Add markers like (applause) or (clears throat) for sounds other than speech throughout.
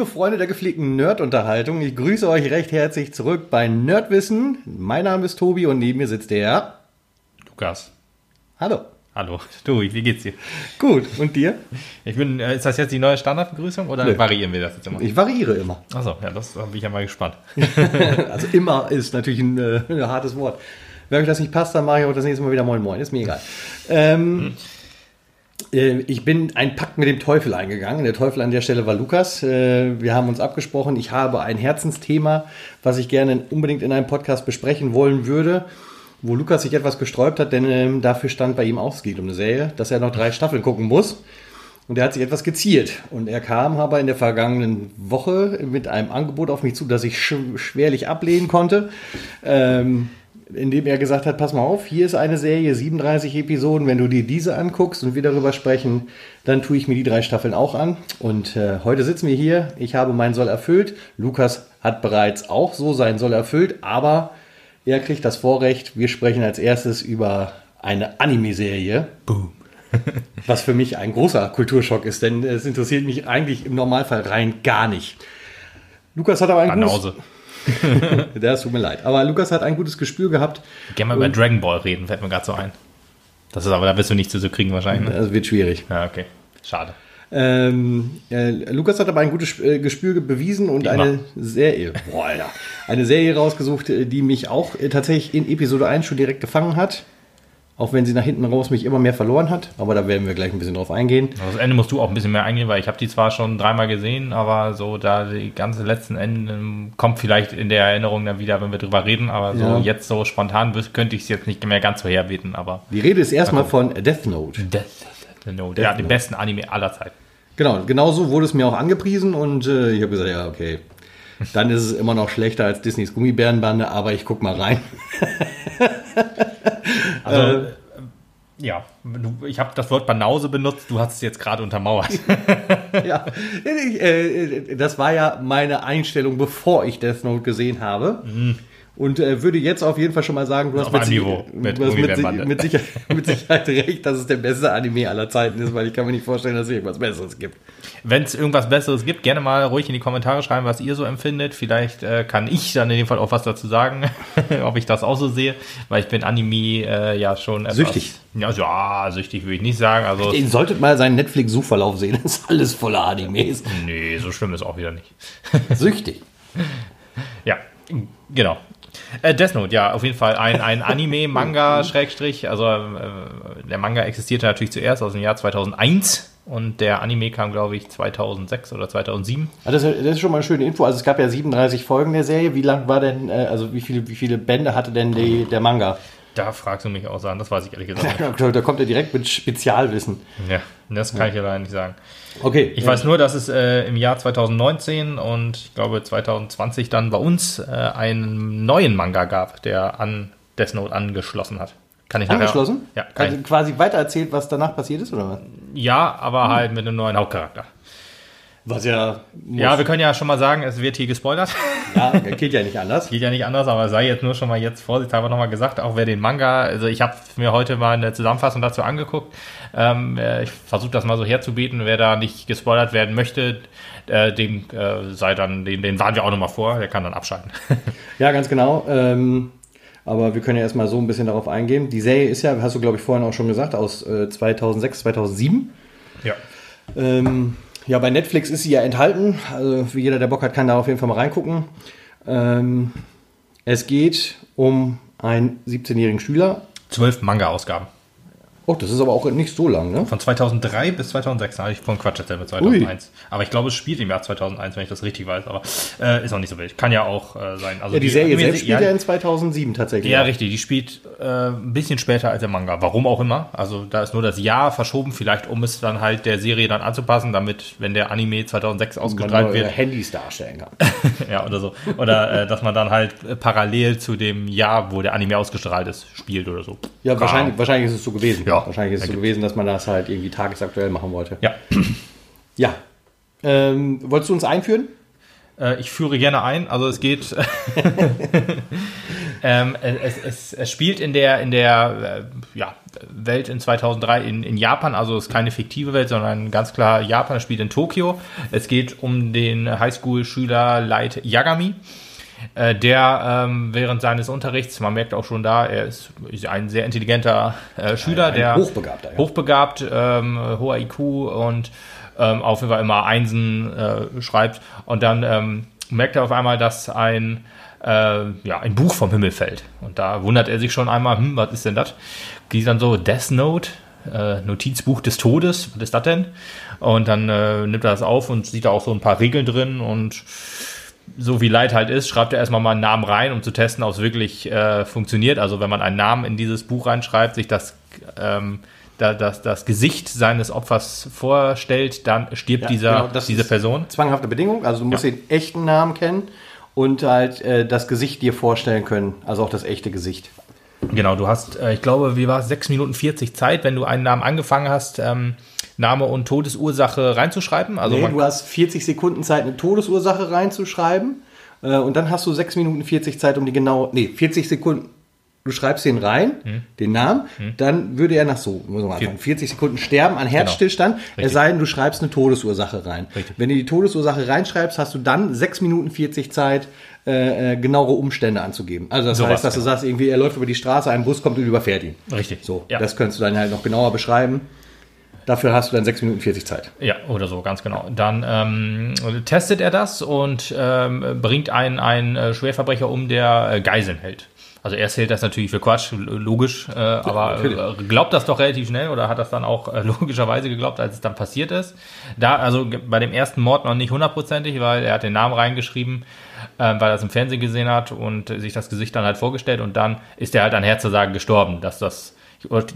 Liebe Freunde der gepflegten Nerd-Unterhaltung, ich grüße euch recht herzlich zurück bei Nerdwissen. Mein Name ist Tobi und neben mir sitzt der Lukas. Hallo. Hallo. (laughs) Du, wie geht's dir? Gut. Und dir? Ich bin, äh, ist das jetzt die neue Standardbegrüßung oder Nö. variieren wir das jetzt immer? Ich variiere immer. Achso, ja, das da bin ich ja mal gespannt. (laughs) (laughs) Also immer ist natürlich ein, äh, ein hartes Wort. Wenn euch das nicht passt, dann mache ich auch das nächste Mal wieder Moin Moin. Ist mir egal. Ähm, äh, ich bin einen Pakt mit dem Teufel eingegangen. Der Teufel an der Stelle war Lukas. Äh, wir haben uns abgesprochen. Ich habe ein Herzensthema, was ich gerne unbedingt in einem Podcast besprechen wollen würde, wo Lukas sich etwas gesträubt hat, denn ähm, dafür stand bei ihm auch, es geht um eine Serie, dass er noch drei Staffeln gucken muss. Und er hat sich etwas geziert. Und er kam aber in der vergangenen Woche mit einem Angebot auf mich zu, das ich sch schwerlich ablehnen konnte. Ähm, indem er gesagt hat, pass mal auf, hier ist eine Serie, 37 Episoden, wenn du dir diese anguckst und wir darüber sprechen, dann tue ich mir die drei Staffeln auch an. Und äh, heute sitzen wir hier, ich habe meinen Soll erfüllt, Lukas hat bereits auch so seinen Soll erfüllt, aber er kriegt das Vorrecht, wir sprechen als erstes über eine Anime-Serie. Boom. (laughs) Was für mich ein großer Kulturschock ist, denn es interessiert mich eigentlich im Normalfall rein gar nicht. Lukas hat aber ein gutes, Banause. (laughs) das tut mir leid, aber Lukas hat ein gutes Gespür gehabt. Gerne mal über Dragon Ball reden, fällt mir gerade so ein. Das ist aber, da wirst du nicht zu so kriegen wahrscheinlich. Ne? Das wird schwierig. Ja, okay. Schade. Ähm, äh, Lukas hat aber ein gutes äh, Gespür bewiesen und eine Serie, boah, Alter, eine Serie rausgesucht, äh, die mich auch äh, tatsächlich in Episode 1 schon direkt gefangen hat. Auch wenn sie nach hinten raus mich immer mehr verloren hat, aber da werden wir gleich ein bisschen drauf eingehen. Das Ende musst du auch ein bisschen mehr eingehen, weil ich habe die zwar schon dreimal gesehen, aber so da die ganze letzten Enden kommt vielleicht in der Erinnerung dann wieder, wenn wir drüber reden, aber so Ja. jetzt so spontan könnte ich es jetzt nicht mehr ganz so herbeten, aber Die Rede ist erstmal von Death Note. Death, Death Note, ja, den besten Anime aller Zeiten. Genau, genauso wurde es mir auch angepriesen und äh, ich habe gesagt, ja, okay. Dann ist es immer noch schlechter als Disneys Gummibärenbande, aber ich guck mal rein. (laughs) Also, Äh. ja, ich habe das Wort Banause benutzt, du hast es jetzt gerade untermauert. (laughs) ja, ich, äh, das war ja meine Einstellung, bevor ich Death Note gesehen habe. Und äh, würde jetzt auf jeden Fall schon mal sagen, du hast, mit, Niveau mit du hast mit, mit, Sicherheit, mit Sicherheit recht, dass es der beste Anime aller Zeiten ist, weil ich kann mir nicht vorstellen, dass es irgendwas Besseres gibt. Wenn es irgendwas Besseres gibt, gerne mal ruhig in die Kommentare schreiben, was ihr so empfindet. Vielleicht äh, kann ich dann in dem Fall auch was dazu sagen, (laughs) ob ich das auch so sehe, weil ich bin Anime äh, ja schon etwas, Süchtig. Ja, ja, süchtig würde ich nicht sagen. Also Ihr solltet mal seinen Netflix-Suchverlauf sehen, (laughs) das ist alles voller Animes. nee, so schlimm ist auch wieder nicht. Süchtig. (laughs) Ja, genau. Äh, Death Note, ja, auf jeden Fall ein, ein Anime, (laughs) Manga, Schrägstrich. Also äh, der Manga existierte natürlich zuerst aus dem Jahr 2001 und der Anime kam, glaube ich, 2006 oder 2007. Ah, Das ist, das ist schon mal eine schöne Info. Also es gab ja 37 Folgen der Serie. Wie lang war denn, äh, also wie viele, wie viele Bände hatte denn die, der Manga? Da fragst du mich auch an, das weiß ich ehrlich gesagt (laughs) nicht. Da, kommt er direkt mit Spezialwissen. Ja, das kann ich ja leider nicht sagen. Okay. Ich weiß nur, dass es äh, im Jahr 2019 und ich glaube 2020 dann bei uns äh, einen neuen Manga gab, der an Death Note angeschlossen hat. Kann ich nachher- Angeschlossen? Ja, kann Also ich, quasi weitererzählt, was danach passiert ist, oder was? ja, aber halt mit einem neuen Hauptcharakter. Was ja. Ja, wir können ja schon mal sagen, es wird hier gespoilert. (laughs) ja, geht ja nicht anders. Geht ja nicht anders, aber sei jetzt nur schon mal jetzt vorsichtshalber nochmal gesagt, auch wer den Manga, also ich habe mir heute mal eine Zusammenfassung dazu angeguckt. Ähm, äh, ich versuche das mal so herzubieten. Wer da nicht gespoilert werden möchte, äh, dem äh, sei dann, den, den warnen wir auch nochmal vor, der kann dann abschalten. (laughs) Ja, ganz genau. Ähm, aber wir können ja erstmal so ein bisschen darauf eingehen. Die Serie ist ja, hast du glaube ich vorhin auch schon gesagt, aus äh, 2006, 2007. ja. Ähm, ja, bei Netflix ist sie ja enthalten. Also wie jeder, der Bock hat, kann da auf jeden Fall mal reingucken. Ähm, es geht um einen 17-jährigen Schüler. Zwölf Manga-Ausgaben. Oh, das ist aber auch nicht so lang, ne? Von 2003 bis 2006, da habe ich von Quatsch erzählt mit 2001. Aber ich glaube, es spielt im Jahr 2001, wenn ich das richtig weiß. Aber äh, ist auch nicht so wild. Kann ja auch äh, sein. Also Ja, die Serie Anime- selbst spielt ja, ja in 2007 tatsächlich. Ja, richtig. Die spielt äh, ein bisschen später als der Manga. Warum auch immer. Also da ist nur das Jahr verschoben, vielleicht um es dann halt der Serie dann anzupassen, damit, wenn der Anime 2006 Man ausgestrahlt wird, Handys darstellen kann. (laughs) ja oder so, oder äh, dass man dann halt äh, parallel zu dem Jahr, wo der Anime ausgestrahlt ist, spielt oder so. Ja, wahrscheinlich, wahrscheinlich ist es so gewesen. Ja, wahrscheinlich ist es so gewesen, dass man das halt irgendwie tagesaktuell machen wollte. Ja, (clears throat) Ja. Ähm, wolltest du uns einführen? äh, ich führe gerne ein. Also es geht, (laughs) ähm, es, es, es, spielt in der, in der äh, ja, Welt in 2003 in, in Japan, also es ist keine fiktive Welt, sondern ganz klar Japan. Es spielt in Tokio. Es geht um den Highschool-Schüler Light Yagami. Äh, der ähm, während seines Unterrichts, man merkt auch schon da, er ist, ein sehr intelligenter äh, Schüler, ein, ein der hochbegabter, ja. hochbegabt, ähm, hoher IQ und ähm, auf jeden Fall immer Einsen äh, schreibt. Und dann ähm, merkt er auf einmal, dass ein äh, ja, ein Buch vom Himmel fällt. Und da wundert er sich schon einmal, hm, was ist denn das? Die dann so Death Note, äh, Notizbuch des Todes, was ist das denn? Und dann äh, nimmt er das auf und sieht da auch so ein paar Regeln drin und so wie Light halt ist, schreibt er erstmal mal einen Namen rein, um zu testen, ob es wirklich äh, funktioniert. Also wenn man einen Namen in dieses Buch reinschreibt, sich das, ähm, da, das, das Gesicht seines Opfers vorstellt, dann stirbt ja, dieser, genau, diese Person. Zwanghafte Bedingung, also du musst ja. den echten Namen kennen und halt äh, das Gesicht dir vorstellen können, also auch das echte Gesicht. Genau, du hast, äh, ich glaube, wie war es, 6 Minuten 40 Zeit, wenn du einen Namen angefangen hast, ähm, Name und Todesursache reinzuschreiben. Also nee, du hast 40 Sekunden Zeit, eine Todesursache reinzuschreiben. Äh, und dann hast du 6 Minuten 40 Zeit, um die genau, nee, 40 Sekunden du schreibst den rein, hm. den Namen, hm. dann würde er nach so, muss man sagen, 40 Sekunden sterben an Herzstillstand, genau. es sei denn, du schreibst eine Todesursache rein. Richtig. Wenn du die Todesursache reinschreibst, hast du dann 6 Minuten 40 Zeit, äh, äh, genauere Umstände anzugeben. Also das so heißt, dass genau. du sagst, irgendwie, er läuft über die Straße, ein Bus kommt und überfährt ihn. Richtig. So, ja. das könntest du dann halt noch genauer beschreiben. Dafür hast du dann 6 Minuten 40 Zeit. Ja, oder so, ganz genau. Dann ähm, testet er das und ähm, bringt einen, einen äh, Schwerverbrecher um, der äh, Geiseln hält. Also er hält das natürlich für Quatsch, logisch, äh, ja, aber natürlich. Äh, glaubt das doch relativ schnell oder hat das dann auch äh, logischerweise geglaubt, als es dann passiert ist. Da, also bei dem ersten Mord noch nicht hundertprozentig, weil er hat den Namen reingeschrieben, äh, weil er es im Fernsehen gesehen hat und sich das Gesicht dann halt vorgestellt und dann ist er halt an Herzversagen gestorben, dass das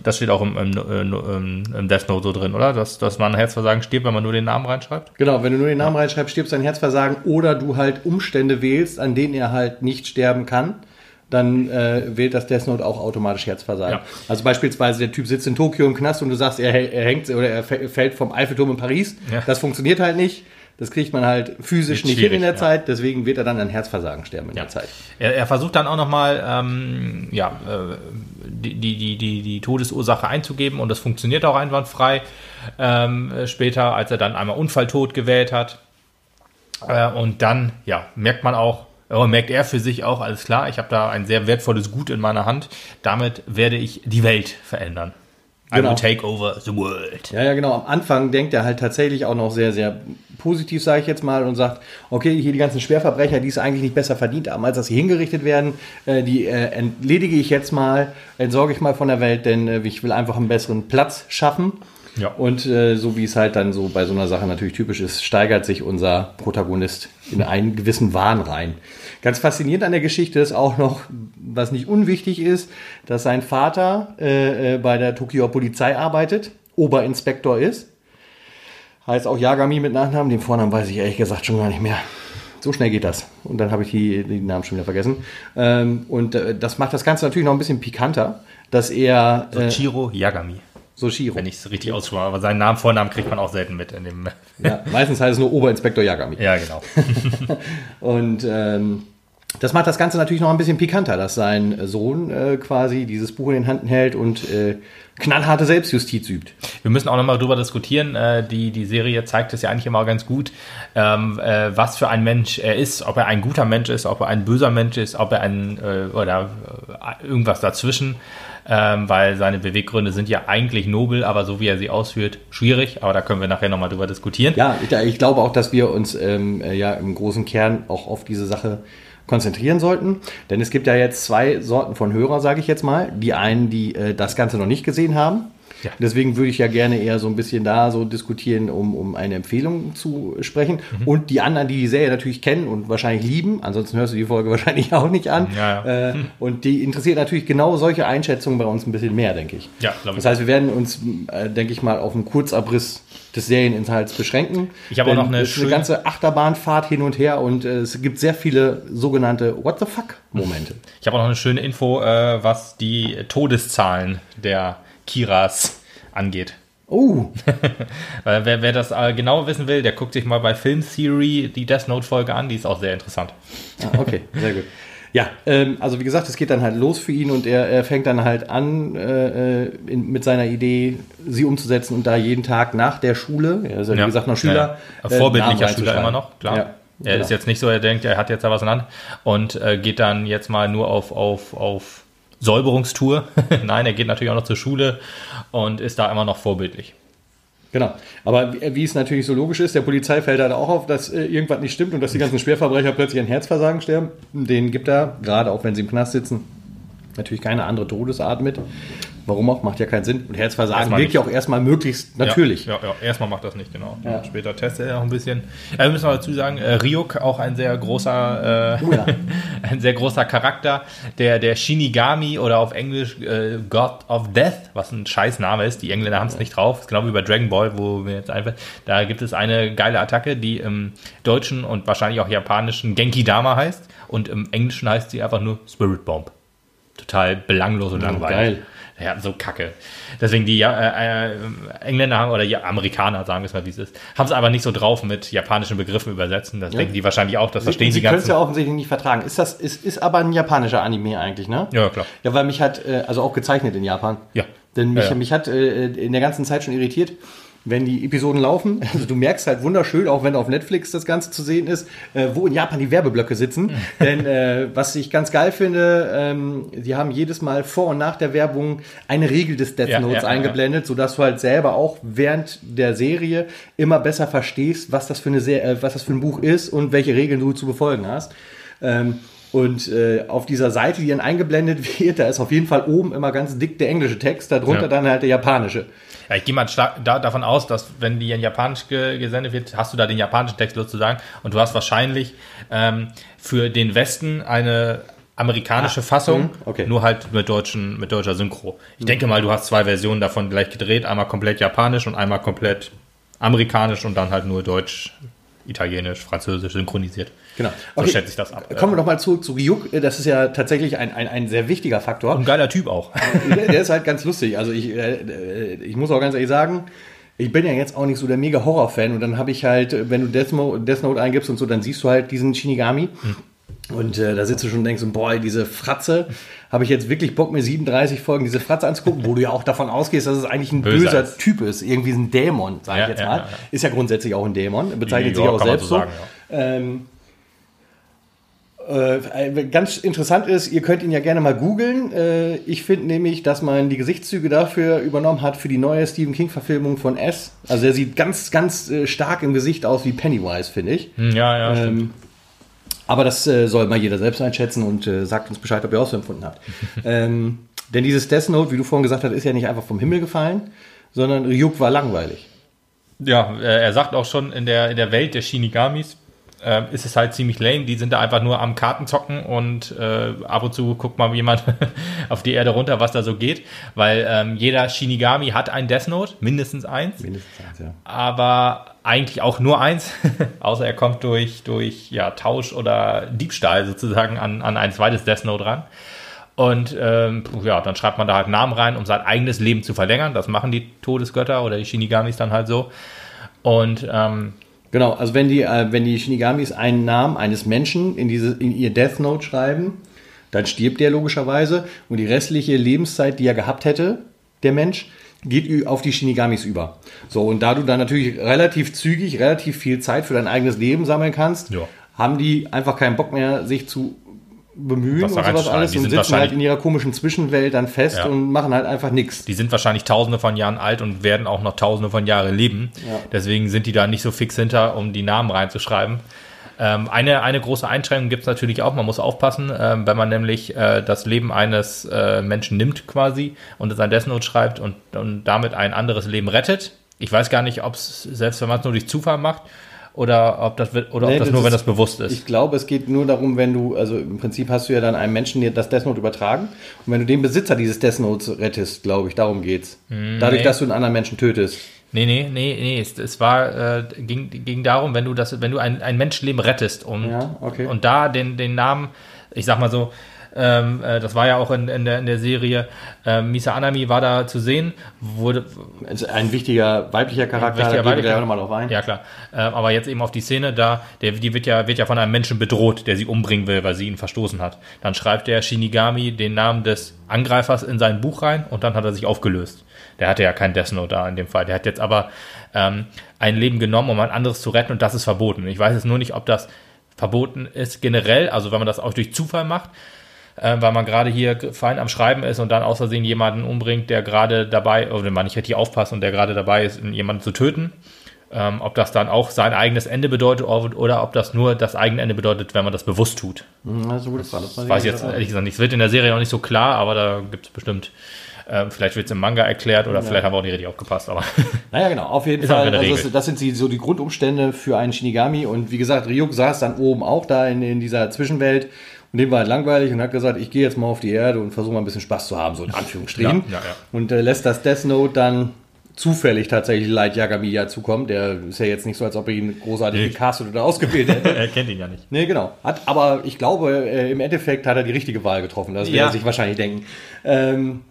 das steht auch im, im, im, Death Note so drin, oder? Dass, dass man Herzversagen stirbt, wenn man nur den Namen reinschreibt? Genau, wenn du nur den Namen reinschreibst, stirbst du an Herzversagen oder du halt Umstände wählst, an denen er halt nicht sterben kann dann äh, wählt das Death Note auch automatisch Herzversagen. Ja. Also beispielsweise der Typ sitzt in Tokio im Knast und du sagst, er, er hängt oder er fällt vom Eiffelturm in Paris. Ja. Das funktioniert halt nicht. Das kriegt man halt physisch nicht hin in der ja. Zeit, deswegen wird er dann an Herzversagen sterben in ja. der Zeit. Er, er, versucht dann auch nochmal ähm, ja, äh, die, die, die, die Todesursache einzugeben und das funktioniert auch einwandfrei. Ähm, später, als er dann einmal Unfalltod gewählt hat. Äh, und dann ja, merkt man auch, aber merkt er für sich auch, alles klar, ich habe da ein sehr wertvolles Gut in meiner Hand. Damit werde ich die Welt verändern. I genau. will take over the world. Ja, ja, genau. Am Anfang denkt er halt tatsächlich auch noch sehr, sehr positiv, sage ich jetzt mal, und sagt, okay, hier die ganzen Schwerverbrecher, die es eigentlich nicht besser verdient haben, als dass sie hingerichtet werden, äh, die äh, entledige ich jetzt mal, entsorge ich mal von der Welt, denn äh, ich will einfach einen besseren Platz schaffen. Ja. Und äh, so wie es halt dann so bei so einer Sache natürlich typisch ist, steigert sich unser Protagonist in einen gewissen Wahn rein. Ganz faszinierend an der Geschichte ist auch noch, was nicht unwichtig ist, dass sein Vater äh, äh, bei der Tokio Polizei arbeitet, Oberinspektor ist. Heißt auch Yagami mit Nachnamen, den Vornamen weiß ich ehrlich gesagt schon gar nicht mehr. So schnell geht das. Und dann habe ich die, die Namen schon wieder vergessen. Ähm, und äh, das macht das Ganze natürlich noch ein bisschen pikanter, dass er. Äh, Yagami. Soshiro. Wenn ich es richtig ausspreche, aber seinen Namen, Vornamen kriegt man auch selten mit in dem. Ja, meistens heißt es nur Oberinspektor Yagami. Ja, genau. (laughs) und ähm, das macht das Ganze natürlich noch ein bisschen pikanter, dass sein Sohn äh, quasi dieses Buch in den Händen hält und äh, knallharte Selbstjustiz übt. Wir müssen auch nochmal drüber diskutieren. Äh, die, die Serie zeigt es ja eigentlich immer ganz gut, ähm, äh, was für ein Mensch er ist, ob er ein guter Mensch ist, ob er ein böser Mensch ist, ob er ein äh, oder äh, irgendwas dazwischen ähm, weil seine Beweggründe sind ja eigentlich nobel, aber so wie er sie ausführt, schwierig. Aber da können wir nachher nochmal drüber diskutieren. Ja, ich, ich, glaube auch, dass wir uns ähm, äh, ja im großen Kern auch auf diese Sache konzentrieren sollten. Denn es gibt ja jetzt zwei Sorten von Hörer, sage ich jetzt mal. Die einen, die äh, das Ganze noch nicht gesehen haben ja. Deswegen würde ich ja gerne eher so ein bisschen da so diskutieren, um, um eine Empfehlung zu sprechen. Mhm. Und die anderen, die die Serie natürlich kennen und wahrscheinlich lieben, ansonsten hörst du die Folge (laughs) wahrscheinlich auch nicht an. Ja, ja. Äh, mhm. Und die interessiert natürlich genau solche Einschätzungen bei uns ein bisschen mehr, denke ich. Ja, glaube ich. Das heißt, wir werden uns, äh, denke ich mal, auf einen Kurzabriss des Serieninhalts beschränken. Ich habe auch noch eine, es ist eine ganze Achterbahnfahrt hin und her und äh, es gibt sehr viele sogenannte What the fuck Momente. Ich habe auch noch eine schöne Info, äh, was die Todeszahlen der Kiras angeht. Oh! (laughs) wer, wer das äh, genau wissen will, der guckt sich mal bei Film Theory die Death Note Folge an, die ist auch sehr interessant. Ah, okay, sehr gut. (laughs) Ja, ähm, also wie gesagt, es geht dann halt los für ihn und er, er fängt dann halt an, äh, in, mit seiner Idee, sie umzusetzen und da jeden Tag nach der Schule, er ist ja, wie gesagt noch Schüler, Ja, ja. Vorbildlicher Namen Schüler immer noch, klar. Ja, Er genau. ist jetzt nicht so, er denkt, er hat jetzt da was in Hand und äh, geht dann jetzt mal nur auf, auf, auf Säuberungstour. (laughs) Nein, er geht natürlich auch noch zur Schule und ist da immer noch vorbildlich. Genau. Aber wie, es natürlich so logisch ist, der Polizei fällt halt auch auf, dass äh, irgendwas nicht stimmt und dass die ganzen Schwerverbrecher plötzlich an Herzversagen sterben. Den gibt er, gerade auch wenn sie im Knast sitzen, natürlich keine andere Todesart mit. Warum auch? Macht ja keinen Sinn. Und Herzversagen Erstmal wirkt nicht. ja auch erstmal möglichst natürlich. Ja, ja, ja. erstmal macht das nicht, genau. Ja. Später testet er auch ein bisschen. Äh, wir müssen mal dazu sagen, äh, Ryuk auch ein sehr großer, äh, Oh ja. (laughs) ein sehr großer Charakter, der, der Shinigami oder auf Englisch äh, God of Death, was ein Scheißname ist. Die Engländer haben es nicht drauf. Ist genau wie bei Dragon Ball, wo mir jetzt einfällt. Da gibt es eine geile Attacke, die im Deutschen und wahrscheinlich auch japanischen Genki Dama heißt. Und im Englischen heißt sie einfach nur Spirit Bomb. Total belanglos und langweilig. geil. Ja, so kacke. Deswegen die ja, äh, äh, Engländer haben, oder ja, Amerikaner, sagen wir es mal, wie es ist, haben es einfach nicht so drauf mit japanischen Begriffen übersetzen. Das denken die wahrscheinlich auch, das verstehen sie die können es ja offensichtlich nicht vertragen. Ist das ist, ist aber ein japanischer Anime eigentlich, ne? Ja, klar. Ja, weil mich hat, äh, also auch gezeichnet in Japan. Ja. Denn mich, Ja, ja. mich hat äh, in der ganzen Zeit schon irritiert, wenn die Episoden laufen. (laughs) Also du merkst halt wunderschön, auch wenn auf Netflix das Ganze zu sehen ist, äh, wo in Japan die Werbeblöcke sitzen. (laughs) Denn äh, was ich ganz geil finde, ähm, die haben jedes Mal vor und nach der Werbung eine Regel des Death Ja, Notes ja, ja, eingeblendet, sodass du halt selber auch während der Serie immer besser verstehst, was das für eine Se äh, was das für ein Buch ist und welche Regeln du zu befolgen hast. Ähm, und äh, auf dieser Seite, die dann eingeblendet (laughs) wird, da ist auf jeden Fall oben immer ganz dick der englische Text, darunter Ja. dann halt der japanische. Ja, ich gehe mal stark da, davon aus, dass wenn die in Japanisch ge gesendet wird, hast du da den japanischen Text sozusagen und du hast wahrscheinlich ähm, für den Westen eine amerikanische Fassung, mhm, okay. nur halt mit, deutschen, mit deutscher Synchro. Ich denke mal, du hast zwei Versionen davon gleich gedreht, einmal komplett japanisch und einmal komplett amerikanisch und dann halt nur deutsch, italienisch, französisch synchronisiert. Genau. So schätze ich das ab. Kommen wir nochmal zurück zu Ryuk. Das ist ja tatsächlich ein, ein, ein sehr wichtiger Faktor. Ein geiler Typ auch. (laughs) der, ist halt ganz lustig. Also ich, äh, äh, ich muss auch ganz ehrlich sagen, ich bin ja jetzt auch nicht so der mega Horror-Fan und dann habe ich halt, wenn du Death Note, Death Note eingibst und so, dann siehst du halt diesen Shinigami. Und äh, da sitzt du schon und denkst, boah, diese Fratze, habe ich jetzt wirklich Bock, mir 37 Folgen diese Fratze anzugucken, wo du ja auch davon ausgehst, dass es eigentlich ein Böse böser ist. Typ ist, irgendwie ein Dämon, sage Ja, ich jetzt ja, mal. ja, ja. Ist ja grundsätzlich auch ein Dämon, bezeichnet sich auch selbst so so. sagen, ähm, äh, ganz interessant ist, ihr könnt ihn ja gerne mal googeln. Äh, ich finde nämlich, dass man die Gesichtszüge dafür übernommen hat für die neue Stephen King-Verfilmung von S. Also er sieht ganz, ganz äh, stark im Gesicht aus wie Pennywise, finde ich. Hm, Ja, ja, stimmt. Ähm, aber das soll mal jeder selbst einschätzen und sagt uns Bescheid, ob ihr auch so empfunden habt. (laughs) ähm, denn dieses Death Note, wie du vorhin gesagt hast, ist ja nicht einfach vom Himmel gefallen, sondern Ryuk war langweilig. Ja, er sagt auch schon, in der, in der Welt der Shinigamis ähm, ist es halt ziemlich lame. Die sind da einfach nur am Karten zocken und äh, ab und zu guckt mal jemand (laughs) auf die Erde runter, was da so geht. Weil ähm, jeder Shinigami hat ein Death Note, mindestens eins. Mindestens eins, ja. aber eigentlich auch nur eins, (laughs) außer er kommt durch, durch ja, Tausch oder Diebstahl sozusagen an, an ein zweites Death Note ran. Und ähm, ja, dann schreibt man da halt Namen rein, um sein eigenes Leben zu verlängern. Das machen die Todesgötter oder die Shinigamis dann halt so. Und ähm, Genau, also wenn die, äh, wenn die Shinigamis einen Namen eines Menschen in, diese, in ihr Death Note schreiben, dann stirbt der logischerweise und die restliche Lebenszeit, die er gehabt hätte, der Mensch, geht auf die Shinigamis über. So, und da du dann natürlich relativ zügig, relativ viel Zeit für dein eigenes Leben sammeln kannst, Ja. haben die einfach keinen Bock mehr, sich zu bemühen Was und sowas alles Die und sind sitzen halt in ihrer komischen Zwischenwelt dann fest Ja. und machen halt einfach nichts. die sind wahrscheinlich tausende von Jahren alt und werden auch noch tausende von Jahren leben. Ja. Deswegen sind die da nicht so fix hinter, um die Namen reinzuschreiben. Ähm, eine, eine große Einschränkung gibt es natürlich auch, man muss aufpassen, ähm, wenn man nämlich äh, das Leben eines äh, Menschen nimmt quasi und es an Death Note schreibt und, und damit ein anderes Leben rettet. Ich weiß gar nicht, ob es, selbst wenn man es nur durch Zufall macht, oder ob das, wird- oder Nee, ob das das nur, wenn ist- das bewusst ist. Ich glaube, es geht nur darum, wenn du, also im Prinzip hast du ja dann einem Menschen das Death Note übertragen und wenn du den Besitzer dieses Death Notes rettest, glaube ich, darum geht's. Dadurch, nee. dass du einen anderen Menschen tötest. Nee, nee, nee, nee. Es, es war, äh, ging, ging darum, wenn du das, wenn du ein, ein Menschenleben rettest und, Ja, okay. und da den, den Namen, ich sag mal so, Ähm, äh, das war ja auch in, in, der, in der Serie. Ähm, Misa Anami war da zu sehen. Wurde, also ein wichtiger weiblicher Charakter, wichtiger da weiblicher, auch nochmal drauf ein. Ja, klar. Ähm, aber jetzt eben auf die Szene da, der, die wird ja, wird ja von einem Menschen bedroht, der sie umbringen will, weil sie ihn verstoßen hat. Dann schreibt der Shinigami den Namen des Angreifers in sein Buch rein und dann hat er sich aufgelöst. Der hatte ja kein Death Note da in dem Fall. Der hat jetzt aber ähm, ein Leben genommen, um ein anderes zu retten und das ist verboten. Ich weiß jetzt nur nicht, ob das verboten ist generell, also wenn man das auch durch Zufall macht, äh, weil man gerade hier fein am Schreiben ist und dann aus Versehen jemanden umbringt, der gerade dabei, oder man nicht richtig aufpasst und der gerade dabei ist, jemanden zu töten. Ähm, ob das dann auch sein eigenes Ende bedeutet oder ob das nur das eigene Ende bedeutet, wenn man das bewusst tut. Hm, das ist eine gute Frage. Das weiß ich jetzt ehrlich gesagt nicht. Es wird in der Serie auch nicht so klar, aber da gibt es bestimmt ähm, vielleicht wird es im Manga erklärt oder ja. vielleicht haben wir auch nicht richtig aufgepasst. Aber (laughs) naja, genau, auf jeden Fall. Also das, das, sind die, so die Grundumstände für einen Shinigami. Und wie gesagt, Ryuk saß dann oben auch da in, in dieser Zwischenwelt. Und dem war halt langweilig und hat gesagt, ich gehe jetzt mal auf die Erde und versuche mal ein bisschen Spaß zu haben, so in Anführungsstrichen. Ja, ja, und äh, lässt das Death Note dann zufällig tatsächlich Light Yagami ja zukommt. Der ist ja jetzt nicht so, als ob er ihn großartig nee. gecastet oder ausgewählt hätte. (laughs) er kennt ihn ja nicht. Nee, genau. Hat, aber ich glaube, äh, im Endeffekt hat er die richtige Wahl getroffen. Das wird ja. er sich wahrscheinlich denken. Ähm,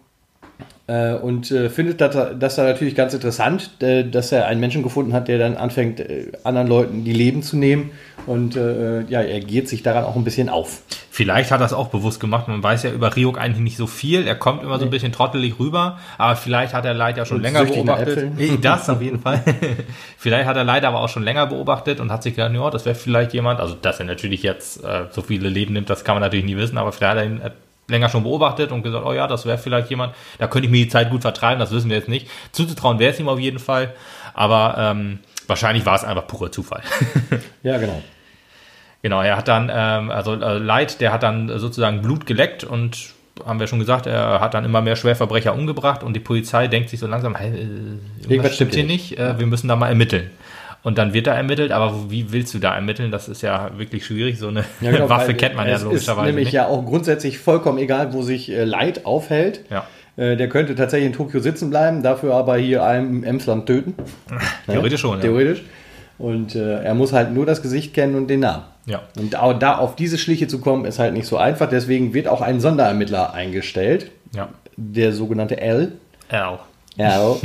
äh, und äh, findet das, das da natürlich ganz interessant, äh, dass er einen Menschen gefunden hat, der dann anfängt, äh, anderen Leuten die Leben zu nehmen. Und äh, ja, er geht sich daran auch ein bisschen auf. Vielleicht hat er es auch bewusst gemacht. Man weiß ja über Ryuk eigentlich nicht so viel. Er kommt immer so ein bisschen trottelig rüber, aber vielleicht hat er Leid ja schon und länger beobachtet. Das auf jeden Fall. (laughs) vielleicht hat er Leid aber auch schon länger beobachtet und hat sich gedacht, ja, das wäre vielleicht jemand, also dass er natürlich jetzt äh, so viele Leben nimmt, das kann man natürlich nie wissen, aber vielleicht hat er ihn länger schon beobachtet und gesagt, oh ja, das wäre vielleicht jemand, da könnte ich mir die Zeit gut vertreiben, das wissen wir jetzt nicht. Zuzutrauen wäre es ihm auf jeden Fall, aber ähm, wahrscheinlich war es einfach purer Zufall. (laughs) ja, genau. Genau, er hat dann, ähm, also äh, Light, der hat dann sozusagen Blut geleckt und haben wir schon gesagt, er hat dann immer mehr Schwerverbrecher umgebracht und die Polizei denkt sich so langsam, hey, äh, irgendwas stimmt hier nicht, äh, wir müssen da mal ermitteln. Und dann wird da ermittelt, aber wie willst du da ermitteln? Das ist ja wirklich schwierig. So eine (laughs) ja, genau, (laughs) Waffe kennt man ja logischerweise. Ist nämlich nicht. ja auch grundsätzlich vollkommen egal, wo sich äh, Leid aufhält. Ja. Äh, der könnte tatsächlich in Tokio sitzen bleiben, dafür aber hier einem im Emsland töten. (laughs) Theoretisch schon, ja. Theoretisch. Und äh, er muss halt nur das Gesicht kennen und den Namen. Ja. Und auch da auf diese Schliche zu kommen, ist halt nicht so einfach. Deswegen wird auch ein Sonderermittler eingestellt. Ja. Der sogenannte L. L. Ja,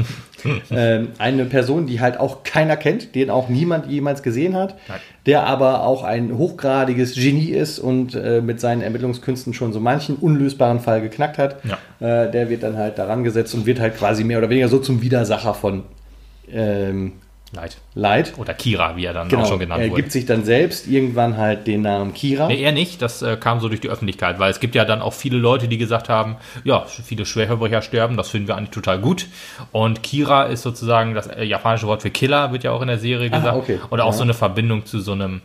(laughs) ähm, eine Person, die halt auch keiner kennt, den auch niemand jemals gesehen hat, Nein. der aber auch ein hochgradiges Genie ist und äh, mit seinen Ermittlungskünsten schon so manchen unlösbaren Fall geknackt hat. Ja. Äh, der wird dann halt daran gesetzt und wird halt quasi mehr oder weniger so zum Widersacher von ähm, Light. Light. Oder Kira, wie er dann genau. auch schon genannt wurde. Er gibt sich dann selbst irgendwann halt den Namen Kira. Nee, er nicht. Das äh, kam so durch die Öffentlichkeit, weil es gibt ja dann auch viele Leute, die gesagt haben, ja, viele Schwerverbrecher sterben, das finden wir eigentlich total gut. Und Kira ist sozusagen das äh, japanische Wort für Killer, wird ja auch in der Serie gesagt. Ah, okay. Und auch ja. so eine Verbindung zu so einem,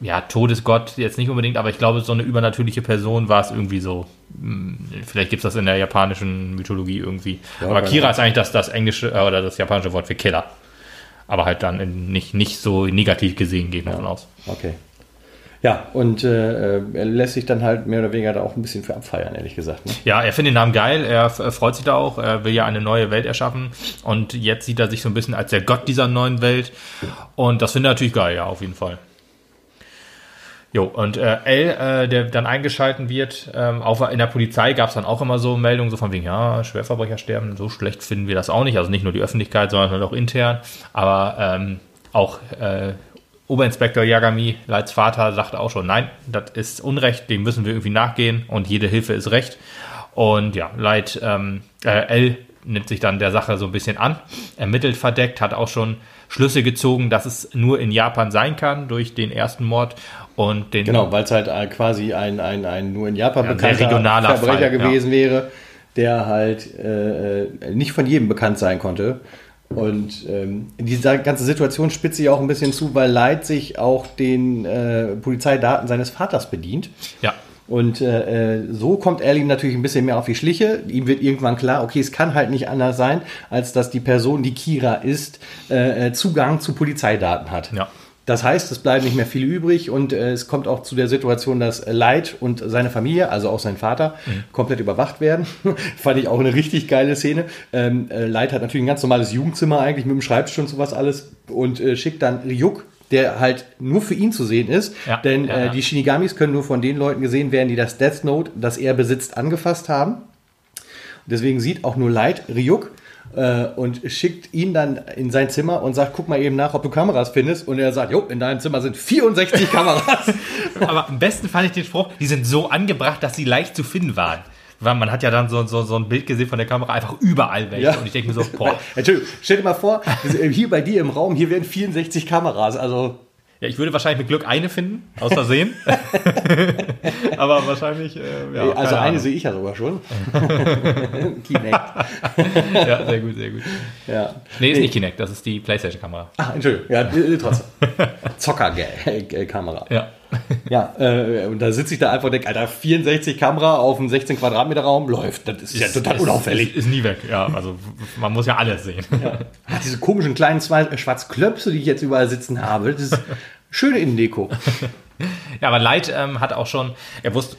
ja, Todesgott jetzt nicht unbedingt, aber ich glaube, so eine übernatürliche Person war es irgendwie so. Hm, vielleicht gibt es das in der japanischen Mythologie irgendwie. Ja, aber Kira ist eigentlich das, das englische äh, oder das japanische Wort für Killer aber halt dann nicht, nicht so negativ gesehen, geht man ja. davon aus. Okay. Ja, und äh, er lässt sich dann halt mehr oder weniger da auch ein bisschen für abfeiern, ehrlich gesagt. Ne? Ja, er findet den Namen geil, er freut sich da auch, er will ja eine neue Welt erschaffen und jetzt sieht er sich so ein bisschen als der Gott dieser neuen Welt und das findet er natürlich geil, ja, auf jeden Fall. Jo, und äh, L, äh, der dann eingeschalten wird, ähm, auch in der Polizei gab es dann auch immer so Meldungen, so von wegen, ja, Schwerverbrecher sterben, so schlecht finden wir das auch nicht. Also nicht nur die Öffentlichkeit, sondern halt auch intern. Aber ähm, auch äh, Oberinspektor Yagami, Leids Vater, sagte auch schon, nein, das ist Unrecht, dem müssen wir irgendwie nachgehen und jede Hilfe ist Recht. Und ja, Leid ähm, äh, L nimmt sich dann der Sache so ein bisschen an, ermittelt verdeckt, hat auch schon Schlüsse gezogen, dass es nur in Japan sein kann durch den ersten Mord und den. Genau, weil es halt äh, quasi ein, ein, ein nur in Japan ja, bekannter Verbrecher Fall, gewesen ja. wäre, der halt äh, äh, nicht von jedem bekannt sein konnte. Und ähm, diese ganze Situation spitzt sich auch ein bisschen zu, weil Light sich auch den äh, Polizeidaten seines Vaters bedient. Ja. Und äh, äh, so kommt er ihm natürlich ein bisschen mehr auf die Schliche. Ihm wird irgendwann klar, okay, es kann halt nicht anders sein, als dass die Person, die Kira ist, äh Zugang zu Polizeidaten hat. Ja. Das heißt, es bleibt nicht mehr viel übrig und äh, es kommt auch zu der Situation, dass Light und seine Familie, also auch sein Vater, mhm. komplett überwacht werden. (laughs) Fand ich auch eine richtig geile Szene. Ähm, äh, Light hat natürlich ein ganz normales Jugendzimmer eigentlich mit dem Schreibtisch und sowas alles und äh, schickt dann Ryuk, der halt nur für ihn zu sehen ist. Ja, denn ja, äh, ja. die Shinigamis können nur von den Leuten gesehen werden, die das Death Note, das er besitzt, angefasst haben. Deswegen sieht auch nur Light Ryuk äh, und schickt ihn dann in sein Zimmer und sagt, guck mal eben nach, ob du Kameras findest. Und er sagt, jo, in deinem Zimmer sind 64 Kameras. (laughs) Aber am besten fand ich den Spruch, die sind so angebracht, dass sie leicht zu finden waren. Weil man hat ja dann so, so, so ein Bild gesehen von der Kamera, einfach überall welche. Ja. Und ich denke mir so, boah, (laughs) Entschuldigung, stell dir mal vor, hier bei dir im Raum, hier werden 64 Kameras. Also ja, ich würde wahrscheinlich mit Glück eine finden, aus Versehen. (laughs) Aber wahrscheinlich, äh, ja. also keine eine Ahnung. sehe ich ja sogar schon. (laughs) Kinect. (laughs) Ja, sehr gut, sehr gut. Ja. Nee, ist nicht Kinect, das ist die Playstation-Kamera. Ah, Entschuldigung. Ja, äh, trotzdem. Zocker-Kamera. Ja. Ja, äh, und da sitze ich da einfach und denke, Alter, 64 Kamera auf einem 16 Quadratmeter Raum läuft. Das ist ja total Ist- unauffällig. Ist, ist nie weg, ja. Also man muss ja alles sehen. Ach, diese komischen kleinen zwei äh, Schwarzklöpse, die ich jetzt überall sitzen habe, das ist schöne Innendeko. (laughs) Ja, aber Light ähm, hat auch schon, er wusste,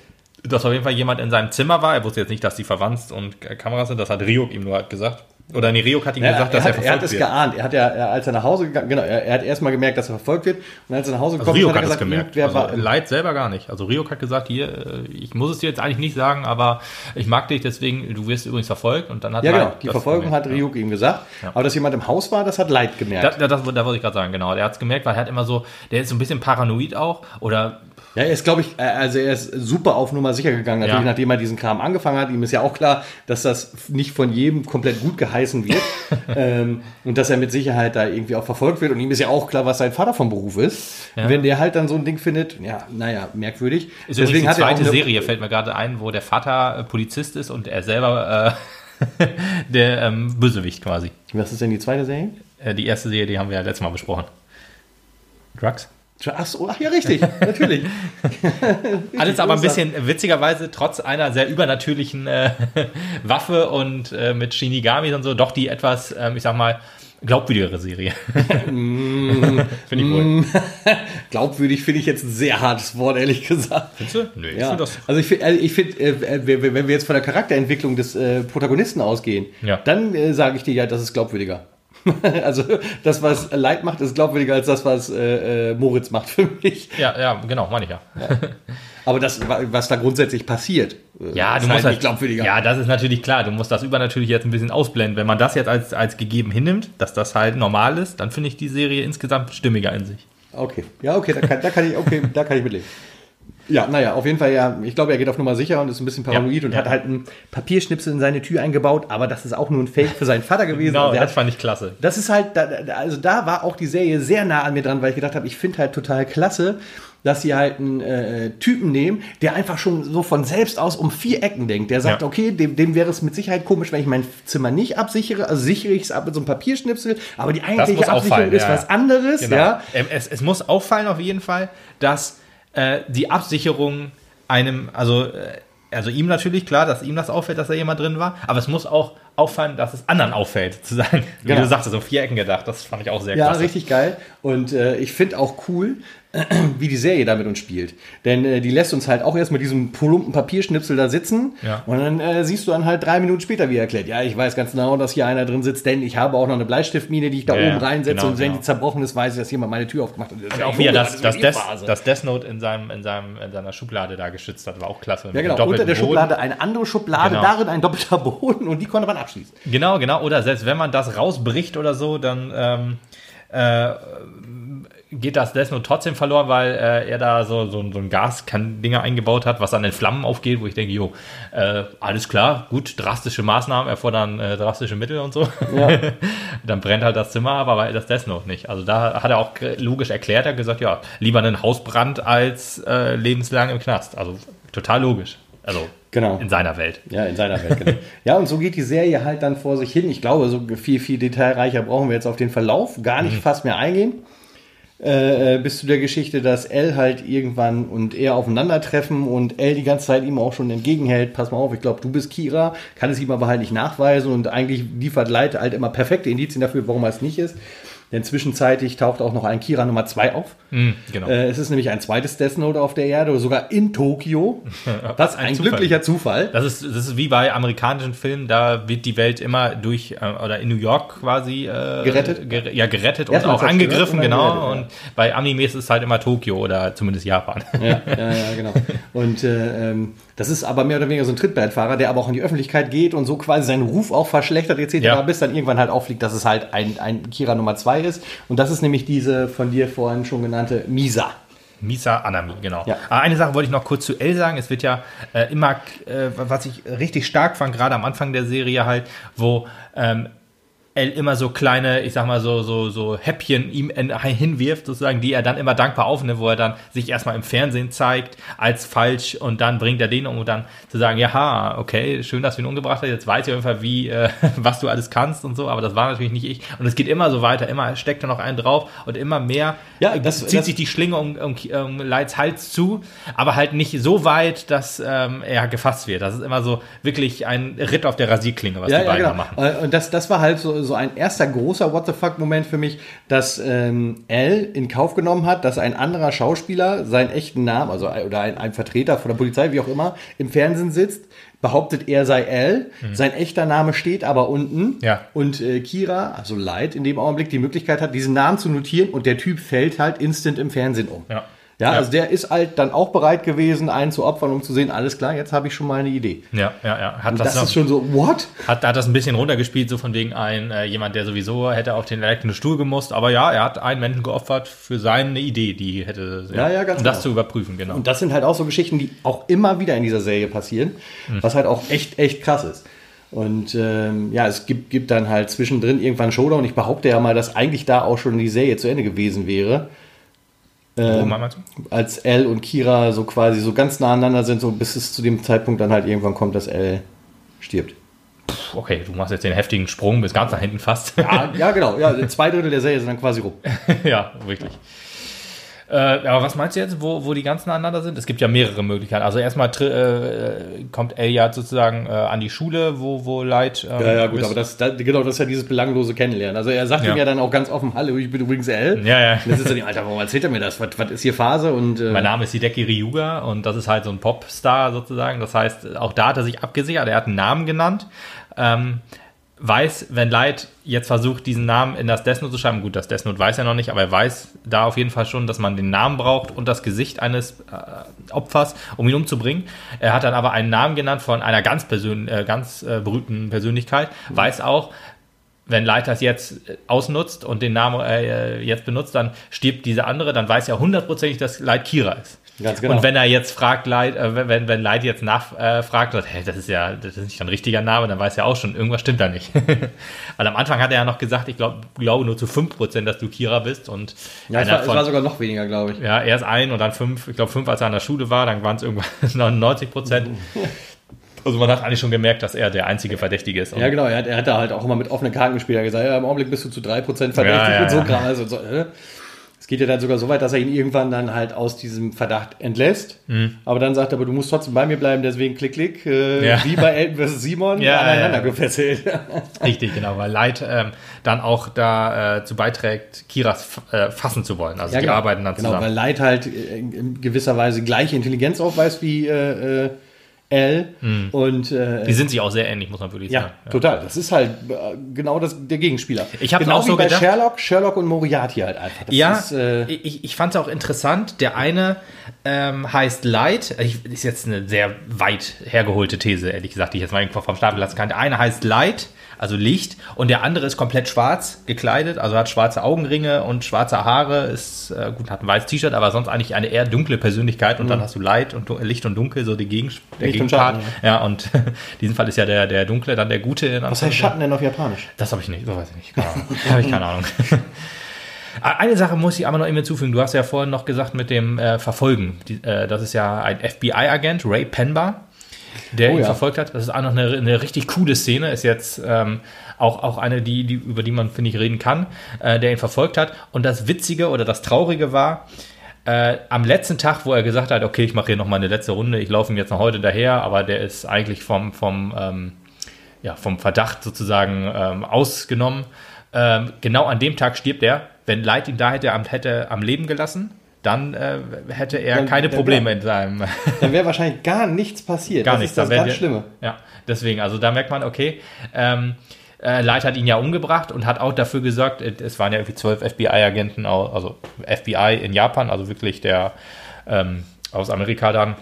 dass auf jeden Fall jemand in seinem Zimmer war. Er wusste jetzt nicht, dass die verwandt und Kameras sind. Das hat Ryuk ihm nur halt gesagt. Oder nee, Ryuk hat ihm Ja, gesagt, er, dass er, hat, er verfolgt hat es wird. geahnt. Er hat ja, er, als er nach Hause gegangen, genau, er, er hat erstmal gemerkt, dass er verfolgt wird. Und als er nach Hause Also gekommen Ryuk ist, hat er es gesagt, gemerkt. wer Also war, Light selber gar nicht. Also Ryuk hat gesagt, hier, äh, ich muss es dir jetzt eigentlich nicht sagen, aber ich mag dich, deswegen, du wirst übrigens verfolgt. Und dann hat ja, genau, die Verfolgung hat gemerkt, ja. Ryuk ihm gesagt. Ja. Aber dass jemand im Haus war, das hat Leid gemerkt. Da, da, das, da wollte ich gerade sagen, genau. Der hat es gemerkt, weil er hat immer so, der ist so ein bisschen paranoid auch. Oder Ja, er ist, glaube ich, äh, also er ist super auf Nummer sicher gegangen, natürlich, Ja. nachdem er diesen Kram angefangen hat. Ihm ist ja auch klar, dass das nicht von jedem komplett gut geheißen wird. (laughs) ähm, und dass er mit Sicherheit da irgendwie auch verfolgt wird. Und ihm ist ja auch klar, was sein Vater vom Beruf ist. Ja. Wenn der halt dann so ein Ding findet, ja, naja, merkwürdig. ist übrigens die zweite eine- Serie, fällt mir gerade ein, wo der Vater äh, Polizist ist und er selber äh, (laughs) der ähm, Bösewicht quasi. Was ist denn die zweite Serie? Äh, die erste Serie, die haben wir ja letztes Mal besprochen. Drugs? Ach so, ach ja, richtig, natürlich. (laughs) Alles aber ein bisschen witzigerweise, trotz einer sehr übernatürlichen äh, (laughs) Waffe und äh, mit Shinigamis und so, doch die etwas, ähm, ich sag mal, glaubwürdigere Serie. (laughs) Finde ich wohl. Glaubwürdig finde ich jetzt ein sehr hartes Wort, ehrlich gesagt. Findest du? Nö, ich Ja, das. also ich finde, ich find, äh, wenn wir- wenn wir jetzt von der Charakterentwicklung des äh, Protagonisten ausgehen, Ja. dann äh, sage ich dir ja, das ist glaubwürdiger. (laughs) also das, was Light macht, ist glaubwürdiger als das, was äh, äh, Moritz macht für mich. Ja, ja, genau, meine ich ja. Aber das, was da grundsätzlich passiert, äh, Ja, ist du musst halt halt, nicht glaubwürdiger. Ja, das ist natürlich klar. Du musst das übernatürlich jetzt ein bisschen ausblenden. Wenn man das jetzt als, als gegeben hinnimmt, dass das halt normal ist, dann finde ich die Serie insgesamt stimmiger in sich. Okay, ja, okay, da kann, da kann ich, okay, da kann ich mitleben. Ja, naja, auf jeden Fall ja, ich glaube, er geht auf Nummer sicher und ist ein bisschen paranoid Ja, und ja. hat halt einen Papierschnipsel in seine Tür eingebaut, aber das ist auch nur ein Fake für seinen Vater gewesen. Genau, Also er das hat, fand ich klasse. das ist halt, da, da- also da war auch die Serie sehr nah an mir dran, weil ich gedacht habe, ich finde halt total klasse, dass sie halt einen äh, Typen nehmen, der einfach schon so von selbst aus um vier Ecken denkt. Der sagt, Ja. okay, dem, dem wäre es mit Sicherheit komisch, wenn ich mein Zimmer nicht absichere, also sichere ich es ab mit so einem Papierschnipsel, aber die eigentliche Absicherung auffallen, ist ja, was anderes, Genau. ja. Ähm, Es, es muss auffallen auf jeden Fall, dass äh, die Absicherung einem, also, äh, also ihm natürlich, klar, dass ihm das auffällt, dass da jemand drin war, aber es muss auch auffallen, dass es anderen auffällt, zu sagen, (laughs) wie Genau. du sagst, so vier Ecken gedacht, das fand ich auch sehr Ja, klasse. richtig geil. Und äh, ich finde auch cool, (clears throat) wie die Serie da mit uns spielt. Denn äh, die lässt uns halt auch erst mit diesem plumpen Papierschnipsel da sitzen. Ja. Und dann äh, siehst du dann halt drei Minuten später, wie er erklärt, ja, ich weiß ganz genau, dass hier einer drin sitzt, denn ich habe auch noch eine Bleistiftmine, die ich da Ja, oben reinsetze. genau, und wenn genau. die zerbrochen ist, weiß ich, dass jemand meine Tür aufgemacht hat. Das ja Auch wie er Junge, das, das, das Death Note in, seinem, in, seinem, in seiner Schublade da geschützt hat, war auch klasse. ja, genau. Unter der Schublade eine andere Schublade, Genau. darin ein doppelter (laughs) Boden und die konnte man abschließen. Genau, genau. Oder selbst wenn man das rausbricht oder so, dann ähm, äh, geht das Note trotzdem verloren, weil äh, er da so, so, so ein Gasdinger eingebaut hat, was dann in Flammen aufgeht, wo ich denke, jo, äh, alles klar, gut, drastische Maßnahmen erfordern äh, drastische Mittel und so. Ja. (laughs) dann brennt halt das Zimmer, ab, aber das Note nicht. Also da hat er auch logisch erklärt, er hat gesagt, ja, lieber einen Hausbrand als äh, lebenslang im Knast. Also total logisch. Also Genau. in seiner Welt. Ja, in seiner Welt, genau. ja, und so geht die Serie halt dann vor sich hin. Ich glaube, so viel, viel detailreicher brauchen wir jetzt auf den Verlauf gar nicht fast mehr eingehen. Äh, äh, bis zu der Geschichte, dass Elle halt irgendwann und er aufeinandertreffen und Elle die ganze Zeit ihm auch schon entgegenhält, pass mal auf, ich glaube, du bist Kira, kann es ihm aber halt nicht nachweisen und eigentlich liefert Light halt immer perfekte Indizien dafür, warum er es nicht ist. Denn zwischenzeitlich taucht auch noch ein Kira Nummer 2 auf. Mm, genau. äh, es ist nämlich ein zweites Death Note auf der Erde, sogar in Tokio. (laughs) Was ein, ein Zufall. glücklicher Zufall. Das ist, das ist wie bei amerikanischen Filmen, da wird die Welt immer durch, äh, oder in New York quasi äh, gerettet. Ger ja, gerettet und auch angegriffen, genau. Gerettet, ja. Und bei Animes ist es halt immer Tokio oder zumindest Japan. Ja, ja, ja genau. (laughs) Und äh, ähm, das ist aber mehr oder weniger so ein Trittbrettfahrer, der aber auch in die Öffentlichkeit geht und so quasi seinen Ruf auch verschlechtert etc. Ja. bis dann irgendwann halt auffliegt, dass es halt ein, ein Kira Nummer 2 ist. Und das ist nämlich diese von dir vorhin schon genannte Misa. Misa Anami, genau. Ja. Ah, eine Sache wollte ich noch kurz zu L sagen. Es wird ja äh, immer, äh, was ich richtig stark fand, gerade am Anfang der Serie halt, wo ähm, L immer so kleine, ich sag mal so, so, so Häppchen ihm hinwirft, sozusagen, die er dann immer dankbar aufnimmt, wo er dann sich erstmal im Fernsehen zeigt als falsch und dann bringt er den um und dann zu sagen, ja, okay, schön, dass du ihn umgebracht hast, jetzt weiß ich auf jeden Fall, wie, äh, (laughs) was du alles kannst und so, aber das war natürlich nicht ich. Und es geht immer so weiter, immer steckt er noch einen drauf und immer mehr ja, das, zieht das, sich die Schlinge um, um, um Lights Hals zu, aber halt nicht so weit, dass ähm, er gefasst wird. Das ist immer so wirklich ein Ritt auf der Rasierklinge, was ja, die beiden genau. machen. Äh, und das, das war halt so so ein erster großer What the fuck-Moment für mich, dass ähm, L in Kauf genommen hat, dass ein anderer Schauspieler seinen echten Namen, also oder ein, ein Vertreter von der Polizei, wie auch immer, im Fernsehen sitzt, behauptet, er sei L, mhm. sein echter Name steht aber unten ja. und äh, Kira, also Light, in dem Augenblick die Möglichkeit hat, diesen Namen zu notieren und der Typ fällt halt instant im Fernsehen um. Ja. Ja, ja, also der ist halt dann auch bereit gewesen, einen zu opfern, um zu sehen, alles klar, jetzt habe ich schon mal eine Idee. Ja, ja, ja. Hat das, das ist schon so, what? Hat, hat das ein bisschen runtergespielt, so von wegen ein, äh, jemand, der sowieso hätte auf den elektrischen Stuhl gemusst, aber ja, er hat einen Menschen geopfert für seine Idee, die hätte, ja, ja, ganz um das genau. zu überprüfen, genau. Und das sind halt auch so Geschichten, die auch immer wieder in dieser Serie passieren, mhm. was halt auch echt, echt krass ist. Und ähm, ja, es gibt, gibt dann halt zwischendrin irgendwann Showdown. Ich behaupte ja mal, dass eigentlich da auch schon die Serie zu Ende gewesen wäre. Ähm, als L und Kira so quasi so ganz nah aneinander sind, so bis es zu dem Zeitpunkt dann halt irgendwann kommt, dass L stirbt. Okay, du machst jetzt den heftigen Sprung bis ganz nach hinten fast. Ja, (laughs) ja genau. Ja, zwei Drittel der Serie sind dann quasi rum. (laughs) ja, wirklich. Äh, aber was meinst du jetzt, wo, wo die ganzen aneinander sind? Es gibt ja mehrere Möglichkeiten. Also erstmal äh, kommt Elia sozusagen äh, an die Schule, wo, wo Light. Ähm, ja, ja, gut, aber das, das, genau, das ist ja dieses belanglose Kennenlernen. Also er sagt ja. ihm ja dann auch ganz offen, hallo, ich bin übrigens L. Ja, ja. Und das ist dann, Alter, warum erzählt er mir das? Was, was ist hier Phase? Und, äh mein Name ist Hideki Ryuga und das ist halt so ein Popstar sozusagen. Das heißt, auch da hat er sich abgesichert. Er hat einen Namen genannt. Ähm, weiß, wenn Light jetzt versucht, diesen Namen in das Death Note zu schreiben, gut, das Death Note weiß er noch nicht, aber er weiß da auf jeden Fall schon, dass man den Namen braucht und das Gesicht eines äh, Opfers, um ihn umzubringen. Er hat dann aber einen Namen genannt von einer ganz, persön äh, ganz äh, berühmten Persönlichkeit, weiß auch, wenn Light das jetzt äh, ausnutzt und den Namen äh, jetzt benutzt, dann stirbt dieser andere, dann weiß er hundertprozentig, dass Light Kira ist. Ganz genau. Und wenn er jetzt fragt, Leid, äh, wenn, wenn Leid jetzt nachfragt, äh, hey, das ist ja, das ist nicht ein richtiger Name, dann weiß er auch schon, irgendwas stimmt da nicht. (laughs) Weil am Anfang hat er ja noch gesagt, ich glaube glaube nur zu 5%, dass du Kira bist. Und ja, es war, von, es war, sogar noch weniger, glaube ich. Ja, erst ein und dann fünf, ich glaube fünf, als er an der Schule war, dann waren es irgendwann (laughs) 99 Prozent. (laughs) Also man hat eigentlich schon gemerkt, dass er der einzige Verdächtige ist. Ja, genau. Er hat, er hat da halt auch immer mit offenen Karten gespielt. Er hat gesagt, ja, im Augenblick bist du zu 3% verdächtig ja, ja, und so krass. Also, so, äh. Es geht ja dann sogar so weit, dass er ihn irgendwann dann halt aus diesem Verdacht entlässt. Mhm. Aber dann sagt er, aber du musst trotzdem bei mir bleiben, deswegen klick, klick, äh, ja. wie bei Elton vs. Simon, (laughs) ja, aneinander ja, gefesselt. (laughs) Richtig, genau, weil Light ähm, dann auch dazu äh, beiträgt, Kiras äh, fassen zu wollen. Also die genau. arbeiten dann genau, zusammen. Genau, weil Light halt äh, in gewisser Weise gleiche Intelligenz aufweist wie äh, äh, L. Mhm. Und, äh, die sind sich auch sehr ähnlich, muss man wirklich ja, sagen. Ja, total. Das ist halt äh, genau das, der Gegenspieler. Ich habe genau auch so bei gedacht, Sherlock, Sherlock und Moriarty halt einfach. Das ja, ist, äh, ich, ich fand es auch interessant. Der eine ähm, heißt Light. Ich, ist jetzt eine sehr weit hergeholte These, ehrlich gesagt, die ich jetzt mal vom Stapel lassen kann. Der eine heißt Light also Licht. Und der andere ist komplett schwarz gekleidet, also hat schwarze Augenringe und schwarze Haare, ist äh, gut, hat ein weißes T-Shirt, aber sonst eigentlich eine eher dunkle Persönlichkeit. Und mhm. dann hast du Light und Licht und Dunkel, so die Gegen der Licht Gegenpart. Und ja. ja, und (laughs) in diesem Fall ist ja der, der Dunkle dann der Gute. Was heißt Schatten denn auf Japanisch? Das habe ich nicht, so weiß ich nicht. (laughs) habe ich keine Ahnung. (laughs) Eine Sache muss ich aber noch immer zufügen. Du hast ja vorhin noch gesagt mit dem äh, Verfolgen. Die, äh, das ist ja ein FBI-Agent, Ray Penbar der oh, ihn ja. verfolgt hat. Das ist auch noch eine, eine richtig coole Szene, ist jetzt ähm, auch, auch eine, die, die, über die man, finde ich, reden kann, äh, der ihn verfolgt hat. Und das Witzige oder das Traurige war, äh, am letzten Tag, wo er gesagt hat, okay, ich mache hier noch mal eine letzte Runde, ich laufe ihm jetzt noch heute daher, aber der ist eigentlich vom, vom, ähm, ja, vom Verdacht sozusagen ähm, ausgenommen. Ähm, genau an dem Tag stirbt er. Wenn Light ihn da hätte, hätte am Leben gelassen, dann äh, hätte er dann, keine Probleme in seinem. Dann wäre wahrscheinlich gar nichts passiert. Gar das nichts. ist das ganz Schlimme. Ja, deswegen, also da merkt man, okay, ähm, äh, Light hat ihn ja umgebracht und hat auch dafür gesorgt, äh, es waren ja irgendwie zwölf FBI-Agenten, also FBI in Japan, also wirklich der ähm, aus Amerika dann,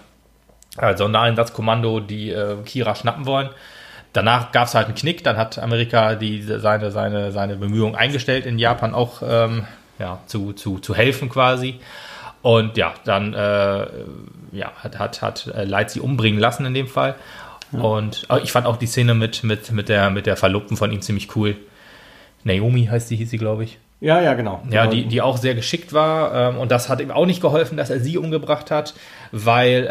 äh, Sondereinsatzkommando, die äh, Kira schnappen wollen. Danach gab es halt einen Knick, dann hat Amerika die, seine, seine, seine Bemühungen eingestellt, in Japan auch ähm, ja, zu, zu, zu helfen quasi. Und ja, dann äh, ja, hat, hat, hat Light sie umbringen lassen in dem Fall. Und ich fand auch die Szene mit, mit, mit, der, mit der Verlobten von ihm ziemlich cool. Naomi heißt sie, hieß sie, glaube ich. Ja, ja, genau. Ja, die, die auch sehr geschickt war. Ähm, und das hat ihm auch nicht geholfen, dass er sie umgebracht hat, weil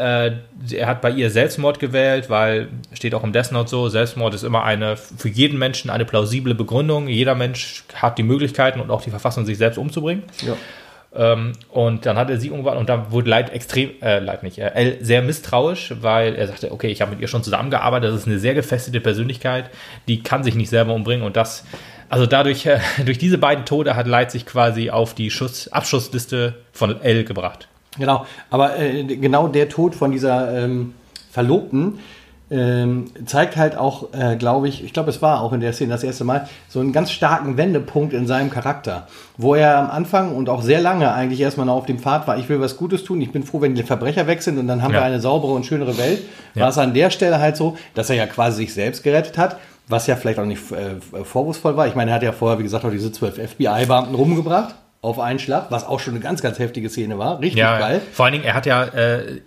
äh, er hat bei ihr Selbstmord gewählt, weil, steht auch im Death Note so, Selbstmord ist immer eine, für jeden Menschen eine plausible Begründung. Jeder Mensch hat die Möglichkeiten und auch die Verfassung, sich selbst umzubringen. Ja. Ähm, und dann hat er sie umgebracht und dann wurde Leid extrem, äh, Leid nicht, äh, sehr misstrauisch, weil er sagte, okay, ich habe mit ihr schon zusammengearbeitet, das ist eine sehr gefestigte Persönlichkeit, die kann sich nicht selber umbringen und das, also dadurch, äh, (laughs) durch diese beiden Tode hat Leid sich quasi auf die Schuss, Abschussliste von L gebracht. Genau, aber äh, genau der Tod von dieser ähm, Verlobten, ähm, zeigt halt auch, äh, glaube ich, ich glaube, es war auch in der Szene das erste Mal, so einen ganz starken Wendepunkt in seinem Charakter, wo er am Anfang und auch sehr lange eigentlich erstmal noch auf dem Pfad war, ich will was Gutes tun, ich bin froh, wenn die Verbrecher weg sind und dann haben ja. wir eine saubere und schönere Welt. Ja. War es an der Stelle halt so, dass er ja quasi sich selbst gerettet hat, was ja vielleicht auch nicht äh, vorwurfsvoll war. Ich meine, er hat ja vorher, wie gesagt, auch diese zwölf FBI-Beamten rumgebracht auf einen Schlag, was auch schon eine ganz, ganz heftige Szene war. Richtig ja, geil. Vor allen Dingen, er hat ja äh,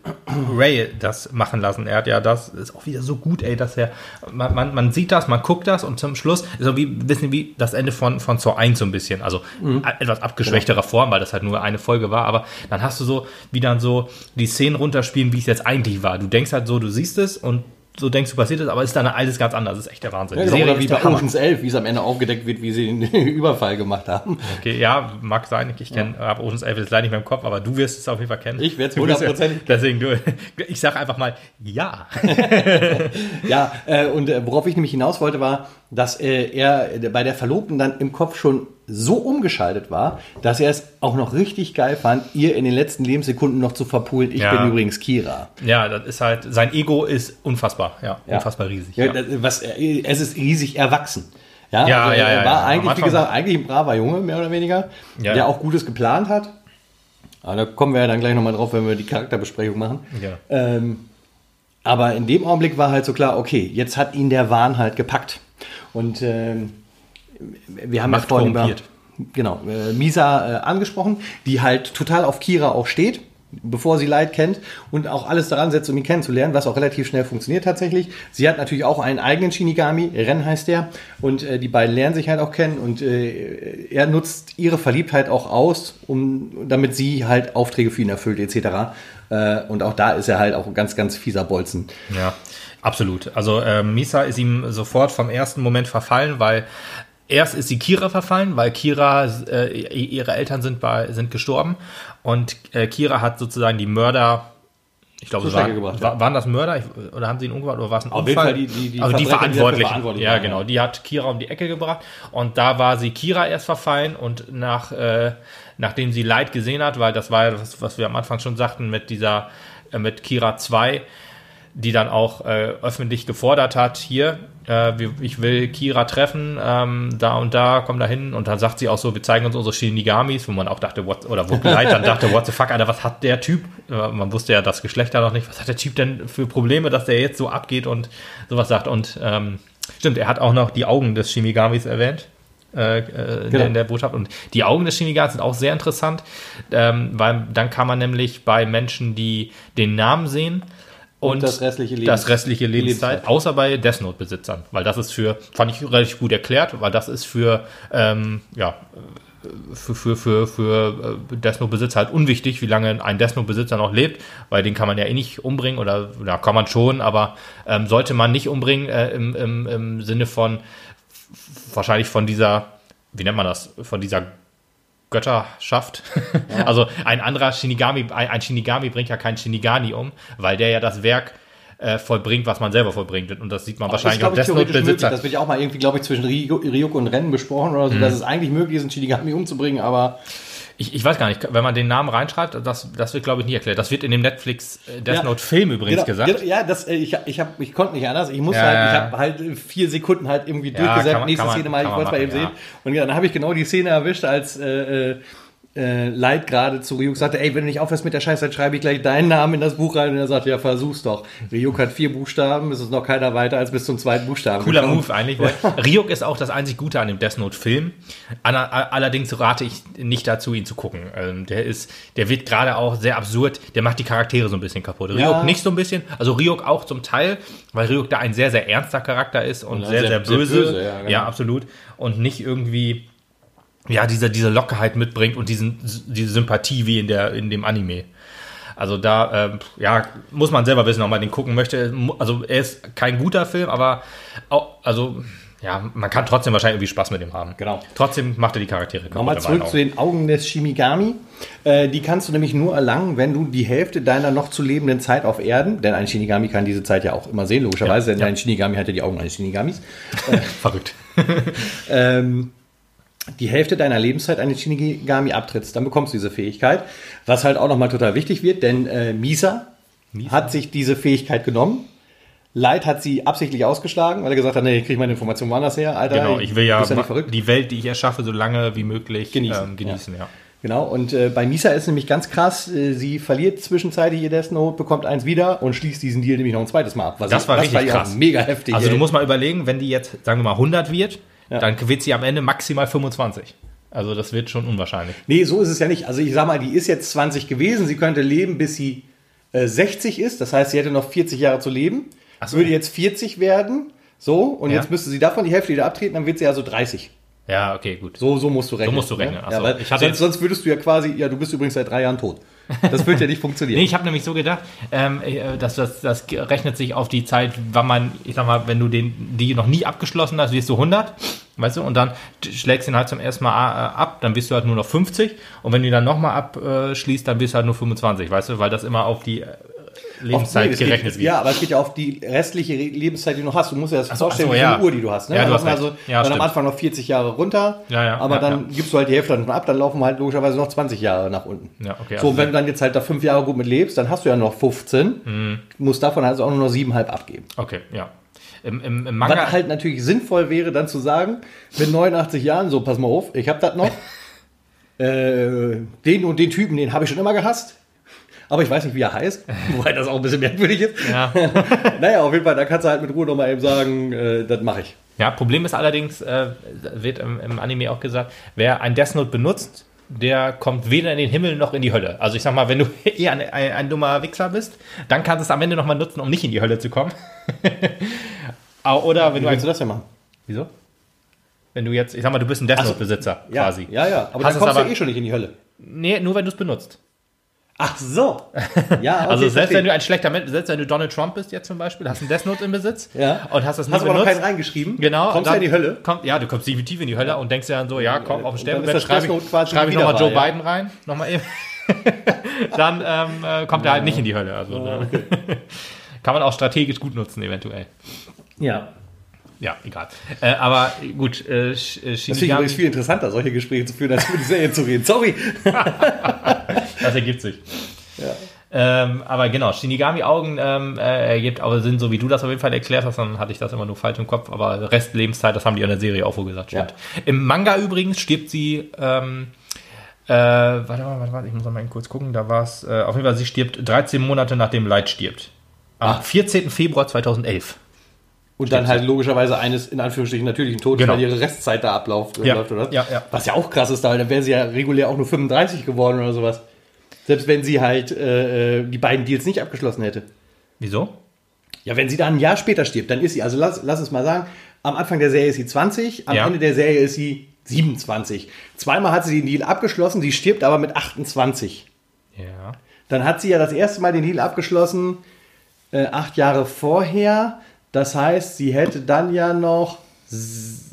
Ray das machen lassen. Er hat ja das, ist auch wieder so gut, ey, dass er, man, man, man sieht das, man guckt das und zum Schluss, so wie, bisschen wie das Ende von, von Zor 1 so ein bisschen. Also mhm. etwas abgeschwächterer genau. Form, weil das halt nur eine Folge war, aber dann hast du so, wie dann so die Szenen runterspielen, wie es jetzt eigentlich war. Du denkst halt so, du siehst es und so denkst du passiert ist, aber ist dann alles ganz anders. Das ist echt der Wahnsinn. Ja, genau, oder wie bei Oceans 11, wie es am Ende aufgedeckt wird, wie sie den (laughs) Überfall gemacht haben. Okay, ja, mag sein. Ich kenne, ja. Oceans 11 jetzt leider nicht mehr im Kopf, aber du wirst es auf jeden Fall kennen. Ich werde es hundertprozentig. Deswegen, du, (laughs) ich sage einfach mal ja. (laughs) ja, äh, und äh, worauf ich nämlich hinaus wollte, war, dass äh, er bei der Verlobten dann im Kopf schon so umgeschaltet war, dass er es auch noch richtig geil fand, ihr in den letzten Lebenssekunden noch zu verpulen, ich ja. bin übrigens Kira. Ja, das ist halt, sein Ego ist unfassbar, ja, ja. unfassbar riesig. Ja, das, was, es ist riesig erwachsen. Ja, ja, also ja, er war eigentlich, wie gesagt, eigentlich ein braver Junge, mehr oder weniger, der auch Gutes geplant hat. Aber da kommen wir ja dann gleich nochmal drauf, wenn wir die Charakterbesprechung machen. Ähm, aber in dem Augenblick war halt so klar, okay, jetzt hat ihn der Wahn halt gepackt. Und ähm, wir haben Macht ja vorhin über genau, äh, Misa äh, angesprochen, die halt total auf Kira auch steht, bevor sie Light kennt und auch alles daran setzt, um ihn kennenzulernen, was auch relativ schnell funktioniert tatsächlich. Sie hat natürlich auch einen eigenen Shinigami, Ren heißt der, und äh, die beiden lernen sich halt auch kennen und äh, er nutzt ihre Verliebtheit auch aus, um damit sie halt Aufträge für ihn erfüllt etc. Äh, und auch da ist er halt auch ein ganz, ganz fieser Bolzen. Ja. Absolut. Also äh, Misa ist ihm sofort vom ersten Moment verfallen, weil erst ist sie Kira verfallen, weil Kira, äh, ihre Eltern sind, bei, sind gestorben und äh, Kira hat sozusagen die Mörder ich glaube, waren, gebracht, ja. waren das Mörder oder haben sie ihn umgebracht oder war es ein Auf Unfall? Jeden Fall die, die, die, also die Verantwortlichen. Die ja, genau. Die hat Kira um die Ecke gebracht und da war sie Kira erst verfallen und nach, äh, nachdem sie Leid gesehen hat, weil das war ja das, was wir am Anfang schon sagten mit dieser, äh, mit Kira 2, die dann auch äh, öffentlich gefordert hat, hier, äh, ich will Kira treffen, ähm, da und da, komm da hin. Und dann sagt sie auch so, wir zeigen uns unsere Shinigamis, wo man auch dachte, what, oder wo Gleit dann (laughs) dachte, what the fuck, Alter, was hat der Typ? Äh, man wusste ja das Geschlecht da noch nicht, was hat der Typ denn für Probleme, dass der jetzt so abgeht und sowas sagt. Und ähm, stimmt, er hat auch noch die Augen des Shinigamis erwähnt. Äh, äh genau. in der Botschaft. Und die Augen des Shinigamis sind auch sehr interessant, ähm, weil dann kann man nämlich bei Menschen, die den Namen sehen, und, das restliche, Lebens das restliche Lebenszeit, Lebenszeit, außer bei Death Note-Besitzern, weil das ist für, fand ich relativ gut erklärt, weil das ist für, ähm, ja, für, für, für, für äh, Death Note-Besitzer halt unwichtig, wie lange ein Death Note-Besitzer noch lebt, weil den kann man ja eh nicht umbringen oder ja, kann man schon, aber ähm, sollte man nicht umbringen äh, im, im, im Sinne von wahrscheinlich von dieser, wie nennt man das, von dieser Götter schafft. Ja. (laughs) Also ein anderer Shinigami, ein Shinigami bringt ja keinen Shinigami um, weil der ja das Werk äh, vollbringt, was man selber vollbringt. Und das sieht man Aber wahrscheinlich auch Death Note Besitzer. Das wird ja auch mal irgendwie, glaube ich, zwischen Ryuk und Rennen besprochen oder so, mhm. dass es eigentlich möglich ist, einen Shinigami umzubringen, aber Ich, ich weiß gar nicht, wenn man den Namen reinschreibt, das, das wird, glaube ich, nie erklärt. Das wird in dem Netflix äh, Death Ja. Note Film übrigens Genau, gesagt. genau, Ja, das, äh, ich, ich, hab, ich konnte nicht anders. Ich muss Ja, halt, ich habe halt äh, vier Sekunden halt irgendwie Ja, durchgesetzt. kann man- Nächste man- Szene mal, ich wollte es eben machen, sehen. Und ja, dann habe ich genau die Szene erwischt, als äh, äh, Light gerade zu Ryuk sagte, ey, wenn du nicht aufhörst mit der Scheiße, dann schreibe ich gleich deinen Namen in das Buch rein. Und er sagt, ja, versuch's doch. Ryuk hat vier Buchstaben, es ist noch keiner weiter als bis zum zweiten Buchstaben. Cooler gekommen. Move eigentlich. Weil (laughs) Ryuk ist auch das einzig Gute an dem Death Note Film. Anna- Allerdings rate ich nicht dazu, ihn zu gucken. Ähm, Der ist, der wird gerade auch sehr absurd. Der macht die Charaktere so ein bisschen kaputt. Ryuk Ja. nicht so ein bisschen. Also Ryuk auch zum Teil, weil Ryuk da ein sehr, sehr ernster Charakter ist und Ja, sehr, sehr, sehr- sehr böse. böse, ja, genau. absolut. Und nicht irgendwie, ja, diese, diese Lockerheit mitbringt und diesen, diese Sympathie wie in der, in dem Anime. Also da, ähm, ja, muss man selber wissen, ob man den gucken möchte. Also er ist kein guter Film, aber auch, also ja, man kann trotzdem wahrscheinlich irgendwie Spaß mit ihm haben. Genau. Trotzdem macht er die Charaktere kaputt. Nochmal zurück zu den Augen des Shimigami. Äh, die kannst du nämlich nur erlangen, wenn du die Hälfte deiner noch zu lebenden Zeit auf Erden, denn ein Shinigami kann diese Zeit ja auch immer sehen, logischerweise, denn ja. ein Shinigami hat ja die Augen eines Shinigamis. (laughs) Verrückt. (laughs) ähm, die Hälfte deiner Lebenszeit eines Shinigami abtrittst, dann bekommst du diese Fähigkeit. Was halt auch nochmal total wichtig wird, denn äh, Misa, hat sich diese Fähigkeit genommen. Light hat sie absichtlich ausgeschlagen, weil er gesagt hat, nee, ich kriege meine Informationen woanders her. Alter, Genau, ich will ja, verrückt. die Welt, die ich erschaffe, so lange wie möglich Genießen, ähm, genießen ja. Genau, und äh, bei Misa ist nämlich ganz krass, äh, sie verliert zwischenzeitlich ihr Death Note, bekommt eins wieder und schließt diesen Deal nämlich noch ein zweites Mal ab. Was Das war richtig ihr krass. mega heftig. Also du ey. musst mal überlegen, wenn die jetzt, sagen wir mal, 100 wird, Ja. dann wird sie am Ende maximal 25. Also das wird schon unwahrscheinlich. Nee, so ist es ja nicht. Also ich sag mal, die ist jetzt 20 gewesen, sie könnte leben, bis sie äh, 60 ist. Das heißt, sie hätte noch 40 Jahre zu leben. Ach so. Würde jetzt 40 werden. So, und Ja. jetzt müsste sie davon die Hälfte wieder abtreten, dann wird sie also 30. Ja, okay, gut. So, so musst du rechnen. musst du rechnen. Ja, so. hatte sonst, sonst würdest du ja quasi, ja, du bist übrigens seit drei Jahren tot. Das wird ja nicht funktionieren. (laughs) Nee, ich habe nämlich so gedacht, ähm, äh, dass das, das rechnet sich auf die Zeit, wann man, ich sag mal, wenn du den, die noch nie abgeschlossen hast, wirst du 100, weißt du, und dann schlägst du ihn halt zum ersten Mal äh, ab, dann bist du halt nur noch 50 und wenn du ihn dann nochmal abschließt, dann bist du halt nur 25, weißt du, weil das immer auf die äh, Lebenszeit es gerechnet geht, wird. Ja, aber es geht ja auf die restliche Re- Lebenszeit, die du noch hast. Du musst dir das so, vorstellen, so, wie ja. eine Uhr, die du hast. Ne? Ja, du Dann hast also. Ja, dann am. Anfang noch 40 Jahre runter, Ja, ja, aber ja, dann gibst du halt die Hälfte davon ab, dann laufen halt logischerweise noch 20 Jahre nach unten. Ja, okay, so, also wenn du dann jetzt halt da fünf Jahre gut mit lebst, dann hast du ja noch 15, Mhm. musst davon also auch nur noch siebeneinhalb abgeben. Okay, ja. Im, im, im Was Manga, halt natürlich sinnvoll wäre, dann zu sagen, mit 89 Jahren, so, pass mal auf, ich hab das noch. (laughs) äh, den und den Typen, den habe ich schon immer gehasst. Aber ich weiß nicht, wie er heißt. (laughs) Wobei das auch ein bisschen merkwürdig ist. ja. (laughs) Naja, auf jeden Fall, da kannst du halt mit Ruhe nochmal eben sagen, äh, das mache ich. Ja, Problem ist allerdings, äh, wird im, im Anime auch gesagt, wer ein Death Note benutzt, der kommt weder in den Himmel noch in die Hölle. Also ich sag mal, wenn du (laughs) eher ein, ein, ein dummer Wichser bist, dann kannst du es am Ende nochmal nutzen, um nicht in die Hölle zu kommen. Oder wenn Wie du ein, willst du das denn machen? Wieso? Wenn du jetzt, ich sag mal, du bist ein Death so. Note-Besitzer Ja, quasi. ja, ja. Aber Hast dann es kommst aber- du eh schon nicht in die Hölle. Nee, nur wenn du es benutzt. Ach so. Ja, (laughs) okay, also selbst wenn du ein schlechter Mensch, selbst wenn du Donald Trump bist jetzt zum Beispiel, hast einen Death Note im Besitz (laughs) Ja. und hast das nie Hast aber noch benutzt. keinen reingeschrieben. Genau. Kommst du dann in die Hölle. Kommt, ja, du kommst definitiv in die Hölle und denkst dir dann so, ja, komm, auf den Sterbebett schreibe ich, schreib ich nochmal Joe ja. Biden rein, nochmal eben. (laughs) dann ähm, äh, kommt er halt nicht in die Hölle. Also, ne? Kann man auch strategisch gut nutzen, eventuell. Ja. Ja, egal. Äh, aber gut, äh, Sh- äh, Das finde ich Shinigami, übrigens viel interessanter, solche Gespräche zu führen, als über die Serie zu reden. Sorry. (laughs) das ergibt sich. Ähm, aber genau, Shinigami-Augen ähm, äh, ergibt aber Sinn, so wie du das auf jeden Fall erklärt hast, dann hatte ich das immer nur falsch im Kopf, aber Rest Lebenszeit, das haben die in der Serie auch wohl gesagt, stimmt. Im Manga übrigens stirbt sie, ähm, äh, warte mal, warte mal, ich muss noch mal kurz gucken, da war es, äh, auf jeden Fall, sie stirbt 13 Monate nachdem Light stirbt. Am 14. Februar 2011. Und dann halt logischerweise eines, in Anführungsstrichen, natürlichen Todes, Genau. weil ihre Restzeit da abläuft. Ja, läuft, oder? ja, ja. Was ja auch krass ist, da dann wäre sie ja regulär auch nur 35 geworden oder sowas. Selbst wenn sie halt äh, äh, die beiden Deals nicht abgeschlossen hätte. Wieso? Ja, wenn sie dann ein Jahr später stirbt, dann ist sie, also lass, lass es mal sagen, am Anfang der Serie ist sie 20, am Ja. Ende der Serie ist sie 27. Zweimal hat sie den Deal abgeschlossen, sie stirbt aber mit 28. Ja. Dann hat sie ja das erste Mal den Deal abgeschlossen, äh, acht Jahre vorher. Das heißt, sie hätte dann ja noch,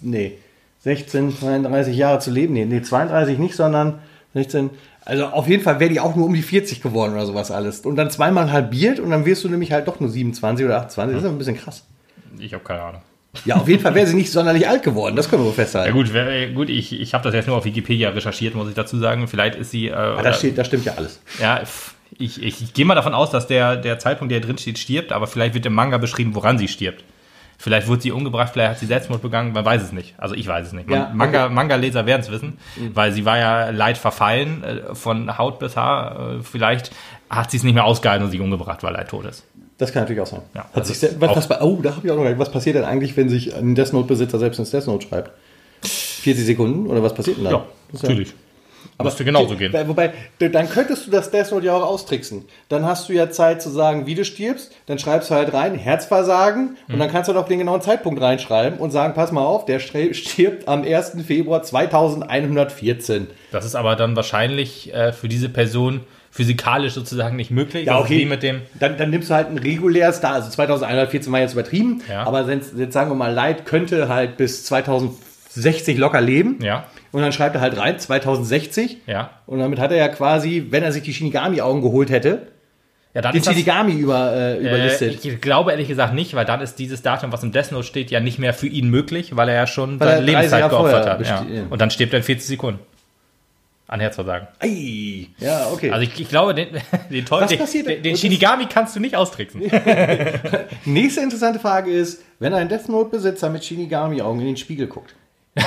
nee, 16, 32 Jahre zu leben. Nee, nee 32 nicht, sondern 16. Also auf jeden Fall wäre die auch nur um die 40 geworden oder sowas alles. Und dann zweimal halbiert und dann wirst du nämlich halt doch nur 27 oder 28. Das ist ein bisschen krass. Ich habe keine Ahnung. Ja, auf jeden Fall wäre sie nicht sonderlich alt geworden, das können wir wohl Ja festhalten. gut, wer- gut ich, ich habe das jetzt nur auf Wikipedia recherchiert, muss ich dazu sagen. Vielleicht ist sie. Äh, oder- da, steht, da stimmt ja alles. Ja, pff, ich, ich, ich gehe mal davon aus, dass der, der Zeitpunkt, der drin steht, stirbt, aber vielleicht wird im Manga beschrieben, woran sie stirbt. Vielleicht wurde sie umgebracht, vielleicht hat sie Selbstmord begangen, man weiß es nicht. Also ich weiß es nicht. Ja, okay. Manga, Manga-Leser werden es wissen, weil sie war ja leid verfallen, äh, von Haut bis Haar. Äh, vielleicht hat sie es nicht mehr ausgehalten und sich umgebracht, weil Leid tot ist. Das kann natürlich auch sein. Ja, Hat das sich sehr, was, was, oh, da habe ich auch noch was passiert denn eigentlich, wenn sich ein Death Note Besitzer selbst ins Death Note schreibt? 40 Sekunden oder was passiert denn da? Ist natürlich. Aber es genauso gehen. Wobei, dann könntest du das Death Note ja auch austricksen. Dann hast du ja Zeit zu sagen, wie du stirbst. Dann schreibst du halt rein, Herzversagen. Und dann kannst du doch den genauen Zeitpunkt reinschreiben und sagen, pass mal auf, der stirbt am 1. Februar 2114. Das ist aber dann wahrscheinlich äh, für diese Person physikalisch sozusagen nicht möglich. Ja, ist okay. Mit dem, Dann, dann nimmst du halt ein reguläres da, also 2114 war jetzt übertrieben, Ja. aber jetzt, jetzt sagen wir mal, Light könnte halt bis 2060 locker leben. ja, Und dann schreibt er halt rein, 2060. ja. Und damit hat er ja quasi, wenn er sich die Shinigami-Augen geholt hätte, Ja, dann den Shinigami über, äh, Äh, überlistet. ich glaube ehrlich gesagt nicht, weil dann ist dieses Datum, was im Death Note steht, ja nicht mehr für ihn möglich, weil er ja schon Weil seine 30 Lebenszeit geopfert hat. Ja. Und dann stirbt er in 40 Sekunden. An Herzversagen. Ei, ja, okay. Also ich, ich glaube, den, (laughs) den, Teufel, Was den, passiert denn? den, Shinigami kannst du nicht austricksen. (laughs) Nächste interessante Frage ist, wenn ein Death Note-Besitzer mit Shinigami-Augen in den Spiegel guckt, (laughs)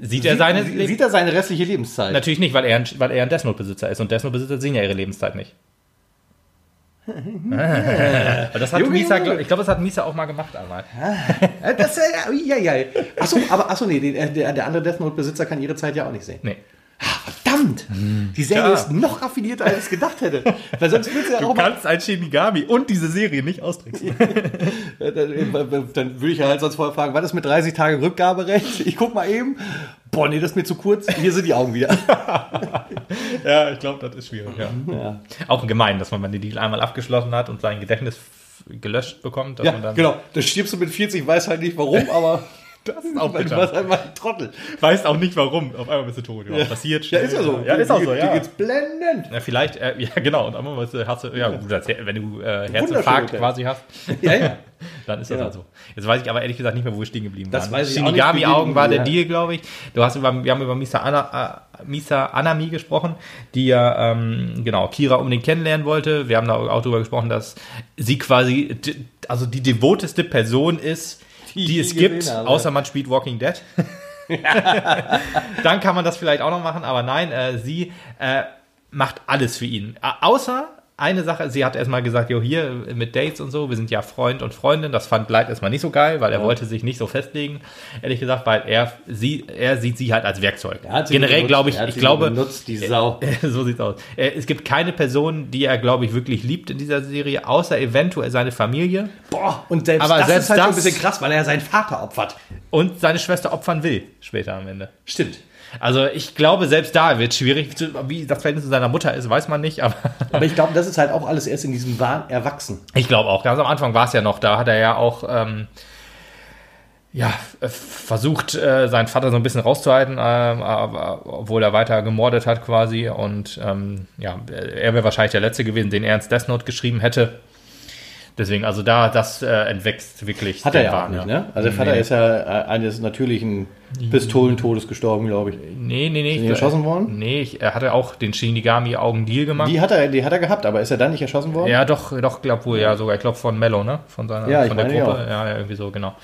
Sieht er seine sieht, er seine restliche Lebenszeit? Natürlich nicht, weil er, ein, weil er ein Death Note-Besitzer ist. Und Death Note-Besitzer sehen ja ihre Lebenszeit nicht. (laughs) Das hat Junge, Misa, Junge. ich glaube, das hat Misa auch mal gemacht einmal. Äh, Das, äh, ja, ja, ja. Achso, aber achso, nee, der, der, der andere Death Note-Besitzer kann ihre Zeit ja auch nicht sehen. Nee. Verdammt! Die Serie Tja. ist noch raffinierter, als ich gedacht hätte. Weil sonst du ja Du auch kannst ein Shinigami und diese Serie nicht austricksen. äh, dann, würde ich ja halt sonst vorher fragen, war das mit 30 Tagen Rückgaberecht? Ich guck mal eben. Boah, nee, das ist mir zu kurz. Hier sind die Augen wieder. (laughs) ja, ich glaube, das ist schwierig. Ja. Ja, Auch gemein, dass man den Deal einmal abgeschlossen hat und sein Gedächtnis gelöscht bekommt. Dass ja genau. Da stirbst du mit 40, weiß halt nicht warum, (laughs) aber Das ist auch weil du bitter. warst einfach ein Trottel. Weißt auch nicht warum. Auf einmal bist du tot. Ja, passiert Ja, ist ja so. Ja, ist auch so, ja. Dir geht's blendend. Ja, vielleicht, äh, ja genau, und einmal weißt du, hast du, ja gut, wenn du äh, Herzinfarkt quasi hast, (laughs) Ja, ja. (laughs) dann ist das Ja. halt so. Jetzt weiß ich aber ehrlich gesagt nicht mehr, wo wir stehen geblieben Das waren. weiß ich. Shinigami-Augen war der Ja. Deal, glaube ich. Du hast über, wir haben über Misa, Ana, äh, Misa Anami gesprochen, die ja, ähm, genau, Kira unbedingt kennenlernen wollte. Wir haben da auch darüber gesprochen, dass sie quasi, also die devoteste Person ist, die, Die es gibt, habe. außer man spielt Walking Dead. (laughs) dann kann man das vielleicht auch noch machen, aber nein, äh, sie äh, macht alles für ihn. Äh, außer eine Sache, sie hat erstmal gesagt, jo, hier mit Dates und so, wir sind ja Freund und Freundin. Das fand Light erstmal nicht so geil, weil er Ja. wollte sich nicht so festlegen, ehrlich gesagt, weil er, sie, er sieht sie halt als Werkzeug. Er Generell glaube ich, er ich glaube, benutzt, die Sau. (laughs) so sieht's aus. Äh, Es gibt keine Person, die er, glaube ich, wirklich liebt in dieser Serie, außer eventuell seine Familie Boah, und selbst Aber das selbst ist halt so ein das- bisschen krass, weil er seinen Vater opfert. und seine Schwester opfern will, später am Ende. Stimmt. Also ich glaube, selbst da wird es schwierig. Wie das Verhältnis zu seiner Mutter ist, weiß man nicht, aber (laughs) Aber ich glaube, das ist halt auch alles erst in diesem Wahn erwachsen. ich glaube auch. Ganz am Anfang war es ja noch, da hat er ja auch ähm, ja, äh, versucht, äh, seinen Vater so ein bisschen rauszuhalten, ähm, aber, obwohl er weiter gemordet hat quasi. Und ähm, ja, er wäre wahrscheinlich der Letzte gewesen, den er ins Death Note geschrieben hätte. Deswegen, also da, das äh, entwächst wirklich. Hat er ja auch Wahn, nicht, ne? Also der Vater Nee. ist ja äh, eines natürlichen Pistolentodes gestorben, glaube ich. Nee, nee, nee. die erschossen worden? Nee, ich, er hatte auch den Shinigami-Augen-Deal gemacht. Die hat er, die hat er gehabt, aber ist er dann nicht erschossen worden? Ja, doch, doch, glaub wohl, ja, sogar. Ich glaube von Mello, ne? Von seiner, Ja, ich von der Gruppe. Ja, ja, irgendwie so, genau.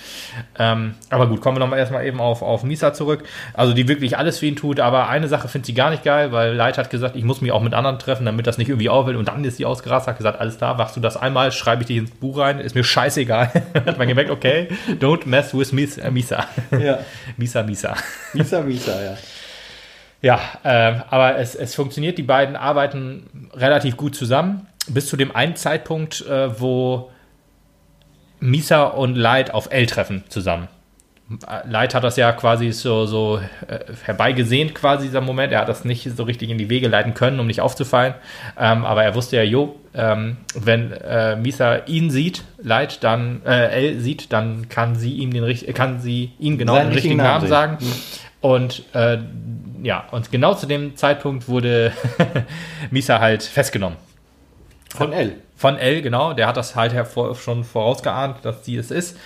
Ähm, aber gut, kommen wir nochmal erstmal eben auf, auf Misa zurück. Also, die wirklich alles für ihn tut, aber eine Sache findet sie gar nicht geil, weil Light hat gesagt, ich muss mich auch mit anderen treffen, damit das nicht irgendwie auffällt. Und dann ist sie ausgerast, hat gesagt, alles klar, machst du das einmal, schreibe ich dich ins Buch rein, ist mir scheißegal. (laughs) hat man gemerkt, okay, don't mess with äh, Misa. Ja. (laughs) Misa, Misa. Misa, (laughs) Misa, ja. Ja, ähm, aber es, es funktioniert. Die beiden arbeiten relativ gut zusammen. Bis zu dem einen Zeitpunkt, äh, wo Misa und Light auf L treffen zusammen. Light hat das ja quasi so, so äh, herbeigesehnt, quasi dieser Moment. Er hat das nicht so richtig in die Wege leiten können, um nicht aufzufallen. Ähm, aber er wusste ja, jo, ähm, wenn äh, Misa ihn sieht, Light dann äh, L sieht, dann kann sie ihm den kann sie ihm genau Seinen den richtigen Namen Namen sagen. Und äh, ja, und genau zu dem Zeitpunkt wurde (laughs) Misa halt festgenommen. Von L. Von L, genau, der hat das halt schon vorausgeahnt, dass sie es ist.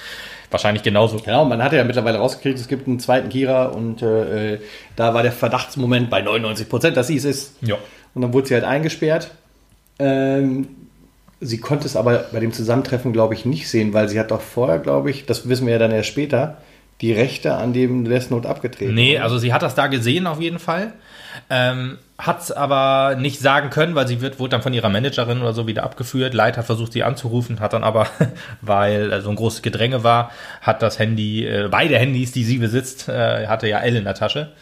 Wahrscheinlich genauso. Genau, man hat ja mittlerweile rausgekriegt, es gibt einen zweiten Kira und äh, da war der Verdachtsmoment bei 99 Prozent, dass sie es ist. Ja. Und dann wurde sie halt eingesperrt. Ähm, sie konnte es aber bei dem Zusammentreffen, glaube ich, nicht sehen, weil sie hat doch vorher, glaube ich, das wissen wir ja dann erst später, die Rechte an dem Death Note abgetreten. Nee, also sie hat das da gesehen auf jeden Fall. Ähm, hat es aber nicht sagen können, weil sie wird, wurde dann von ihrer Managerin oder so wieder abgeführt. Hat versucht, sie anzurufen, hat dann aber, (laughs) weil so ein großes Gedränge war, hat das Handy, äh, beide Handys, die sie besitzt, äh, hatte ja Elle in der Tasche.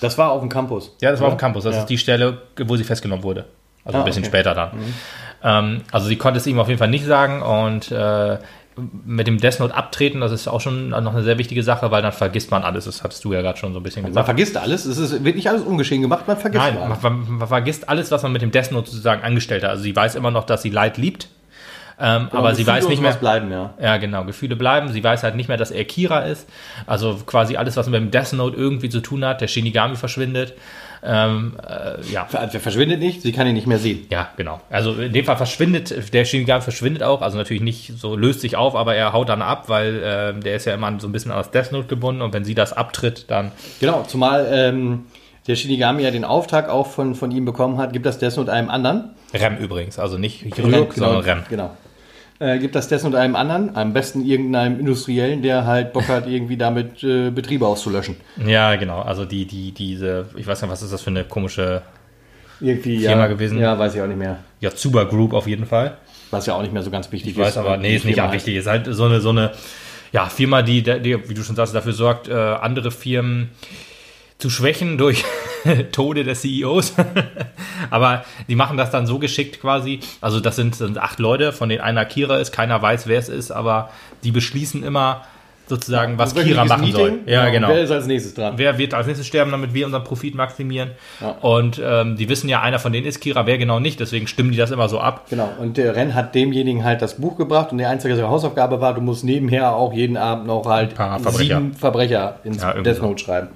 Das war auf dem Campus. Ja, das war auf dem Campus. Das ja. ist die Stelle, wo sie festgenommen wurde. Also ah, ein bisschen okay. später dann. Mhm. Ähm, also sie konnte es ihm auf jeden Fall nicht sagen und äh, mit dem Death Note abtreten, das ist auch schon noch eine sehr wichtige Sache, weil dann vergisst man alles. Das hattest du ja gerade schon so ein bisschen gesagt. Man vergisst alles. Es ist wirklich alles ungeschehen gemacht. Man vergisst Nein, alles. Man, man, vergisst alles, was man mit dem Death Note sozusagen angestellt hat. Also sie weiß immer noch, dass sie Leid liebt. Ähm, aber sie weiß nicht mehr. bleiben, ja. Ja, genau. Gefühle bleiben. Sie weiß halt nicht mehr, dass er Kira ist. Also quasi alles, was mit dem Death Note irgendwie zu tun hat. Der Shinigami verschwindet. Ähm, äh, ja. Der verschwindet nicht, sie kann ihn nicht mehr sehen. Ja, genau. Also in dem Fall verschwindet, der Shinigami verschwindet auch, also natürlich nicht so löst sich auf, aber er haut dann ab, weil äh, der ist ja immer so ein bisschen an das Death Note gebunden und wenn sie das abtritt, dann. Genau, zumal ähm, der Shinigami ja den Auftrag auch von, von ihm bekommen hat, gibt das Death Note einem anderen. Rem übrigens, also nicht Ryuk, genau, sondern Rem. Genau äh, gibt das dessen und einem anderen, am besten irgendeinem Industriellen, der halt Bock hat, irgendwie damit äh, Betriebe auszulöschen. Ja, genau. Also die, die, diese, ich weiß nicht, was ist das für eine komische irgendwie, Firma ja, gewesen? Ja, weiß ich auch nicht mehr. Ja, Zuba Group auf jeden Fall. Was ja auch nicht mehr so ganz wichtig ich ist. Weiß aber, nee, ist nicht auch wichtig. Ist halt so eine, so eine ja, Firma, die, die, wie du schon sagst, dafür sorgt, äh, andere Firmen zu schwächen durch (laughs) Tode des CEOs. (laughs) Aber die machen das dann so geschickt quasi. Also das sind, sind acht Leute, von denen einer Kira ist, keiner weiß, wer es ist, aber die beschließen immer sozusagen, was Kira machen Meeting. soll. Ja, genau. Wer ist als nächstes dran? Wer wird als nächstes sterben, damit wir unseren Profit maximieren? Ja. Und ähm, die wissen ja, einer von denen ist Kira, wer genau nicht, deswegen stimmen die das immer so ab. Genau, und der Renn hat demjenigen halt das Buch gebracht und die einzige Hausaufgabe war, du musst nebenher auch jeden Abend noch halt sieben Verbrecher ins ja, Death Note so. schreiben.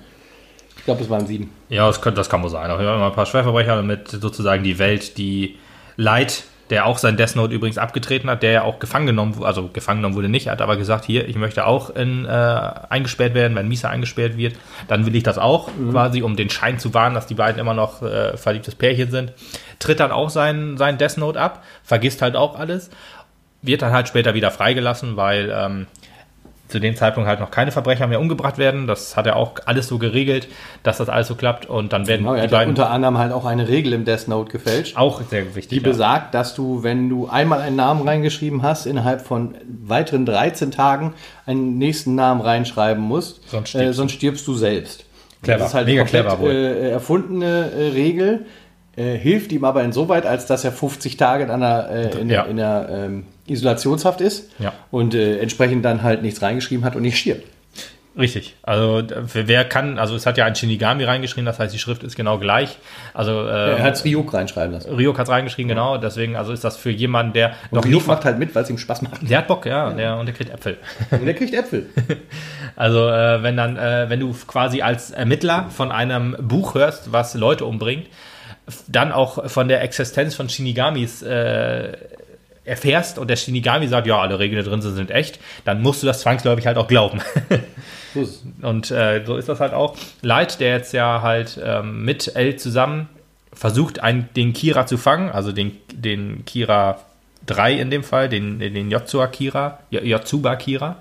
Ich glaube, es waren sieben. Ja, das, könnte, das kann wohl sein. Auf jeden Fall ein paar Schwerverbrecher, damit sozusagen die Welt, die Leid, der auch sein Death Note übrigens abgetreten hat, der ja auch gefangen genommen wurde, also gefangen genommen wurde nicht, hat aber gesagt, hier, ich möchte auch in, äh, eingesperrt werden, wenn Misa eingesperrt wird, dann will ich das auch, mhm. quasi, um den Schein zu wahren, dass die beiden immer noch äh, verliebtes Pärchen sind. Tritt dann auch sein, sein Death Note ab, vergisst halt auch alles, wird dann halt später wieder freigelassen, weil ähm, zu dem Zeitpunkt halt noch keine Verbrecher mehr umgebracht werden. Das hat er auch alles so geregelt, dass das alles so klappt. Und dann werden genau, die beiden unter anderem halt auch eine Regel im Death Note gefälscht. Auch sehr wichtig. Die ja. besagt, dass du, wenn du einmal einen Namen reingeschrieben hast, innerhalb von weiteren 13 Tagen einen nächsten Namen reinschreiben musst. Sonst stirbst, äh, sonst stirbst du selbst. Clever. Das ist halt Mega komplett, clever wohl. Äh, erfundene äh, Regel. Äh, hilft ihm aber insoweit, als dass er 50 Tage in einer, äh, in, ja. in einer ähm, Isolationshaft ist ja. und äh, entsprechend dann halt nichts reingeschrieben hat und nicht stirbt. Richtig. Also wer kann, also es hat ja ein Shinigami reingeschrieben, das heißt die Schrift ist genau gleich. Also äh, er hat es Ryuk reinschreiben lassen. Ryuk hat es reingeschrieben, genau. Deswegen, also ist das für jemanden, der und noch Ryuk macht halt mit, weil es ihm Spaß macht. Der hat Bock, ja, Der, und der kriegt Äpfel. Und der kriegt Äpfel. (laughs) also äh, wenn dann, äh, wenn du quasi als Ermittler von einem Buch hörst, was Leute umbringt, dann auch von der Existenz von Shinigamis äh, erfährst und der Shinigami sagt, ja, alle Regeln, die drin sind, sind echt, dann musst du das zwangsläufig halt auch glauben. (laughs) und äh, so ist das halt auch. Light, der jetzt ja halt ähm, mit L zusammen versucht, einen, den Kira zu fangen, also den, den Kira 3 in dem Fall, den, den Yotsuba Kira, Yotsuba Kira.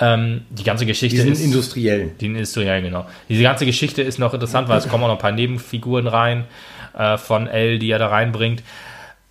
Ähm, die ganze Geschichte die ist. industriellen. Die industriellen, genau. Diese ganze Geschichte ist noch interessant, weil es kommen auch noch ein paar Nebenfiguren rein äh, von L, die er da reinbringt.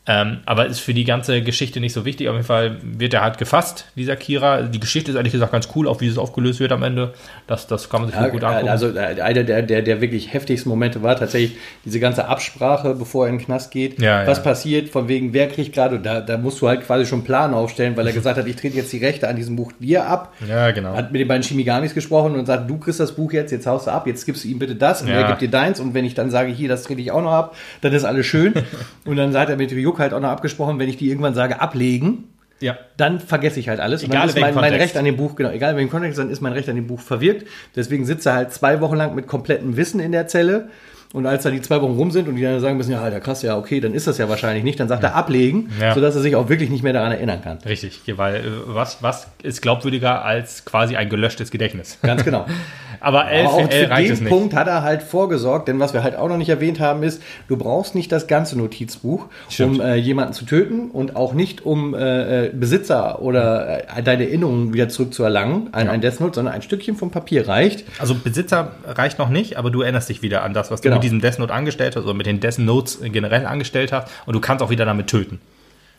Ähm, aber ist für die ganze Geschichte nicht so wichtig. Auf jeden Fall wird er halt gefasst, dieser Kira. Die Geschichte ist ehrlich gesagt ganz cool, auch wie es aufgelöst wird am Ende. Das, das kann man sich ja, gut angucken. Also äh, einer der, der, der wirklich heftigsten Momente war tatsächlich diese ganze Absprache, bevor er in den Knast geht. Ja, Was ja. passiert, von wegen, wer kriegt gerade, da, da musst du halt quasi schon einen Plan aufstellen, weil er (laughs) gesagt hat, ich trete jetzt die Rechte an diesem Buch dir ab. Ja, genau. Hat mit den beiden Shimigamis gesprochen und sagt, du kriegst das Buch jetzt, jetzt haust du ab, jetzt gibst du ihm bitte das und er gibt dir deins. Und wenn ich dann sage, hier, das trete ich auch noch ab, dann ist alles schön. (laughs) und dann sagt er mit Ryuk halt auch noch abgesprochen, wenn ich die irgendwann sage, ablegen, Ja. dann vergesse ich halt alles. Egal dann ist mein, mein. Recht an dem Buch, genau, egal in welchem Kontext, dann ist mein Recht an dem Buch verwirkt. Deswegen sitzt er halt zwei Wochen lang mit komplettem Wissen in der Zelle. Und als da die zwei Wochen rum sind und die dann sagen müssen, ja, Alter, krass, ja, okay, dann ist das ja wahrscheinlich nicht, dann sagt er ablegen, Ja. sodass er sich auch wirklich nicht mehr daran erinnern kann. Richtig, weil äh, was, was ist glaubwürdiger als quasi ein gelöschtes Gedächtnis? Ganz genau. (laughs) Aber elf, Aber auch für den. Punkt hat er halt vorgesorgt, denn was wir halt auch noch nicht erwähnt haben, ist, du brauchst nicht das ganze Notizbuch, Stimmt. um äh, jemanden zu töten und auch nicht um äh, äh, Besitzer oder äh, deine Erinnerungen wieder zurückzuerlangen, ein, Ja. ein Death Note, sondern ein Stückchen vom Papier reicht. Also Besitzer reicht noch nicht, aber du erinnerst dich wieder an das, was Genau. du mit diesem Death Note angestellt hast oder mit den Death Notes generell angestellt hast und du kannst auch wieder damit töten.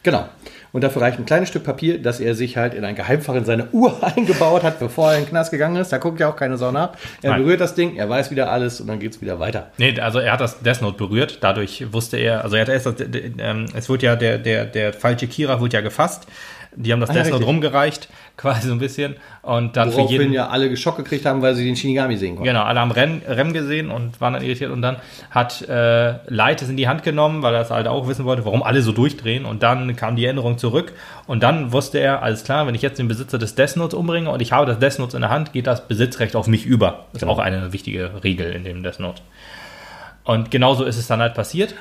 Genau. Und dafür reicht ein kleines Stück Papier, das er sich halt in ein Geheimfach in seine Uhr (laughs) eingebaut hat, bevor er in den Knast gegangen ist. Da guckt ja auch keine Sau nach. Er Nein. berührt das Ding, er weiß wieder alles und dann geht's wieder weiter. Nee, also er hat das Death Note berührt, dadurch wusste er, also er hat erst, das, ähm, es wurde ja, der, der, der falsche Kira wurde ja gefasst. Die haben das Ah, ja, Death Note richtig. rumgereicht, (laughs) quasi so ein bisschen. Und dann für Woraufhin jeden. ja alle Schock gekriegt haben, weil sie den Shinigami sehen konnten. Genau, alle haben Rem, Rem gesehen und waren dann irritiert und dann hat äh, Light es in die Hand genommen, weil er es halt auch wissen wollte, warum alle so durchdrehen und dann kam die Erinnerung zurück und dann wusste er, alles klar, wenn ich jetzt den Besitzer des Death Notes umbringe und ich habe das Death Note in der Hand, geht das Besitzrecht auf mich über. Das ist auch eine wichtige Regel in dem Death Note. Und genauso ist es dann halt passiert.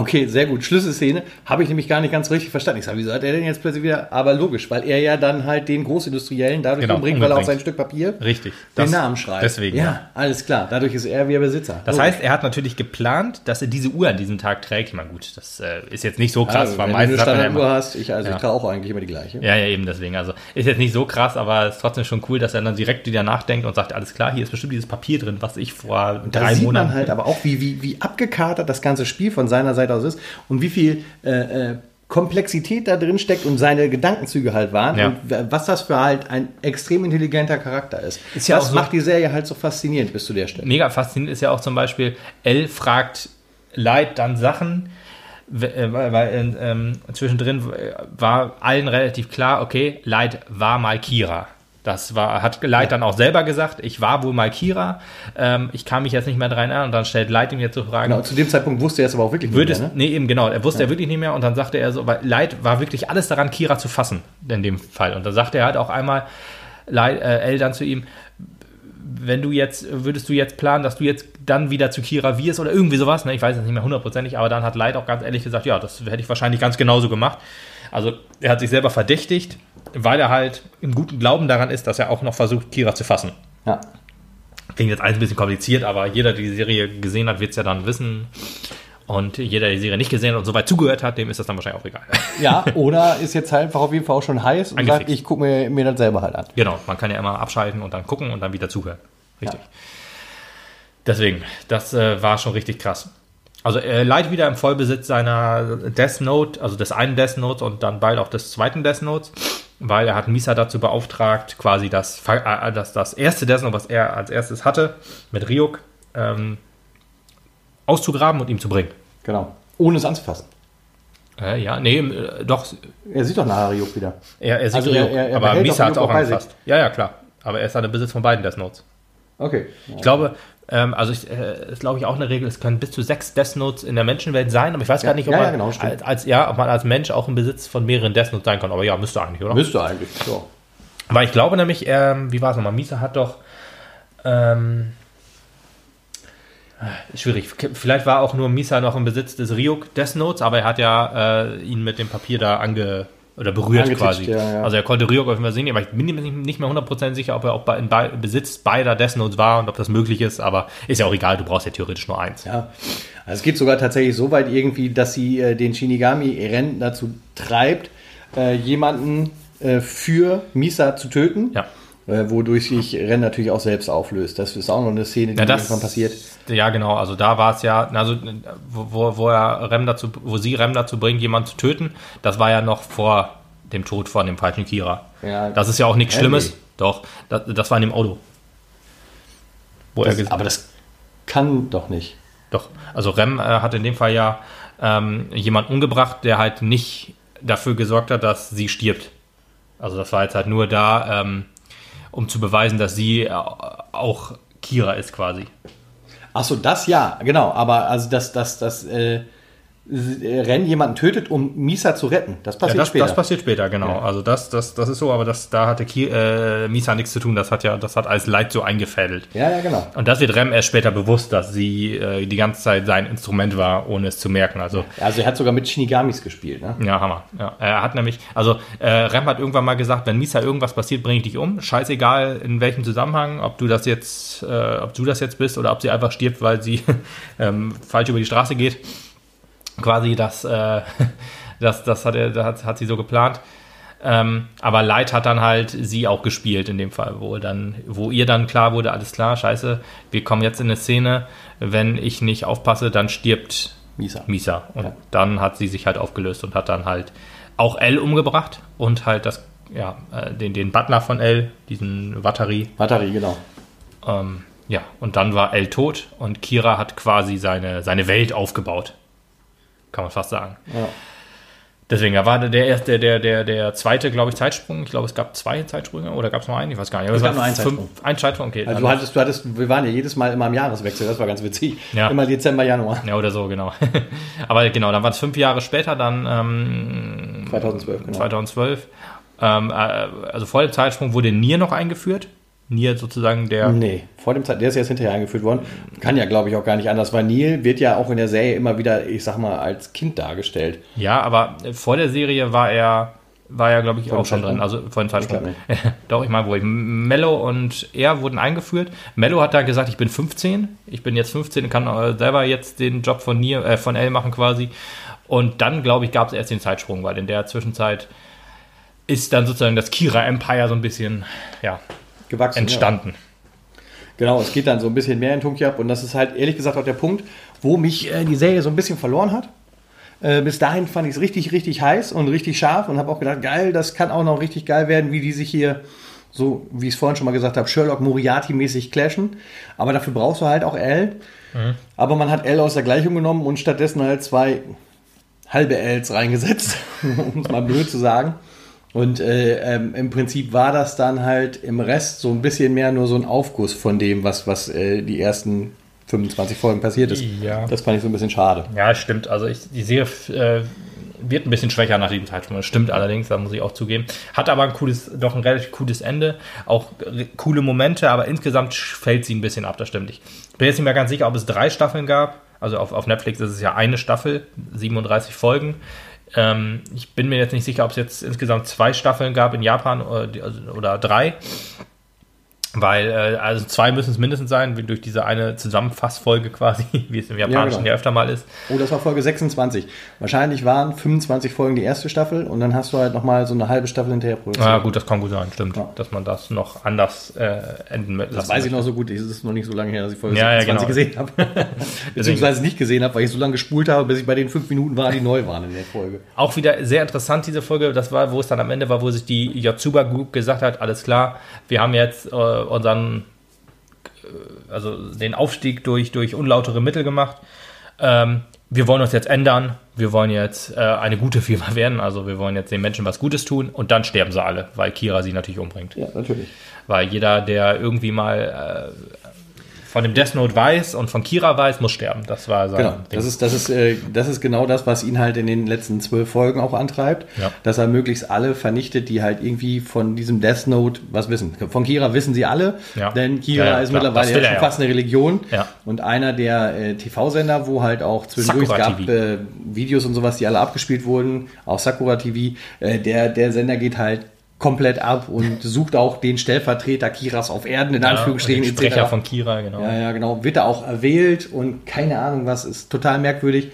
Okay, sehr gut. Schlüsselszene habe ich nämlich gar nicht ganz richtig verstanden. Ich sage, wieso hat er denn jetzt plötzlich wieder? Aber logisch, weil er ja dann halt den Großindustriellen dadurch Genau, umbringt, weil er auf sein Stück Papier Richtig. den Namen schreibt. Deswegen. Ja, alles klar. Dadurch ist er wieder Besitzer. Das Logisch. heißt, er hat natürlich geplant, dass er diese Uhr an diesem Tag trägt. Ich meine, gut, das äh, ist jetzt nicht so krass, also, weil wenn du eine Standarduhr hast, ich, also Ja. ich trage auch eigentlich immer die gleiche. Ja, ja, eben deswegen. Also ist jetzt nicht so krass, aber es ist trotzdem schon cool, dass er dann direkt wieder nachdenkt und sagt, alles klar, hier ist bestimmt dieses Papier drin, was ich vor Da drei sieht Monaten. man halt aber auch, wie, wie, wie abgekatert das ganze Spiel von seiner Seite aus ist und wie viel äh, äh, Komplexität da drin steckt und seine Gedankenzüge halt waren Ja. und was das für halt ein extrem intelligenter Charakter ist. Ist ja das so- macht die Serie halt so faszinierend bis zu der Stelle. Mega faszinierend ist ja auch zum Beispiel, L fragt Light dann Sachen, äh, weil, weil ähm, zwischendrin äh, war allen relativ klar, okay, Light war mal Kira. Das war, hat Light dann auch selber gesagt, ich war wohl mal Kira, ähm, ich kann mich jetzt nicht mehr dran erinnern und dann stellt Light ihm jetzt so Fragen, Genau, zu dem Zeitpunkt wusste er es aber auch wirklich es, mehr, ne? nee, eben genau. Er wusste ja. wirklich nicht mehr und dann sagte er so, weil Light war wirklich alles daran, Kira zu fassen, in dem Fall. Und dann sagte er halt auch einmal, Light, äh, L dann zu ihm, wenn du jetzt, würdest du jetzt planen, dass du jetzt dann wieder zu Kira wirst oder irgendwie sowas, ne? ich weiß es nicht mehr hundertprozentig, aber dann hat Light auch ganz ehrlich gesagt, ja, das hätte ich wahrscheinlich ganz genauso gemacht. Also er hat sich selber verdächtigt, weil er halt im guten Glauben daran ist, dass er auch noch versucht, Kira zu fassen. Ja. Klingt jetzt alles ein bisschen kompliziert, aber jeder, der die Serie gesehen hat, wird es ja dann wissen. Und jeder, der die Serie nicht gesehen hat und soweit zugehört hat, dem ist das dann wahrscheinlich auch egal. ja, (laughs) oder ist jetzt halt einfach auf jeden Fall auch schon heiß und Angefixt. sagt, ich gucke mir, mir das selber halt an. genau, man kann ja immer abschalten und dann gucken und dann wieder zuhören. Richtig. Deswegen, das äh, war schon richtig krass. Also er leidet wieder im Vollbesitz seiner Death Note, also des einen Death Notes und dann bald auch des zweiten Death Notes, weil er hat Misa dazu beauftragt, quasi das, Fa- äh, das, das erste Note, was er als erstes hatte, mit Ryuk, ähm, auszugraben und ihm zu bringen. Genau. Ohne es anzufassen. Äh, ja, nee, äh, doch, Er sieht doch nachher Ryuk wieder. er, er sieht Also Ryuk, er- er- er aber Misa hat es auch angefasst. Ja, ja, klar. Aber er ist dann im Besitz von beiden Death Notes. Okay. Ich glaube, ähm, also ich, äh, ist glaube ich auch eine Regel, es können bis zu sechs Death Notes in der Menschenwelt sein, aber ich weiß Ja, gar nicht, ob ja, ja, man genau, stimmt. als, als, ja, ob man als Mensch auch im Besitz von mehreren Death Notes sein kann. Aber ja, müsste eigentlich, oder? Müsste eigentlich. So. Weil ich glaube nämlich, ähm, wie war es nochmal? Misa hat doch ähm, äh, schwierig. Vielleicht war auch nur Misa noch im Besitz des Ryuk Death Notes, aber er hat ja äh, ihn mit dem Papier da ange oder berührt quasi. ja, ja. Also er konnte Ryuk auf jeden Fall sehen, aber ich bin mir nicht- mehr 100% sicher, ob er auch in Besitz beider Death Notes war und ob das möglich ist, aber ist ja auch egal, du brauchst ja theoretisch nur eins. Ja. Also es geht sogar tatsächlich so weit irgendwie, dass sie äh, den Shinigami-Ren dazu treibt, äh, jemanden äh, für Misa zu töten. Ja. Äh, wodurch sich Ren natürlich auch selbst auflöst. Das ist auch noch eine Szene, die Ja, das irgendwann passiert. Ja, genau. Also da war es ja, also wo, wo- er Rem dazu, wo sie Rem dazu bringt, jemanden zu töten, das war ja noch vor dem Tod von dem falschen Kira. Ja, Das ist ja auch nichts Schlimmes. nee. Doch, das, das war in dem Auto. Wo er das, ges- aber das kann doch nicht. Doch, also Rem äh, hat in dem Fall ja ähm, jemanden umgebracht, der halt nicht dafür gesorgt hat, dass sie stirbt. Also das war jetzt halt nur da, ähm, um zu beweisen, dass sie äh, auch Kira ist quasi. Achso, das ja, genau. Aber also das, das, das, äh, Ren jemanden tötet, um Misa zu retten. Das passiert ja, das, später. Das passiert später, genau. Ja. Also das, das, das ist so, aber das, da hatte Ki äh, Misa nichts zu tun. Das hat ja, das hat als Leid so eingefädelt. ja, ja, genau. Und das wird Rem erst später bewusst, dass sie äh, die ganze Zeit sein Instrument war, ohne es zu merken. Also Also er hat sogar mit Shinigamis gespielt, ne? ja, Hammer. Ja, er hat nämlich, also äh, Rem hat irgendwann mal gesagt, wenn Misa irgendwas passiert, bringe ich dich um. Scheißegal in welchem Zusammenhang, ob du das jetzt, äh, ob du das jetzt bist oder ob sie einfach stirbt, weil sie (laughs) ähm, falsch über die Straße geht. Quasi das, äh, (laughs) das, das hat er, das hat, hat sie so geplant. Ähm, aber Light hat dann halt sie auch gespielt in dem Fall, wo dann, wo ihr dann klar wurde, alles klar, scheiße, wir kommen jetzt in eine Szene, wenn ich nicht aufpasse, dann stirbt Misa. Misa. Und Ja. dann hat sie sich halt aufgelöst und hat dann halt auch L umgebracht und halt das, ja, äh, den, den Butler von L, diesen Watari. Batterie, genau. Ähm, ja, und dann war L tot und Kira hat quasi seine, seine Welt aufgebaut. Kann man fast sagen. Ja. Deswegen, da war der erste, der, der, der zweite, glaube ich, Zeitsprung. Ich glaube, es gab zwei Zeitsprünge oder gab es nur einen? Ich weiß gar nicht. Aber Es gab war nur einen fünf- Zeitsprung. Ein Zeitsprung, okay. Also du hattest, du hattest, wir waren ja jedes Mal immer im Jahreswechsel, das war ganz witzig. Ja. Immer Dezember, Januar. Ja, oder so, genau. (laughs) Aber genau, dann waren es fünf Jahre später, dann ähm, 2012, genau. 2012. Ähm, äh, also vor dem Zeitsprung wurde Nier noch eingeführt. Nier sozusagen der. Nee, vor dem Zeit, der ist jetzt hinterher eingeführt worden. Kann ja, glaube ich, auch gar nicht anders, weil Neil wird ja auch in der Serie immer wieder, ich sag mal, als Kind dargestellt. Ja, aber vor der Serie war er, war er, glaube ich, Vor auch schon drin. Also vor dem Zeitsprung. (laughs) Doch, ich meine, wo ich. Mello und er wurden eingeführt. Mello hat da gesagt, ich bin 15. Ich bin jetzt 15 und kann äh, selber jetzt den Job von Nier, äh, von L machen quasi. Und dann, glaube ich, gab es erst den Zeitsprung, weil in der Zwischenzeit ist dann sozusagen das Kira Empire so ein bisschen, ja, Gewachsen. entstanden. Ja. Genau, es geht dann so ein bisschen mehr in Tunki ab und das ist halt ehrlich gesagt auch der Punkt, wo mich äh, die Serie so ein bisschen verloren hat. Äh, bis dahin fand ich es richtig, richtig heiß und richtig scharf und habe auch gedacht, geil, das kann auch noch richtig geil werden, wie die sich hier so, wie ich es vorhin schon mal gesagt habe, Sherlock Moriarty-mäßig clashen. Aber dafür brauchst du halt auch L. Aber man hat L aus der Gleichung genommen und stattdessen halt zwei halbe Ls reingesetzt, (laughs) um es mal blöd zu sagen. Und äh, ähm, im Prinzip war das dann halt im Rest so ein bisschen mehr nur so ein Aufguss von dem, was, was äh, die ersten 25 Folgen passiert ist. Ja. Das fand ich so ein bisschen schade. Ja, stimmt. Also ich, die Serie äh, wird ein bisschen schwächer nach diesem Zeitsprung. Das stimmt allerdings, da muss ich auch zugeben. Hat aber ein cooles, doch ein relativ cooles Ende. Auch coole Momente, aber insgesamt fällt sie ein bisschen ab, das stimmt. Ich bin jetzt nicht mehr ganz sicher, ob es drei Staffeln gab. Also auf, auf Netflix ist es ja eine Staffel, 37 Folgen. Ähm, ich bin mir jetzt nicht sicher, ob es jetzt insgesamt zwei Staffeln gab in Japan oder, die- also- oder drei. Weil, äh, also zwei müssen es mindestens sein, wie durch diese eine Zusammenfassfolge quasi, (laughs) wie es im Japanischen genau. ja öfter mal ist. Oh, das war Folge 26. Wahrscheinlich waren 25 Folgen die erste Staffel und dann hast du halt nochmal so eine halbe Staffel hinterher produziert. Ja, gut, das kann gut sein, stimmt. Ja. Dass man das noch anders äh, enden lassen Das weiß ich möchte. noch so gut. Es ist noch nicht so lange her, dass ich Folge Ja, ja, 26 gesehen habe. (laughs) (laughs) Beziehungsweise nicht gesehen habe, weil ich so lange gespult habe, bis ich bei den fünf Minuten war, die neu waren in der Folge. Auch wieder sehr interessant, diese Folge. Das war, wo es dann am Ende war, wo sich die Yotsuba Group gesagt hat: Alles klar, wir haben jetzt äh, unseren, äh, also den Aufstieg durch, durch unlautere Mittel gemacht. Ähm, wir wollen uns jetzt ändern. Wir wollen jetzt äh, eine gute Firma (laughs) werden. Also, wir wollen jetzt den Menschen was Gutes tun. Und dann sterben sie alle, weil Kira sie natürlich umbringt. Ja, natürlich. Weil jeder, der irgendwie mal äh, von dem Death Note weiß und von Kira weiß, muss sterben. Das war sein Genau. Ding. Das ist, das, ist, äh, das ist genau das, was ihn halt in den letzten zwölf Folgen auch antreibt. Ja. Dass er möglichst alle vernichtet, die halt irgendwie von diesem Death Note was wissen. Von Kira wissen sie alle, Ja. denn Kira Ja, ist klar. mittlerweile ja schon fast eine Religion. Und einer der äh, TV-Sender, wo halt auch zwischendurch Sakura gab äh, Videos und sowas, die alle abgespielt wurden, auch Sakura TV, äh, der, der Sender geht halt komplett ab und sucht auch den Stellvertreter Kiras auf Erden, in Ja, Anführungsstrichen. den Sprecher von Kira, genau. Ja, ja, genau. Wird er auch erwählt und keine Ahnung was, ist total merkwürdig.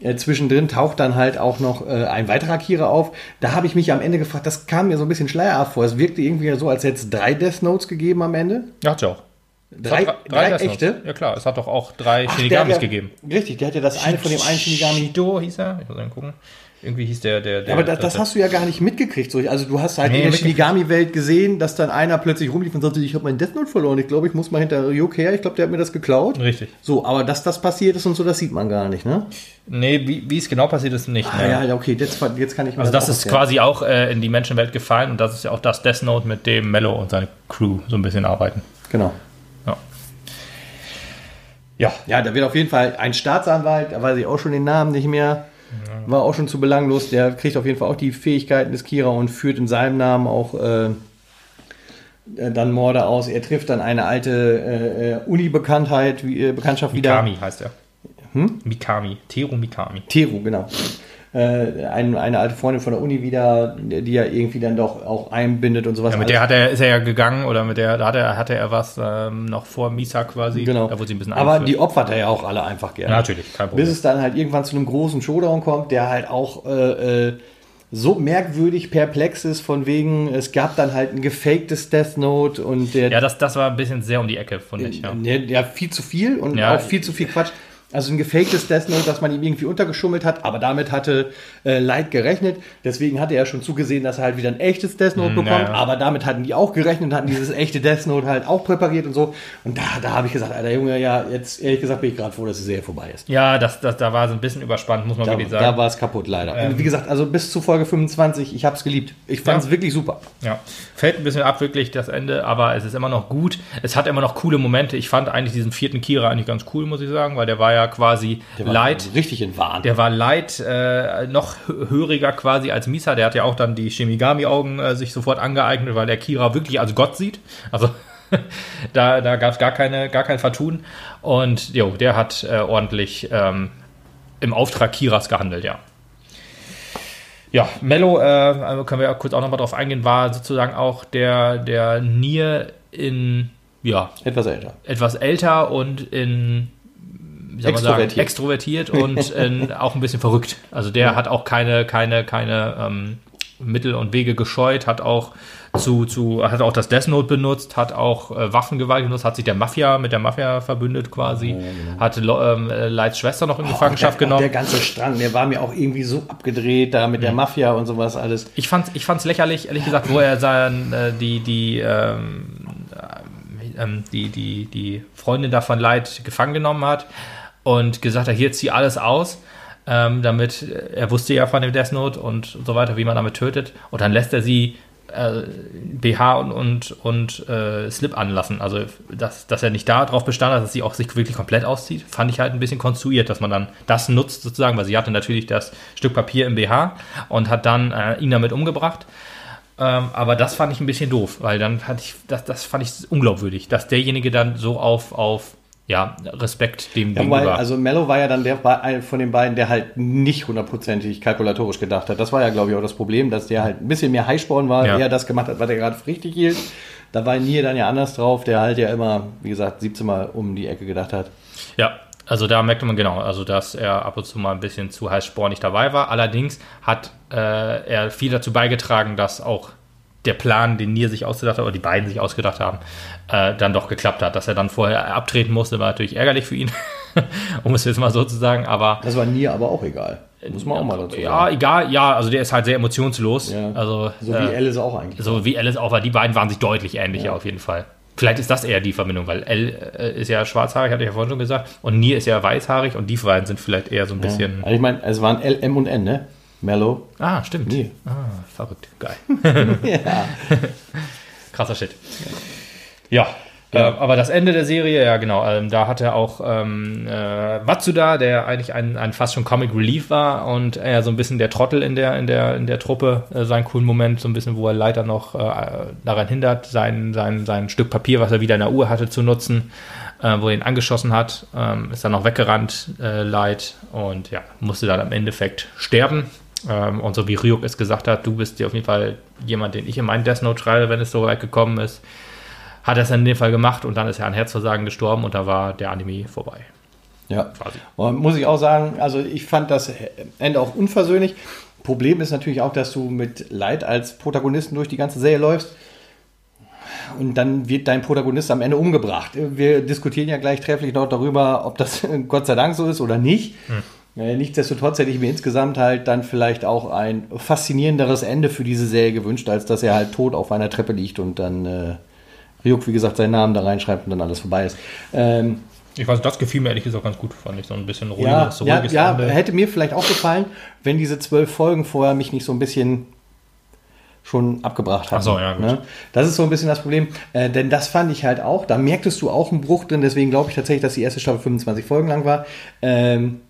Äh, zwischendrin taucht dann halt auch noch äh, ein weiterer Kira auf. Da habe ich mich am Ende gefragt, das kam mir so ein bisschen schleierhaft vor. Es wirkte irgendwie so, als hätte es drei Death Notes gegeben am Ende. Ja, hat ja auch. Drei, hat drei, Death Notes. echte. Ja klar, es hat doch auch drei Ach, Shinigamis der, der, gegeben. Richtig, der hatte das eine von dem einen Shinigami. Shido hieß er. Ich muss mal gucken. Irgendwie hieß der, der, der Ja, aber das, das hast du ja gar nicht mitgekriegt. So. Also du hast halt Nee, in der. Shinigami-Welt gesehen, dass dann einer plötzlich rumlief und sagte, ich habe meinen Death Note verloren. Ich glaube, ich muss mal hinter Ryuk her. Ich glaube, der hat mir das geklaut. Richtig. So, aber dass das passiert ist und so, das sieht man gar nicht, ne? Nee, wie, wie es genau passiert ist, nicht. Ah, ne? ja, ja, okay, jetzt, jetzt kann ich mir Also das auch ist quasi auch äh, in die Menschenwelt gefallen und das ist ja auch das Death Note, mit dem Mello und seine Crew so ein bisschen arbeiten. Genau. Ja. Ja, da wird auf jeden Fall ein Staatsanwalt, da weiß ich auch schon den Namen nicht mehr, ja. war auch schon zu belanglos, der kriegt auf jeden Fall auch die Fähigkeiten des Kira und führt in seinem Namen auch äh, äh dann Morde aus. Er trifft dann eine alte äh, äh Uni-Bekanntheit, äh, Bekanntschaft Mikami wieder. Mikami heißt er. Hm? Mikami, Teru Mikami. Teru, genau äh, ein, eine alte Freundin von der Uni wieder, die er irgendwie dann doch auch einbindet und sowas. Ja, mit der hat er, ist er ja gegangen oder mit der da hat er, hatte er was ähm, noch vor Misa quasi. Genau. Da wurde sie ein bisschen Aber die opfert er ja auch alle einfach gerne. Ja, natürlich, kein Problem. Bis es dann halt irgendwann zu einem großen Showdown kommt, der halt auch äh, äh, so merkwürdig perplex ist, von wegen, es gab dann halt ein gefaktes Death Note und der. Ja, das, das war ein bisschen sehr um die Ecke, fand ich. Ja, ja viel zu viel und ja, auch viel zu viel Quatsch. Also ein gefaktes Death Note, das man ihm irgendwie untergeschummelt hat, aber damit hatte äh, Light gerechnet. Deswegen hatte er schon zugesehen, dass er halt wieder ein echtes Death Note mm, bekommt, ja. aber damit hatten die auch gerechnet und hatten dieses echte Death Note halt auch präpariert und so. Und da, da habe ich gesagt, Alter Junge, ja, jetzt ehrlich gesagt bin ich gerade froh, dass die Serie vorbei ist. Ja, das, das, da war es ein bisschen überspannt, muss man da, wirklich sagen. Da war es kaputt, leider. Ähm, Wie gesagt, also bis zu Folge 25, ich habe es geliebt. Ich fand es ja. wirklich super. Ja, fällt ein bisschen ab, wirklich das Ende, aber es ist immer noch gut. Es hat immer noch coole Momente. Ich fand eigentlich diesen vierten Kira eigentlich ganz cool, muss ich sagen, weil der war ja quasi der Light. Richtig in Wahn. Der war Light äh, noch höriger quasi als Misa. Der hat ja auch dann die Shimigami-Augen äh, sich sofort angeeignet, weil der Kira wirklich als Gott sieht. Also (laughs) da, da gab es gar, keine, gar kein Vertun. Und jo, der hat äh, ordentlich ähm, im Auftrag Kiras gehandelt, ja. Ja, Mello, äh, können wir ja kurz auch nochmal drauf eingehen, war sozusagen auch der, der Nier in, ja. Etwas älter. Etwas älter und in wie soll man sagen, extrovertiert und äh, auch ein bisschen verrückt. Also der ja. hat auch keine, keine, keine ähm, Mittel und Wege gescheut, hat auch zu, zu, hat auch das Death Note benutzt, hat auch äh, Waffengewalt genutzt, hat sich der Mafia mit der Mafia verbündet quasi, genau. hat ähm, Leids Schwester noch in oh, Gefangenschaft der, genommen. Der ganze Strang, der war mir auch irgendwie so abgedreht da mit mhm. der Mafia und sowas alles. Ich fand ich fand's lächerlich, ehrlich gesagt, wo er sein, äh, die, die, ähm, äh, ähm, die, die, die Freundin da von Leid gefangen genommen hat und gesagt hat, hier zieh alles aus, ähm, damit er wusste ja von dem Death Note und so weiter, wie man damit tötet. Und dann lässt er sie äh, BH und, und, und äh, Slip anlassen. Also, dass, dass er nicht darauf bestand hat, dass sie auch sich wirklich komplett auszieht, fand ich halt ein bisschen konstruiert, dass man dann das nutzt sozusagen, weil sie hatte natürlich das Stück Papier im BH und hat dann äh, ihn damit umgebracht. Ähm, aber das fand ich ein bisschen doof, weil dann hatte ich, das, das fand ich unglaubwürdig, dass derjenige dann so auf, auf ja, Respekt dem ja, gegenüber. Weil, also Mello war ja dann der von den beiden, der halt nicht hundertprozentig kalkulatorisch gedacht hat. Das war ja, glaube ich, auch das Problem, dass der halt ein bisschen mehr Highsporn war, ja. eher das gemacht hat, was er gerade richtig hielt. Da war Nier dann ja anders drauf, der halt ja immer, wie gesagt, 17 Mal um die Ecke gedacht hat. Ja, also da merkte man genau, also dass er ab und zu mal ein bisschen zu heißspornig dabei war. Allerdings hat äh, er viel dazu beigetragen, dass auch der Plan, den Nier sich ausgedacht hat, oder die beiden sich ausgedacht haben, äh, dann doch geklappt hat. Dass er dann vorher abtreten musste, war natürlich ärgerlich für ihn, (laughs) um es jetzt mal so zu sagen. Aber das war Nier aber auch egal. Muss man auch mal dazu sagen. Ja, egal, ja, also der ist halt sehr emotionslos. Ja. Also, so wie äh, Alice auch eigentlich. So wie Alice auch war. Die beiden waren sich deutlich ähnlicher ja. auf jeden Fall. Vielleicht ist das eher die Verbindung, weil L äh, ist ja schwarzhaarig, hatte ich ja vorhin schon gesagt, und Nier ist ja weißhaarig und die beiden sind vielleicht eher so ein bisschen. Ja. Also ich meine, es waren L, M und N, ne? Mellow. Ah, stimmt. Nee. Ah, verrückt. Geil. (laughs) (laughs) ja. Krasser Shit. Ja. Ja. Äh, aber das Ende der Serie, ja genau, ähm, da hatte auch ähm, äh, Matsuda, der eigentlich ein, ein fast schon Comic Relief war und er so ein bisschen der Trottel in der, in der, in der Truppe, äh, seinen coolen Moment, so ein bisschen, wo er leider noch äh, daran hindert, sein, sein, sein Stück Papier, was er wieder in der Uhr hatte, zu nutzen, äh, wo er ihn angeschossen hat, ähm, ist dann noch weggerannt, äh, Leid, und ja, musste dann im Endeffekt sterben. Ähm, und so wie Ryuk es gesagt hat, du bist dir auf jeden Fall jemand, den ich in meinen Death Note schreibe, wenn es so weit gekommen ist, hat er es in dem Fall gemacht und dann ist er an Herzversagen gestorben und da war der Anime vorbei. Ja, quasi. Und muss ich auch sagen, also ich fand das Ende auch unversöhnlich. Problem ist natürlich auch, dass du mit Leid als Protagonisten durch die ganze Serie läufst und dann wird dein Protagonist am Ende umgebracht. Wir diskutieren ja gleich trefflich noch darüber, ob das (laughs) Gott sei Dank so ist oder nicht. Hm. Nichtsdestotrotz hätte ich mir insgesamt halt dann vielleicht auch ein faszinierenderes Ende für diese Serie gewünscht, als dass er halt tot auf einer Treppe liegt und dann äh, Ryuk, wie gesagt, seinen Namen da reinschreibt und dann alles vorbei ist. Ähm, ich weiß, das gefiel mir ehrlich gesagt ganz gut, fand ich so ein bisschen ruhiges, ja, ruhiges ja, ja, hätte mir vielleicht auch gefallen, wenn diese zwölf Folgen vorher mich nicht so ein bisschen schon abgebracht hat. Ach so, ja. Ne? Das ist so ein bisschen das Problem. Äh, denn das fand ich halt auch. Da merktest du auch einen Bruch drin. Deswegen glaube ich tatsächlich, dass die erste Staffel 25 Folgen lang war. Ähm,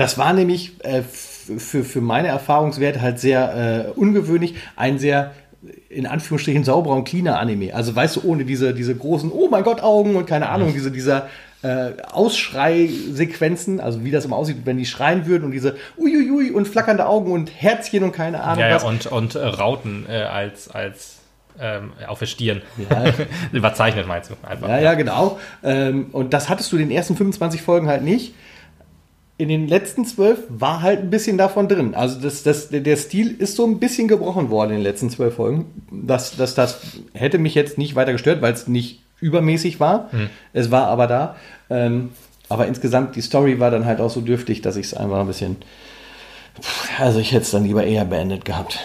das war nämlich äh, für, für meine Erfahrungswerte halt sehr äh, ungewöhnlich. Ein sehr in Anführungsstrichen sauberer und cleaner Anime. Also weißt du, ohne diese, diese großen, oh mein Gott, Augen und keine Ahnung, diese, dieser äh, Ausschrei-Sequenzen, also wie das immer aussieht, wenn die schreien würden und diese uiuiui und flackernde Augen und Herzchen und keine Ahnung Ja, ja was. und, und äh, Rauten äh, als, als ähm, auf der Stirn. Ja. (laughs) Überzeichnet meinst du einfach. Ja, ja, genau. Ähm, und das hattest du in den ersten 25 Folgen halt nicht. In den letzten zwölf war halt ein bisschen davon drin. Also das, das, der- Stil ist so ein bisschen gebrochen worden in den letzten zwölf Folgen. Das, das, das hätte mich jetzt nicht weiter gestört, weil es nicht übermäßig war. Es war aber da. Ähm, aber insgesamt, die Story war dann halt auch so dürftig, dass ich es einfach ein bisschen. Also ich hätte es dann lieber eher beendet gehabt.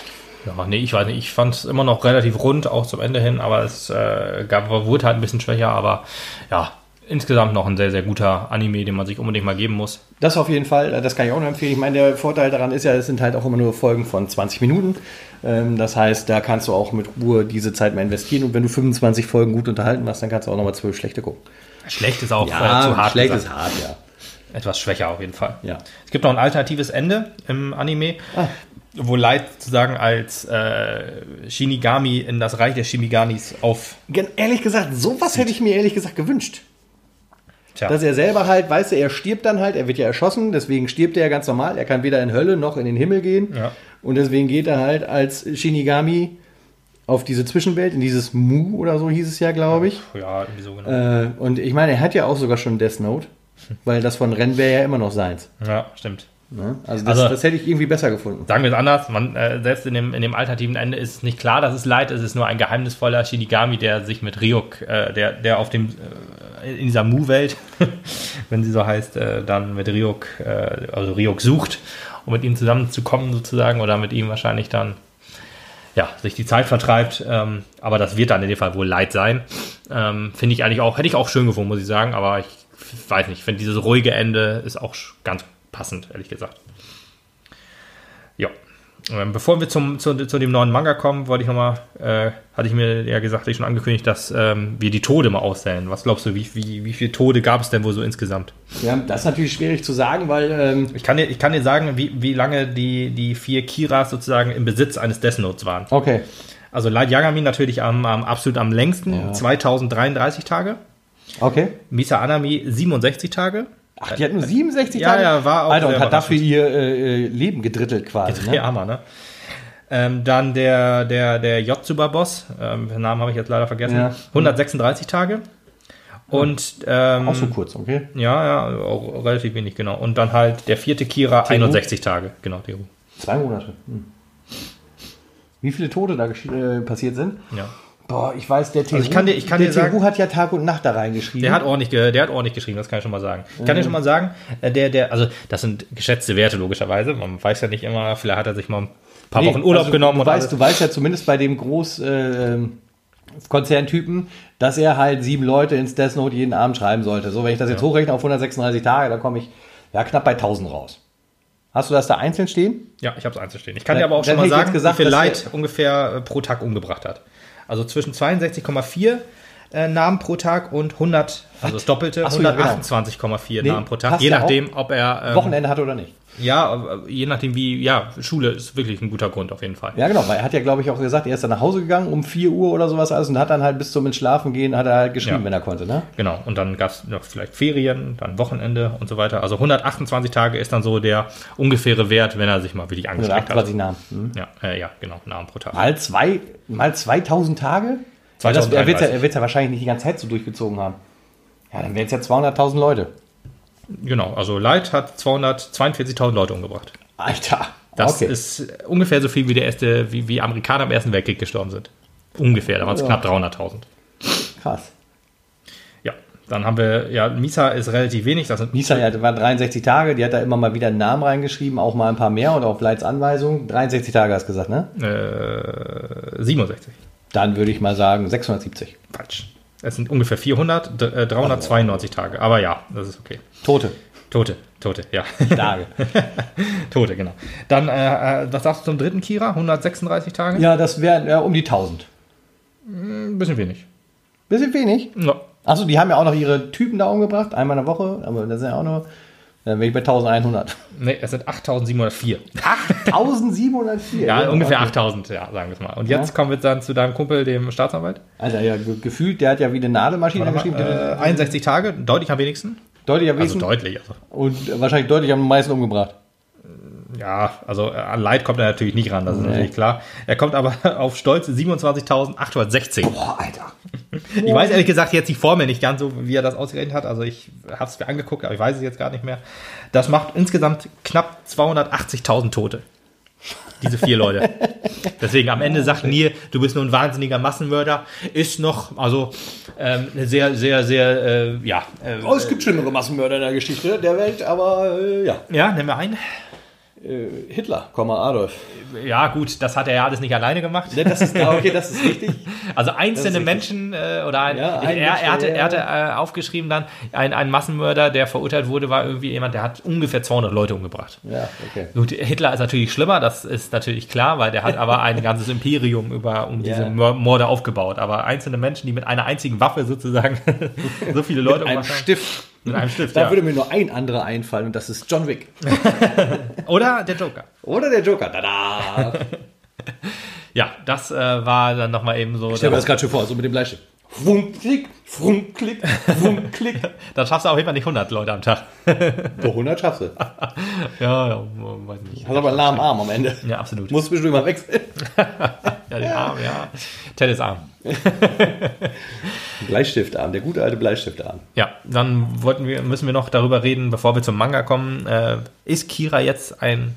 Ja, nee, ich weiß nicht. Ich fand es immer noch relativ rund, auch zum Ende hin, aber es äh, gab, wurde halt ein bisschen schwächer, aber ja, insgesamt noch ein sehr, sehr guter Anime, den man sich unbedingt mal geben muss. Das auf jeden Fall, das kann ich auch nur empfehlen. Ich meine, der Vorteil daran ist ja, es sind halt auch immer nur Folgen von 20 Minuten. Ähm, Das heißt, da kannst du auch mit Ruhe diese Zeit mal investieren. Und wenn du 25 Folgen gut unterhalten hast, dann kannst du auch nochmal 12 schlechte gucken. Schlecht ist auch äh, zu hart. schlecht gesagt. ist hart, ja. Etwas schwächer auf jeden Fall. Ja. Es gibt noch ein alternatives Ende im Anime, Ah. wo Light sozusagen als äh, Shinigami in das Reich der Shinigamis auf. Ehrlich gesagt, sowas hätte ich mir ehrlich gesagt gewünscht. Tja, Dass er selber halt, weißt du, er stirbt dann halt, er wird ja erschossen, deswegen stirbt er ja ganz normal. Er kann weder in Hölle noch in den Himmel gehen. Ja. Und deswegen geht er halt als Shinigami auf diese Zwischenwelt, in dieses Mu oder so hieß es ja, glaube ich. ja, irgendwie so genau. Äh, und ich meine, er hat ja auch sogar schon Death Note, weil das von Ren wäre ja immer noch seins. Ja, stimmt. Ne? Also, das, Also- das hätte ich irgendwie besser gefunden. Sagen wir es anders, man, äh, selbst in dem, in dem alternativen Ende ist nicht klar, dass es Light ist, es ist nur ein geheimnisvoller Shinigami, der sich mit Ryuk, äh, der, der auf dem, äh, in dieser Mu-Welt, (laughs) wenn sie so heißt, äh, dann mit Ryuk, äh, also Ryuk sucht, um mit ihm zusammenzukommen sozusagen oder mit ihm wahrscheinlich dann, ja, sich die Zeit vertreibt, ähm, aber das wird dann in dem Fall wohl Light sein. Ähm, Finde ich eigentlich auch, hätte ich auch schön gefunden, muss ich sagen, aber ich weiß nicht, ich finde dieses ruhige Ende ist auch ganz passend, ehrlich gesagt. Ja. Ähm, Bevor wir zum, zu, zu dem neuen Manga kommen, wollte ich nochmal, äh, hatte ich mir ja gesagt, hatte ich schon angekündigt, dass ähm, wir die Tode mal auszählen. Was glaubst du, wie, wie, wie viele Tode gab es denn wohl so insgesamt? Ja, das ist natürlich schwierig zu sagen, weil ähm, Ich kann dir, ich kann dir sagen, wie, wie lange die, die vier Kiras sozusagen im Besitz eines Death Notes waren. okay. Also Light Yagami natürlich am, am absolut am längsten, Ja. 2033 Tage. Okay. Misa Anami 67 Tage. Ach, die hat nur 67 Ja, Tage? ja, war auch Alter, und hat dafür ihr äh, äh, Leben gedrittelt quasi. Der Ne? Hammer, ne? Ähm, dann der, der, der Yotsuba-Boss, ähm, den Namen habe ich jetzt leider vergessen, Ja. 136 Tage. Und ähm, Auch so kurz, okay. ja, ja, auch relativ wenig, genau. Und dann halt der vierte Kira, Teru? 61 Tage, genau, Teru. Zwei Monate. Hm. Wie viele Tote da äh, passiert sind? Ja. Boah, ich weiß, der Teru, Also ich kann dir- ich kann der dir sagen- Teru hat ja Tag und Nacht da reingeschrieben. Der hat ordentlich, der hat ordentlich geschrieben, das kann ich schon mal sagen. Ich kann dir schon mal sagen, äh, der, der, also das sind geschätzte Werte logischerweise. Man weiß ja nicht immer, vielleicht hat er sich mal ein paar Nee, Wochen Urlaub also genommen Du weißt, alles. du weißt ja zumindest bei dem Groß äh, ähm, Konzerntypen, dass er halt sieben Leute ins Death Note jeden Abend schreiben sollte. So, wenn ich das jetzt hochrechne auf 136 Tage, dann komme ich ja knapp bei 1000 raus. Hast du das da einzeln stehen? Ja, ich habe es einzustehen. Ich kann Dann- dir aber auch schon mal sagen, gesagt, wie viel Leid ungefähr äh, pro Tag umgebracht hat. Also zwischen 62,4 äh, Namen pro Tag und 100, also das Doppelte, so, ja, genau. 128,4 Nee, Namen pro Tag. Je auch. nachdem, ob er. ähm, Wochenende hatte oder nicht? Ja, äh, je nachdem wie, ja, Schule ist wirklich ein guter Grund auf jeden Fall. Ja, genau, weil er hat ja, glaube ich, auch gesagt, er ist dann nach Hause gegangen um 4 Uhr oder sowas alles und hat dann halt bis zum Entschlafen gehen, hat er halt geschrieben, Ja. wenn er konnte, ne? Genau. Und dann gab es noch vielleicht Ferien, dann Wochenende und so weiter. Also 128 Tage ist dann so der ungefähre Wert, wenn er sich mal wirklich angestrengt hat. 128 Namen. Hm. Ja, äh, ja, genau, Namen pro Tag. Mal, zwei, mal 2000 Tage? Ja, das, er wird ja, 2033. er wird's ja wahrscheinlich nicht die ganze Zeit so durchgezogen haben. Ja, dann wären es ja 200.000 Leute. Genau, also Light hat 242.000 Leute umgebracht. Alter. Das okay. ist ungefähr so viel wie der erste, wie, wie Amerikaner im Ersten Weltkrieg gestorben sind. Ungefähr, da waren es Ja. knapp 300.000. krass. Ja, dann haben wir, ja, Misa ist relativ wenig, das sind Nisa ja, waren 63 Tage, die hat da immer mal wieder einen Namen reingeschrieben, auch mal ein paar mehr und auf Leits Anweisung. 63 Tage hast du gesagt, ne? äh, 67. Dann würde ich mal sagen 670. Falsch. Es sind ungefähr 400, d- äh, 392 Tage. Aber ja, das ist okay. Tote. Tote. Tote, ja. Tage. (laughs) Tote, genau. Dann, äh, äh, was sagst du zum dritten Kira? 136 Tage? ja, das wären ja, um die 1000. Ein bisschen wenig. Bisschen wenig. Ja. Achso, die haben ja auch noch ihre Typen da umgebracht, einmal in der Woche, aber das sind ja auch nur, dann bin ich bei 1100. Nee, es sind 8704. 1704. Ja, ungefähr 8000, ja, sagen wir es mal. Und jetzt Ja. kommen wir dann zu deinem Kumpel, dem Staatsanwalt. Alter, ja, ge- gefühlt, der hat ja wie eine Nadelmaschine geschrieben. äh, 61 Tage, deutlich am wenigsten. deutlich am Also wenigsten deutlich. Also. und wahrscheinlich deutlich am meisten umgebracht. Ja, also äh, an Leid kommt er natürlich nicht ran, das ist natürlich klar. Er kommt aber (laughs) auf stolze 27.816. Boah, Alter. Ich weiß ehrlich gesagt jetzt die Formel nicht ganz so, wie er das ausgerechnet hat. Also ich habe es mir angeguckt, aber ich weiß es jetzt gar nicht mehr. Das macht insgesamt knapp 280.000 Tote. Diese vier Leute. (laughs) Deswegen am Ende sagt Neil, du bist nur ein wahnsinniger Massenmörder. Ist noch, also ähm, eine sehr, sehr, sehr, äh, ja. Äh, Oh, es gibt schlimmere Massenmörder in der Geschichte der Welt, aber äh, ja. ja, nehmen wir ein. Äh, Hitler, Komma Adolf. Ja, gut, das hat er ja alles nicht alleine gemacht. Ne, das ist, ah, okay, das ist richtig. (laughs) Also einzelne richtig. Menschen äh, oder ein, Ja, ein er, er hatte, er hatte äh, aufgeschrieben dann, ein, ein Massenmörder, der verurteilt wurde, war irgendwie jemand, der hat ungefähr 200 Leute umgebracht. Ja, okay. Gut, Hitler ist natürlich schlimmer, das ist natürlich klar, weil der hat aber ein ganzes Imperium über um diese Ja. Mör- Morde aufgebaut. Aber einzelne Menschen, die mit einer einzigen Waffe sozusagen (laughs) so viele Leute Mit einem umgebracht haben. Stift. Mit einem Stift, Da ja. würde mir nur ein anderer einfallen und das ist John Wick. (laughs) Oder der Joker. Oder der Joker. Tada! (laughs) Ja, das äh, war dann nochmal eben so. Ich stelle mir das gerade schon vor, so mit dem Bleistift. Wunk, klick, wunk, klick, wunk, klick. (laughs) Da schaffst du auf jeden Fall nicht 100 Leute am Tag. (laughs) So 100 schaffst du. (laughs) Ja, ja, weiß nicht. Hast aber einen lahmen Arm am Ende. Ja, absolut. Musst zwischendurch mal wechseln. Ja, den Arm, ja. Ted ist arm. Bleistiftarm, der gute alte Bleistiftarm. Ja, dann wollten wir, müssen wir noch darüber reden, bevor wir zum Manga kommen. Äh, ist Kira jetzt ein,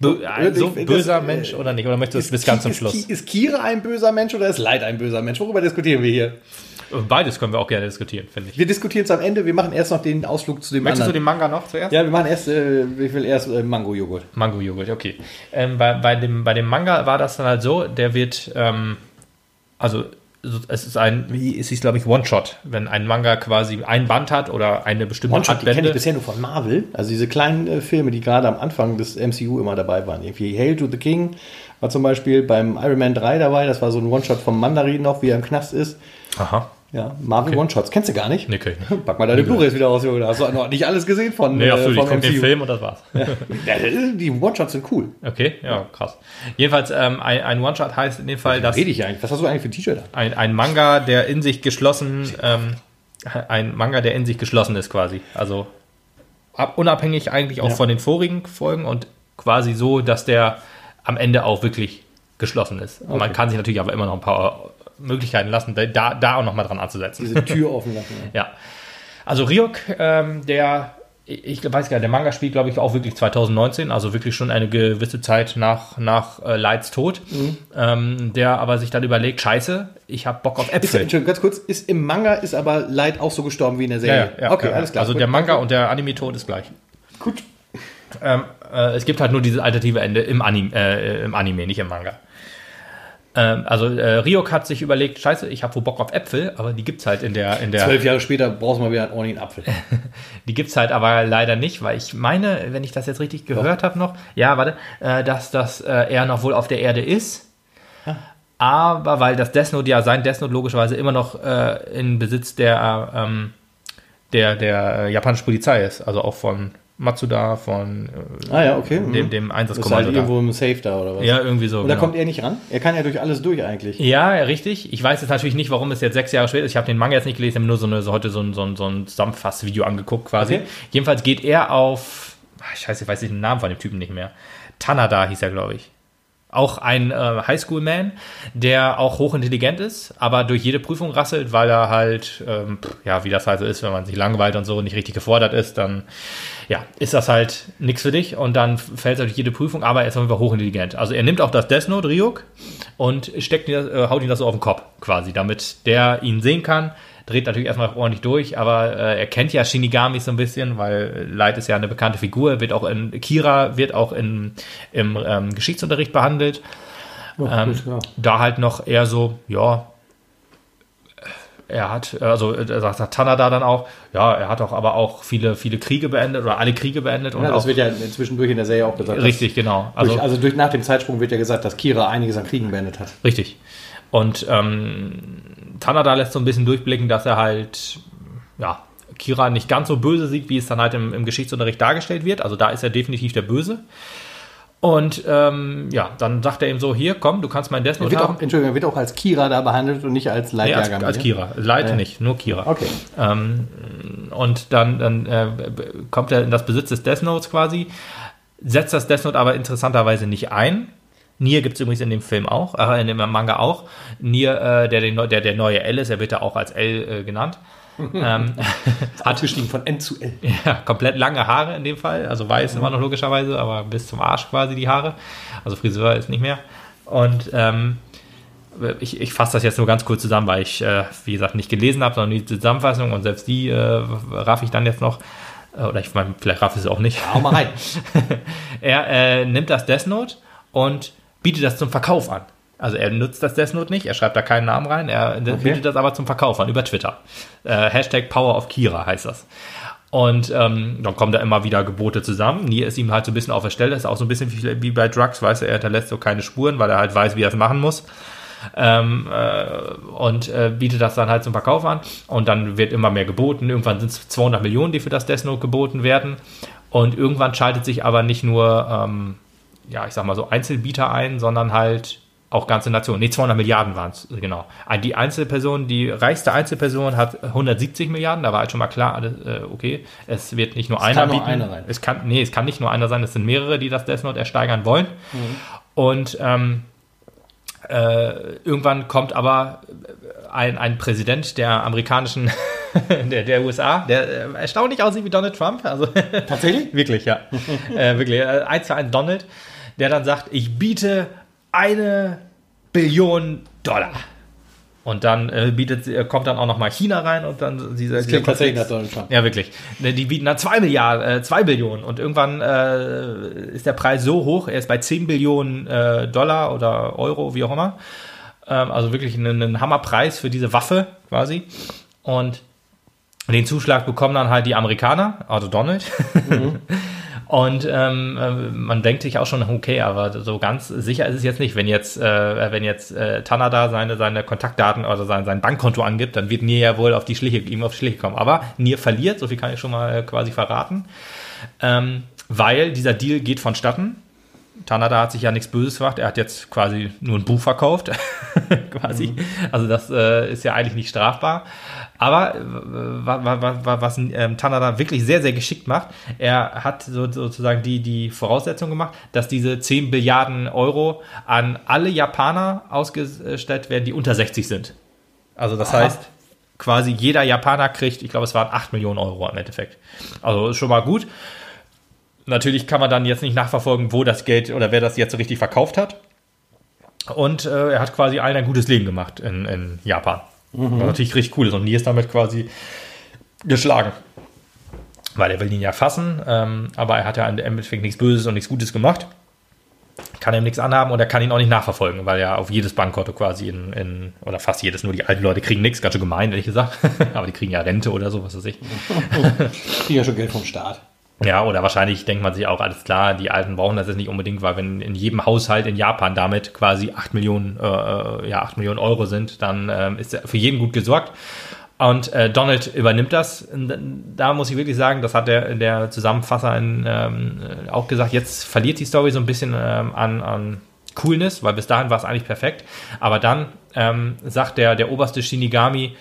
bö ein so Ich- das, böser äh, Mensch oder nicht? Oder möchtest du bis ganz zum Schluss? Ist, ist Kira ein böser Mensch oder ist Leid ein böser Mensch? Worüber diskutieren wir hier? Beides können wir auch gerne diskutieren, finde ich. Wir diskutieren es am Ende. Wir machen erst noch den Ausflug zu dem Möchtest du anderen. den Manga noch zuerst? ja, wir machen erst, äh, ich will erst äh, Mango-Joghurt. Mango-Joghurt, okay. Ähm, bei, bei, dem, bei dem Manga war das dann halt so, der wird, ähm, also so- es ist ein, wie es hieß, glaube ich, One-Shot, wenn ein Manga quasi ein Band hat oder eine bestimmte One-Shot, die kenne ich bisher nur von Marvel. Also diese kleinen äh, Filme, die gerade am Anfang des MCU immer dabei waren. Irgendwie Hail to the King war zum Beispiel beim Iron Man 3 dabei. Das war so ein One-Shot vom Mandarin noch, wie er im Knast ist. Aha, Ja, Marvel One-Shots. Kennst du gar nicht? nee, ich nicht. Pack mal deine Blu-rays wieder raus, Junge. Hast du noch nicht alles gesehen von, Nee, äh, absolut, ich vom gucke den. Film und das war's. Ja, die One-Shots sind cool. Okay, ja, krass. Jedenfalls, ähm, ein, ein One-Shot heißt in dem Fall, dass Rede ich eigentlich? Was hast du eigentlich für ein T-Shirt da? ein, ein Manga, der in sich geschlossen, ähm, ein Manga, der in sich geschlossen ist quasi. Also ab, unabhängig eigentlich auch Ja. von den vorigen Folgen und quasi so, dass der am Ende auch wirklich geschlossen ist. Man Okay. kann sich natürlich aber immer noch ein paar Möglichkeiten lassen, da, da auch nochmal dran anzusetzen. Diese Tür offen lassen. Ja. (laughs) Ja. Also Ryuk, ähm, der, ich weiß gar nicht, der Manga spielt, glaube ich, auch wirklich 2019, also wirklich schon eine gewisse Zeit nach, nach äh, Lights Tod, ähm, der aber sich dann überlegt, scheiße, ich habe Bock auf Äpfel. Entschuldigung, ganz kurz, ist im Manga ist aber Light auch so gestorben wie in der Serie? ja, ja, okay, alles klar. Also Gut. der Manga und der Anime-Tod ist gleich. Gut. Ähm, äh, es gibt halt nur dieses alternative Ende im Anime, äh, im Anime nicht im Manga. Ähm, also äh, Ryuk hat sich überlegt, scheiße, ich habe wohl Bock auf Äpfel, aber die gibt's halt in der, in der Zwölf Jahre später brauchst du mal wieder einen ordentlichen Apfel. (laughs) Die gibt's halt aber leider nicht, weil ich meine, wenn ich das jetzt richtig gehört habe noch, ja, warte, äh, dass das äh, er noch wohl auf der Erde ist. Aber weil das Death Note ja sein Death Note logischerweise immer noch äh, in Besitz der, ähm, der, der äh, japanischen Polizei ist, also auch von Matsuda, von äh, Ah ja, okay. dem, mhm. dem Das ist halt Einsatzkommando. irgendwo im Safe da oder was? Ja, irgendwie so. Und da genau. kommt er nicht ran? Er kann ja durch alles durch eigentlich. Ja, ja, richtig. Ich weiß jetzt natürlich nicht, warum es jetzt sechs Jahre später ist. Ich habe den Manga jetzt nicht gelesen, ich habe nur so, eine, so heute so ein, so ein, so ein Zusammenfassvideo angeguckt quasi. Okay. Jedenfalls geht er auf, ah, scheiße, ich weiß den Namen von dem Typen nicht mehr. Tanada hieß er, glaube ich. Auch ein äh, Highschool-Man, der auch hochintelligent ist, aber durch jede Prüfung rasselt, weil er halt, ähm, ja, wie das halt so ist, wenn man sich langweilt und so nicht richtig gefordert ist, dann ja, ist das halt nichts für dich und dann fällt er durch jede Prüfung, aber er ist auf jeden Fall hochintelligent. Also er nimmt auch das Death Note, Ryuk, und steckt ihn, äh, haut ihn das so auf den Kopf quasi, damit der ihn sehen kann. Dreht natürlich erstmal ordentlich durch, aber äh, er kennt ja Shinigamis so ein bisschen, weil Light ist ja eine bekannte Figur, wird auch in Kira wird auch in, im ähm, Geschichtsunterricht behandelt. Oh, Ähm, gut, ja. Da halt noch eher so, ja, er hat, also er sagt, sagt Tanada dann auch, ja, er hat auch aber auch viele, viele Kriege beendet oder alle Kriege beendet. Und ja, das wird ja zwischendurch in der Serie auch gesagt. Richtig, genau. Also, durch, also durch, nach dem Zeitsprung wird ja gesagt, dass Kira einiges an Kriegen beendet hat. Richtig. Und ähm, Tanada lässt so ein bisschen durchblicken, dass er halt, ja, Kira nicht ganz so böse sieht, wie es dann halt im, im Geschichtsunterricht dargestellt wird. Also da ist er definitiv der Böse. Und ähm, ja, dann sagt er ihm so, hier, komm, du kannst mein Death Note haben. Auch, Entschuldigung, er wird auch als Kira da behandelt und nicht als Leitjäger. Nee, als, als Kira. Leit äh. nicht, nur Kira. Okay. Ähm, und dann, dann äh, kommt er in das Besitz des Death Notes quasi, setzt das Death Note aber interessanterweise nicht ein. Nier gibt es übrigens in dem Film auch, äh, in dem Manga auch. Nier, äh, der, der, der neue L ist, er wird ja auch als L äh, genannt (laughs) ähm, hat gestiegen von N zu L. (laughs) Ja, komplett lange Haare in dem Fall. Also weiß immer noch logischerweise, aber bis zum Arsch quasi die Haare. Also Friseur ist nicht mehr. Und ähm, ich, ich fasse das jetzt nur ganz kurz zusammen, weil ich, äh, wie gesagt, nicht gelesen habe, sondern die Zusammenfassung und selbst die äh, raff ich dann jetzt noch. Äh, oder ich meine, vielleicht raff ich es auch nicht. Hau mal rein. (laughs) er äh, nimmt das Death Note und bietet das zum Verkauf an. Also er nutzt das Death Note nicht, er schreibt da keinen Namen rein, er okay. bietet das aber zum Verkauf an über Twitter. Äh, Hashtag Power of Kira heißt das. Und ähm, dann kommen da immer wieder Gebote zusammen. Nie ist ihm halt so ein bisschen auf der Stelle, ist auch so ein bisschen wie, wie bei Drugs, weiß er, er hinterlässt so keine Spuren, weil er halt weiß, wie er es machen muss. Ähm, äh, und äh, bietet das dann halt zum Verkauf an. Und dann wird immer mehr geboten. Irgendwann sind es 200 Millionen, die für das Death Note geboten werden. Und irgendwann schaltet sich aber nicht nur, ähm, ja, ich sag mal so Einzelbieter ein, sondern halt auch ganze Nationen. Nee, 200 Milliarden waren es, genau. Die Einzelperson, die reichste Einzelperson hat 170 Milliarden, da war halt schon mal klar, äh, okay, es wird nicht nur es einer kann bieten. Nur sein. Es kann, nee, es kann nicht nur einer sein, es sind mehrere, die das Death Note ersteigern wollen. Mhm. Und ähm, äh, irgendwann kommt aber ein, ein Präsident der amerikanischen, (laughs) der, der USA, der äh, erstaunlich aussieht wie Donald Trump. Also, Tatsächlich? (laughs) wirklich, ja. (laughs) äh, wirklich. Äh, eins zu eins Donald, der dann sagt, ich biete eine Billion Dollar. Und dann äh, bietet, äh, kommt dann auch noch mal China rein und dann dieser. Das klingt tatsächlich nach Donald Trump. Ja, wirklich. Ne, die bieten dann zwei Milliarden, äh, Billionen und irgendwann äh, ist der Preis so hoch, er ist bei 10 Billionen äh, Dollar oder Euro, wie auch immer. Ähm, also wirklich ein, ein Hammerpreis für diese Waffe quasi. Und den Zuschlag bekommen dann halt die Amerikaner, also Donald. Mhm. (laughs) Und ähm, äh, man denkt sich auch schon, okay, aber so ganz sicher ist es jetzt nicht. Wenn jetzt, äh, wenn jetzt äh, Tanada seine, seine Kontaktdaten oder sein, sein Bankkonto angibt, dann wird Nier ja wohl auf die Schliche, ihm auf die Schliche kommen. Aber Nier verliert, so viel kann ich schon mal quasi verraten. Ähm, weil dieser Deal geht vonstatten. Tanada hat sich ja nichts Böses gemacht. Er hat jetzt quasi nur ein Buch verkauft. (laughs) quasi. Mhm. Also das äh, ist ja eigentlich nicht strafbar. Aber äh, was ähm, Tanada wirklich sehr, sehr geschickt macht, er hat sozusagen die, die Voraussetzung gemacht, dass diese 10 Milliarden Euro an alle Japaner ausgestellt werden, die unter 60 sind. Also das Aha. heißt, quasi jeder Japaner kriegt, ich glaube, es waren 8 Millionen Euro im Endeffekt. Also ist schon mal gut. Natürlich kann man dann jetzt nicht nachverfolgen, wo das Geld oder wer das jetzt so richtig verkauft hat. Und äh, er hat quasi allen ein gutes Leben gemacht in, in Japan. Mhm. Was natürlich richtig cool ist. Und Nie ist damit quasi geschlagen. Weil er will ihn ja fassen, ähm, aber er hat ja im Endeffekt nichts Böses und nichts Gutes gemacht. Kann ihm nichts anhaben und er kann ihn auch nicht nachverfolgen, weil er auf jedes Bankkonto quasi in, in oder fast jedes, nur die alten Leute kriegen nichts, ganz schön gemein, ehrlich gesagt. (laughs) aber die kriegen ja Rente oder so, was weiß ich. (laughs) kriegen ja schon Geld vom Staat. Ja, oder wahrscheinlich denkt man sich auch, alles klar, die Alten brauchen das jetzt nicht unbedingt, weil wenn in jedem Haushalt in Japan damit quasi 8 Millionen, äh, äh ja, 8 Millionen Euro sind, dann ähm, ist für jeden gut gesorgt. Und äh, Donald übernimmt das. Da muss ich wirklich sagen, das hat der, der Zusammenfasser in, ähm, auch gesagt, jetzt verliert die Story so ein bisschen ähm, an, an Coolness, weil bis dahin war es eigentlich perfekt. Aber dann ähm, sagt der, der oberste Shinigami,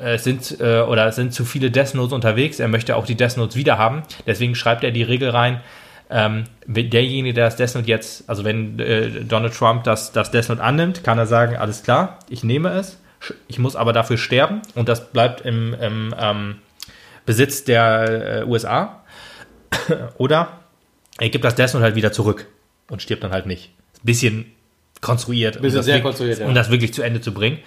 es sind äh, oder es sind zu viele Death Notes unterwegs. Er möchte auch die Death Notes wieder haben. Deswegen schreibt er die Regel rein. Ähm, derjenige, der das Death Note jetzt, also wenn äh, Donald Trump das, das Death Note annimmt, kann er sagen, alles klar, ich nehme es, ich muss aber dafür sterben und das bleibt im, im ähm, Besitz der äh, USA. (coughs) Oder er gibt das Death Note halt wieder zurück und stirbt dann halt nicht. Bisschen konstruiert, Bisschen um, sehr konstruiert ja. um das wirklich zu Ende zu bringen.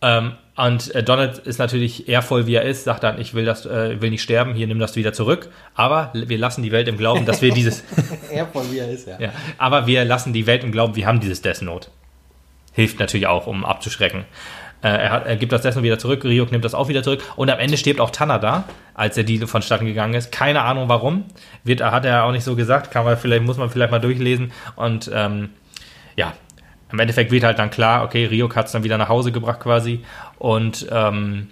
Ähm, und äh, Donald ist natürlich ehrvoll, wie er ist, sagt dann, ich will das, äh, will nicht sterben, hier nimm das wieder zurück. Aber wir lassen die Welt im Glauben, dass wir dieses. (laughs) ehrvoll, wie er ist, ja. ja. Aber wir lassen die Welt im Glauben, wir haben dieses Death Note. Hilft natürlich auch, um abzuschrecken. Äh, er, hat, er gibt das Death Note wieder zurück, Ryuk nimmt das auch wieder zurück und am Ende stirbt auch Tanada, als der Deal vonstatten gegangen ist. Keine Ahnung warum. Wird, hat er auch nicht so gesagt, kann man vielleicht, muss man vielleicht mal durchlesen. Und ähm, ja, im Endeffekt wird halt dann klar, okay, Ryuk hat es dann wieder nach Hause gebracht quasi. Und ähm,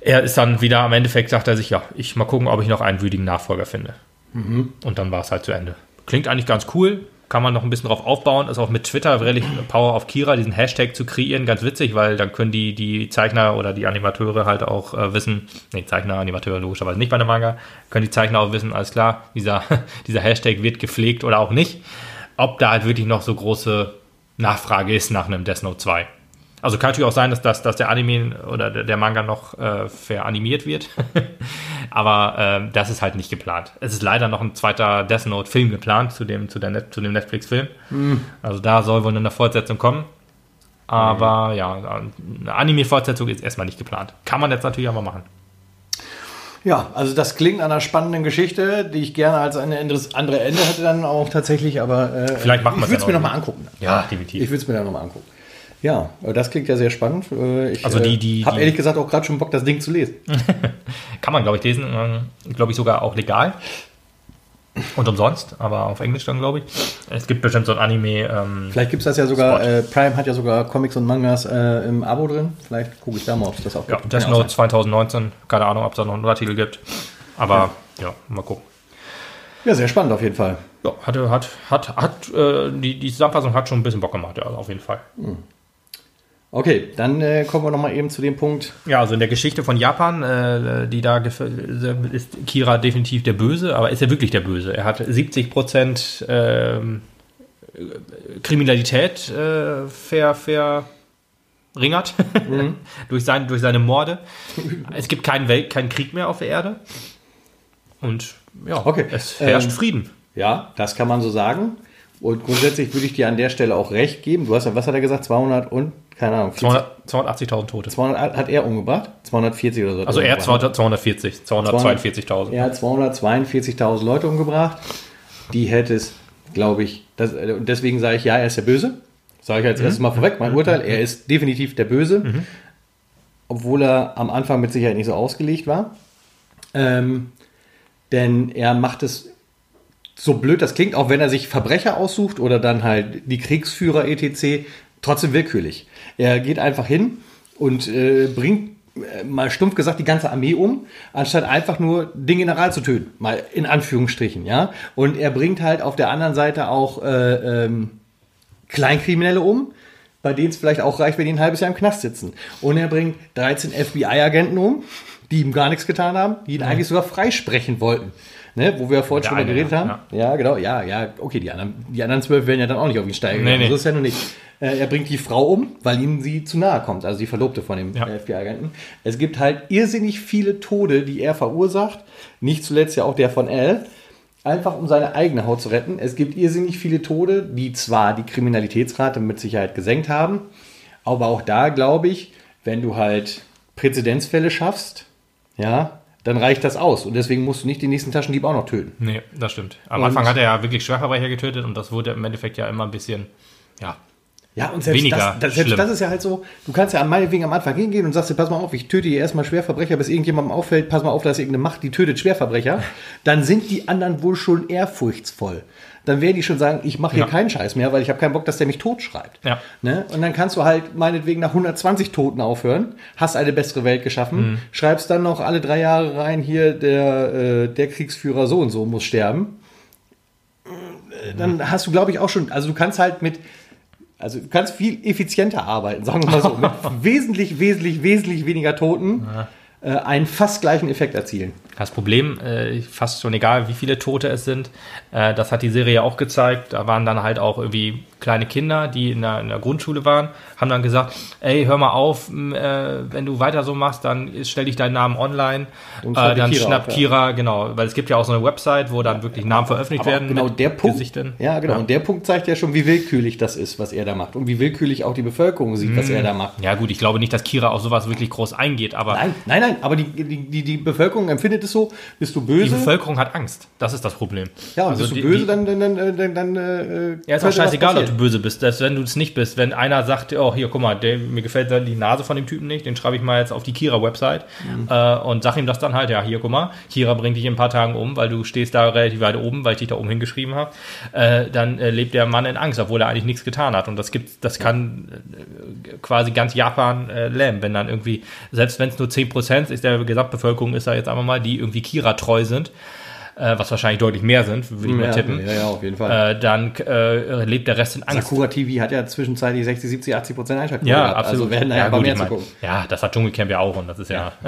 er ist dann wieder am Endeffekt, sagt er sich, ja, ich mal gucken, ob ich noch einen würdigen Nachfolger finde. Mhm. Und dann war es halt zu Ende. Klingt eigentlich ganz cool, kann man noch ein bisschen drauf aufbauen. Ist auch mit Twitter wirklich Power of Kira, diesen Hashtag zu kreieren, ganz witzig, weil dann können die, die Zeichner oder die Animateure halt auch äh, wissen, nee, Zeichner, Animateure logischerweise nicht bei einem Manga, können die Zeichner auch wissen, alles klar, dieser, (laughs) dieser Hashtag wird gepflegt oder auch nicht. Ob da halt wirklich noch so große Nachfrage ist nach einem Death Note 2. Also kann natürlich auch sein, dass, dass, dass der Anime oder der, Manga noch äh, veranimiert wird. (laughs) Aber äh, das ist halt nicht geplant. Es ist leider noch ein zweiter Death Note-Film geplant zu dem, zu Net, zu dem Netflix-Film. Mhm. Also da soll wohl eine Fortsetzung kommen. Aber mhm. ja, eine Anime-Fortsetzung ist erstmal nicht geplant. Kann man jetzt natürlich aber machen. Ja, also das klingt an einer spannenden Geschichte, die ich gerne als ein andere Ende hätte dann auch tatsächlich, aber äh, Vielleicht machen wir ich würde es mir nochmal angucken. Ja, definitiv. Ich würde es mir dann nochmal angucken. Ja, das klingt ja sehr spannend. Äh, ich also die, die, habe ehrlich gesagt auch gerade schon Bock, das Ding zu lesen. (laughs) Kann man, glaube ich, lesen. Ähm, glaube ich sogar auch legal. Und umsonst, aber auf Englisch dann, glaube ich. Es gibt bestimmt so ein Anime. Ähm, Vielleicht gibt es das ja sogar, äh, Prime hat ja sogar Comics und Mangas äh, im Abo drin. Vielleicht gucke ich da mal, ob es das auch gibt. Ja, Death Note 2019, keine Ahnung, ob es da noch einen Untertitel gibt. Aber ja. ja, mal gucken. Ja, sehr spannend auf jeden Fall. Ja, hatte, hat, hat, hat, äh, die, die Zusammenfassung hat schon ein bisschen Bock gemacht, ja, auf jeden Fall. Mhm. Okay, dann äh, kommen wir nochmal eben zu dem Punkt. Ja, also in der Geschichte von Japan, äh, die da ist Kira definitiv der Böse, aber ist er wirklich der Böse? Er hat 70 Prozent äh, Kriminalität äh, ver, verringert mhm. (laughs) durch, sein, durch seine Morde. Es gibt keinen, Welt, keinen Krieg mehr auf der Erde. Und ja, okay. es herrscht ähm, Frieden. Ja, das kann man so sagen. Und grundsätzlich würde ich dir an der Stelle auch recht geben. Du hast ja, was hat er gesagt? 200 und keine Ahnung. 280.000 Tote. 200, hat er umgebracht? 240 oder so. Also er 240, 242.000. Er hat 242.000 Leute umgebracht. Die hätte es, glaube ich, das, und deswegen sage ich, ja, er ist der Böse. Sage ich als mhm. erstes mal vorweg, mein Urteil, er ist definitiv der Böse. Mhm. Obwohl er am Anfang mit Sicherheit nicht so ausgelegt war. Ähm, denn er macht es so blöd das klingt, auch wenn er sich Verbrecher aussucht oder dann halt die Kriegsführer etc., trotzdem willkürlich. Er geht einfach hin und äh, bringt äh, mal stumpf gesagt die ganze Armee um, anstatt einfach nur den General zu töten, mal in Anführungsstrichen, ja. Und er bringt halt auf der anderen Seite auch äh, ähm, Kleinkriminelle um, bei denen es vielleicht auch reicht, wenn die ein halbes Jahr im Knast sitzen. Und er bringt 13 FBI-Agenten um, die ihm gar nichts getan haben, die ihn ja. eigentlich sogar freisprechen wollten ne, wo wir ja vorhin schon mal geredet haben. Ja. ja. genau, ja, ja, okay, die anderen, die anderen zwölf werden ja dann auch nicht auf ihn steigen. Nee, nee. So ist ja nur nicht. Äh, er bringt die Frau um, weil ihm sie zu nahe kommt, also die Verlobte von dem ja. FBI-Agenten. Es gibt halt irrsinnig viele Tode, die er verursacht. Nicht zuletzt ja auch der von Al. Einfach um seine eigene Haut zu retten. Es gibt irrsinnig viele Tode, die zwar die Kriminalitätsrate mit Sicherheit gesenkt haben, aber auch da glaube ich, wenn du halt Präzedenzfälle schaffst, ja, dann reicht das aus. Und deswegen musst du nicht den nächsten Taschendieb auch noch töten. Nee, das stimmt. Am und Anfang hat er ja wirklich Schwerverbrecher getötet und das wurde im Endeffekt ja immer ein bisschen, ja. Ja, und selbst, weniger das, das, selbst das ist ja halt so, du kannst ja meinetwegen am Anfang hingehen und sagst dir, pass mal auf, ich töte hier erstmal Schwerverbrecher, bis irgendjemandem auffällt, pass mal auf, da ist irgendeine Macht, die tötet Schwerverbrecher. (laughs) Dann sind die anderen wohl schon ehrfurchtsvoll dann werden die schon sagen, ich mache hier ja. keinen Scheiß mehr, weil ich habe keinen Bock, dass der mich totschreibt. Ja. Ne? Und dann kannst du halt meinetwegen nach 120 Toten aufhören, hast eine bessere Welt geschaffen, mhm. schreibst dann noch alle drei Jahre rein, hier der, äh, der Kriegsführer so und so muss sterben. Dann mhm. hast du, glaube ich, auch schon, also du kannst halt mit, also du kannst viel effizienter arbeiten, sagen wir mal so, mit (laughs) wesentlich, wesentlich, wesentlich weniger Toten. Ja äh, einen fast gleichen Effekt erzielen. Das Problem, äh, fast schon egal, wie viele Tote es sind, äh, das hat die Serie auch gezeigt. Da waren dann halt auch irgendwie kleine Kinder, die in der, in der Grundschule waren, haben dann gesagt, ey, hör mal auf, äh, wenn du weiter so machst, dann stell dich deinen Namen online, äh, dann Kira schnappt auf, Kira, ja. genau, weil es gibt ja auch so eine Website, wo dann wirklich Namen veröffentlicht werden. Genau, der Punkt, Gesichten. ja genau, ja. und der Punkt zeigt ja schon, wie willkürlich das ist, was er da macht und wie willkürlich auch die Bevölkerung sieht, was hm. er da macht. Ja gut, ich glaube nicht, dass Kira auf sowas wirklich groß eingeht, aber... Nein, nein, nein, aber die, die, die, die Bevölkerung empfindet empfindet es so. Bist du böse? Die Bevölkerung hat Angst. Das ist das Problem. Ja, und Also bist du die- böse, die- dann, dann, dann, dann, dann äh, Ja, ist was scheißegal, ob du böse bist. Selbst wenn du es nicht bist. Wenn einer sagt, oh, hier, guck mal, der, mir gefällt die Nase von dem Typen nicht, den schreibe ich mal jetzt auf die Kira-Website Mhm. äh, und sag ihm das dann halt, ja, hier, guck mal, Kira bringt dich in ein paar Tagen um, weil du stehst da relativ weit oben, weil ich dich da oben hingeschrieben habe. Äh, dann äh, lebt der Mann in Angst, obwohl er eigentlich nichts getan hat. Und das gibt, das kann äh, quasi ganz Japan äh, lähmen, wenn dann irgendwie, selbst wenn es nur 10% ist der Gesamtbevölkerung, ist da jetzt einfach mal, die irgendwie Kira treu sind, äh, was wahrscheinlich deutlich mehr sind, würde ich mal Ja, tippen. ja, ja, auf jeden Fall. Äh, dann äh, lebt der Rest in Angst. Sakura TV hat ja zwischenzeitlich 60, 70, 80 Prozent Einschaltquote Ja, gehabt. absolut. Also werden da ja, ja, gut, mehr ich zu gucken. ja, das hat Dschungelcamp ja auch und das ist ja, (laughs)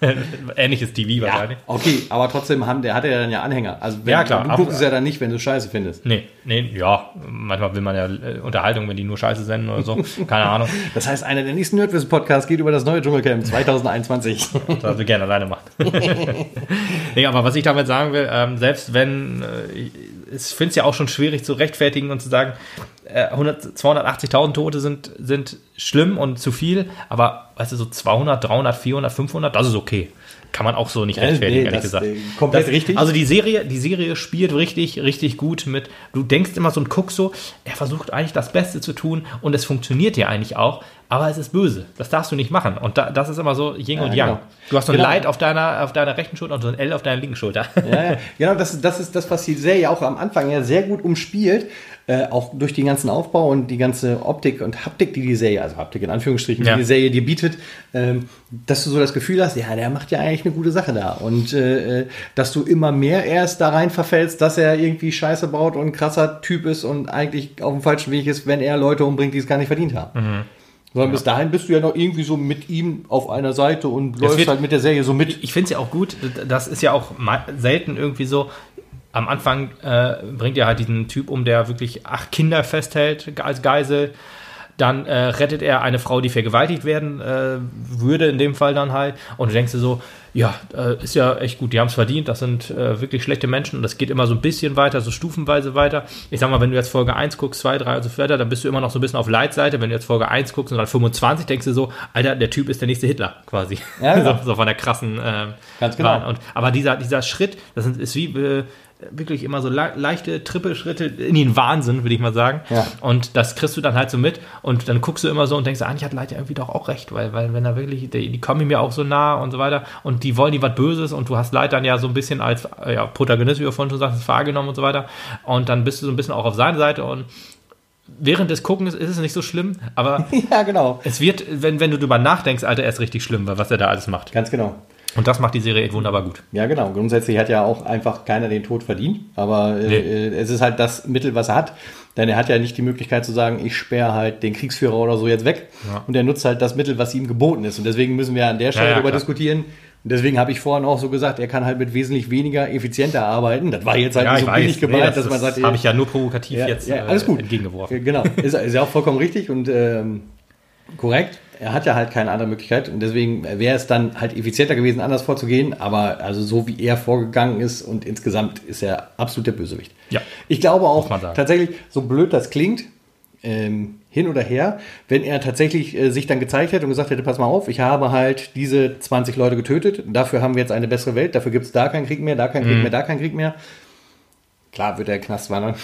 (laughs) ähnliches TV Ja, wahrscheinlich. okay, aber trotzdem haben, der hat er dann ja Anhänger. Also wenn, Ja, klar. du guckst es ja dann nicht, wenn du Scheiße findest. Nee, nee, ja, manchmal will man ja äh, Unterhaltung, wenn die nur Scheiße senden oder so. Keine Ahnung. (laughs) Das heißt, einer der nächsten Nerdwissen-Podcasts geht über das neue Dschungelcamp 2021. (laughs) Das wir gerne alleine machen. nee, aber was ich damit sagen will, ähm, selbst wenn, äh, ich finde es ja auch schon schwierig zu rechtfertigen und zu sagen, äh, 100 280.000 Tote sind, sind schlimm und zu viel, aber weißt du, so 200, 300, 400, 500, das ist okay. Kann man auch so nicht rechtfertigen, nee, ehrlich das, gesagt. äh, komplett richtig. Also die Serie, die Serie spielt richtig, richtig gut mit. Du denkst immer so und guckst so, er versucht eigentlich das Beste zu tun und es funktioniert ja eigentlich auch, aber es ist böse. Das darfst du nicht machen. Und da, das ist immer so Yin und Yang. genau. Du hast so ein Genau. Leid auf deiner, auf deiner rechten Schulter und so ein L auf deiner linken Schulter. Ja, ja. Genau, das, das ist das, was die Serie auch am Anfang ja sehr gut umspielt. Äh, auch durch den ganzen Aufbau und die ganze Optik und Haptik, die die Serie, also Haptik in Anführungsstrichen, Ja. die die Serie dir bietet, ähm, dass du so das Gefühl hast, ja, der macht ja eigentlich eine gute Sache da. Und äh, äh, dass du immer mehr erst da rein verfällst, dass er irgendwie Scheiße baut und ein krasser Typ ist und eigentlich auf dem falschen Weg ist, wenn er Leute umbringt, die es gar nicht verdient haben. Mhm. Sondern bis dahin bist du ja noch irgendwie so mit ihm auf einer Seite und läufst wird- halt mit der Serie so mit. Ich finde es ja auch gut, das ist ja auch selten irgendwie so. Am Anfang äh, bringt er halt diesen Typ um, der wirklich acht Kinder festhält als Geisel. Dann äh, rettet er eine Frau, die vergewaltigt werden äh, würde, in dem Fall dann halt. Und du denkst dir so, ja, äh, ist ja echt gut, die haben es verdient, das sind äh, wirklich schlechte Menschen und das geht immer so ein bisschen weiter, so stufenweise weiter. Ich sag mal, wenn du jetzt Folge 1 guckst, 2, 3 und so weiter, dann bist du immer noch so ein bisschen auf Leitseite. Wenn du jetzt Folge 1 guckst und dann 25, denkst du so, Alter, der Typ ist der nächste Hitler quasi. Ja, (laughs) genau. so, so von der krassen ähm, Ganz genau. Und, aber dieser, dieser Schritt, das ist wie äh, wirklich immer so le leichte Trippelschritte in den Wahnsinn, würde ich mal sagen. Ja. Und das kriegst du dann halt so mit und dann guckst du immer so und denkst, eigentlich hat Leute irgendwie doch auch recht, weil, weil wenn da wirklich, die, die kommen mir auch so nah und so weiter und die wollen die was Böses und du hast Leid dann ja so ein bisschen als äh, ja, Protagonist, wie du vorhin schon sagst, wahrgenommen und so weiter und dann bist du so ein bisschen auch auf seine Seite und während des Guckens ist es nicht so schlimm, aber (laughs) Ja, genau. es wird, wenn, wenn du drüber nachdenkst, Alter, erst richtig schlimm, weil was er da alles macht. Ganz genau. Und das macht die Serie echt wunderbar gut. Ja, genau. Grundsätzlich hat ja auch einfach keiner den Tod verdient. Aber äh, Nee. äh, es ist halt das Mittel, was er hat. Denn er hat ja nicht die Möglichkeit zu sagen, ich sperre halt den Kriegsführer oder so jetzt weg. Ja. Und er nutzt halt das Mittel, was ihm geboten ist. Und deswegen müssen wir an der Stelle ja, darüber klar. diskutieren. Und deswegen habe ich vorhin auch so gesagt, er kann halt mit wesentlich weniger effizienter arbeiten. Das war jetzt halt nicht so billig gemeint, Nee, das dass man das sagt, habe ich ja nur provokativ ja, jetzt ja, alles äh, gut. entgegengeworfen. Ja, Genau, ist, ist ja auch vollkommen richtig und ähm, korrekt. Er hat ja halt keine andere Möglichkeit und deswegen wäre es dann halt effizienter gewesen, anders vorzugehen. Aber also so wie er vorgegangen ist und insgesamt ist er absolut der Bösewicht. Ja. Ich glaube auch tatsächlich, so blöd das klingt, ähm, hin oder her, wenn er tatsächlich äh, sich dann gezeigt hätte und gesagt hätte, pass mal auf, ich habe halt diese 20 Leute getötet, dafür haben wir jetzt eine bessere Welt, dafür gibt es da keinen Krieg mehr, da keinen Mhm. Krieg mehr, da keinen Krieg mehr. Klar wird er Knast wandern.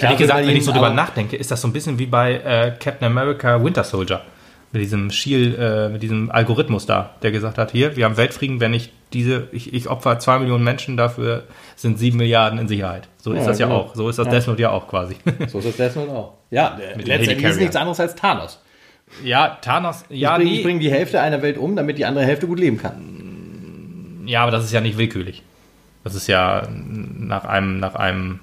Ehrlich gesagt, wenn ich so drüber nachdenke, ist das so ein bisschen wie bei äh, Captain America Winter Soldier. Mit diesem Shield, äh, mit diesem Algorithmus da, der gesagt hat, hier, wir haben Weltfrieden, wenn ich diese, ich, ich opfer zwei Millionen Menschen, dafür sind sieben Milliarden in Sicherheit. So ist Ja, das ja genau. auch. So ist das Ja. Death Note ja auch quasi. So ist das Death Note auch. Ja, Mit letztendlich ist nichts anderes als Thanos. ja, Thanos, ja, ich bringe nee, bring die Hälfte einer Welt um, damit die andere Hälfte gut leben kann. ja, aber das ist ja nicht willkürlich. Das ist ja nach einem, nach einem,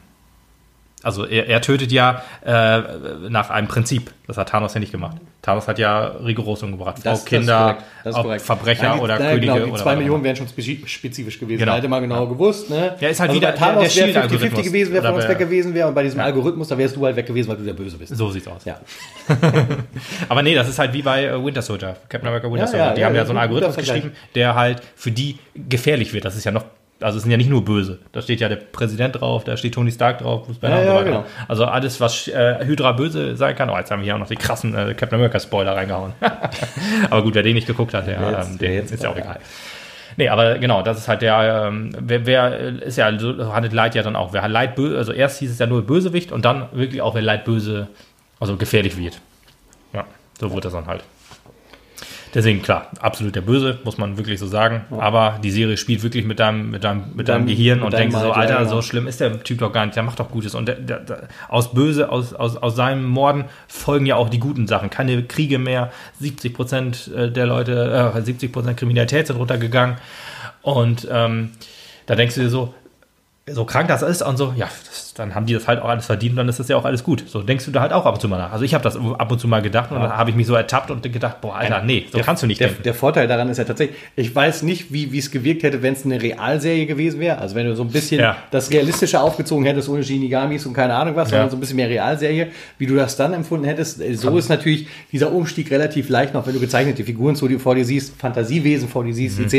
also er, er tötet ja äh, nach einem Prinzip. Das hat Thanos ja nicht gemacht. Thanos hat ja rigoros umgebracht. Frau, Das- ist Kinder. Das korrekt. Verbrecher Nein, die- oder Könige Genau, die zwei auch Millionen wären schon spezi- spezifisch gewesen. Genau. Da hätte man genau gewusst. Ne? Ja, ist halt also wieder bei der- Thanos der wäre 50-50 Shield-Algorithmus. gewesen, wer von uns weg gewesen wäre. Und bei diesem Algorithmus, da wärst du halt weg gewesen, weil du der Böse bist. So sieht's aus. Ja. (laughs) Aber nee, das ist halt wie bei äh, Winter Soldier, Captain America Winter Ja, Soldier. ja, die ja, haben ja so einen Algorithmus geschrieben, der halt für die gefährlich wird. Das ist ja noch, also es sind ja nicht nur böse. Da steht ja der Präsident drauf, da steht Tony Stark drauf, Bruce Banner Ja, und so ja, weiter. genau. Also alles, was äh, Hydra böse sein kann. Oh, jetzt haben wir hier auch noch die krassen äh, Captain America Spoiler reingehauen. (laughs) Aber gut, wer den nicht geguckt hat, der, jetzt- ähm, den jetzt- ist ja auch egal. Nee, aber genau, das ist halt der, ähm, wer, wer ist ja, so handelt Leid ja dann auch. Wer Leid böse, also erst hieß es ja nur Bösewicht und dann wirklich auch, wer Leid böse, also gefährlich wird. Ja, so wurde das dann halt. Deswegen, klar, absolut der Böse, muss man wirklich so sagen. Ja. Aber die Serie spielt wirklich mit deinem, mit deinem, mit deinem, Gehirn mit und denkst so, Alter, genau. so schlimm ist der Typ doch gar nicht, der macht doch Gutes. Und der, der, der, aus Böse, aus, aus, aus seinem Morden folgen ja auch die guten Sachen. Keine Kriege mehr, 70 Prozent äh, der Leute, äh, 70 Prozent Kriminalität sind runtergegangen. Und ähm, da denkst du dir so, so krank das ist und so, ja, das, dann haben die das halt auch alles verdient und dann ist das ja auch alles gut. So denkst du da halt auch ab und zu mal nach. Also ich habe das ab und zu mal gedacht und ja. dann habe ich mich so ertappt und gedacht, boah, Alter, nee, so der, kannst du nicht der, der, Vorteil daran ist ja tatsächlich, ich weiß nicht, wie es gewirkt hätte, wenn es eine Realserie gewesen wäre. Also wenn du so ein bisschen ja. das Realistische aufgezogen hättest ohne Shinigamis und keine Ahnung was, sondern so ein bisschen mehr Realserie, wie du das dann empfunden hättest. Äh, so Kann. ist natürlich dieser Umstieg relativ leicht noch, wenn du gezeichnete Figuren zu dir vor dir siehst, Fantasiewesen vor dir siehst, mhm. etc.,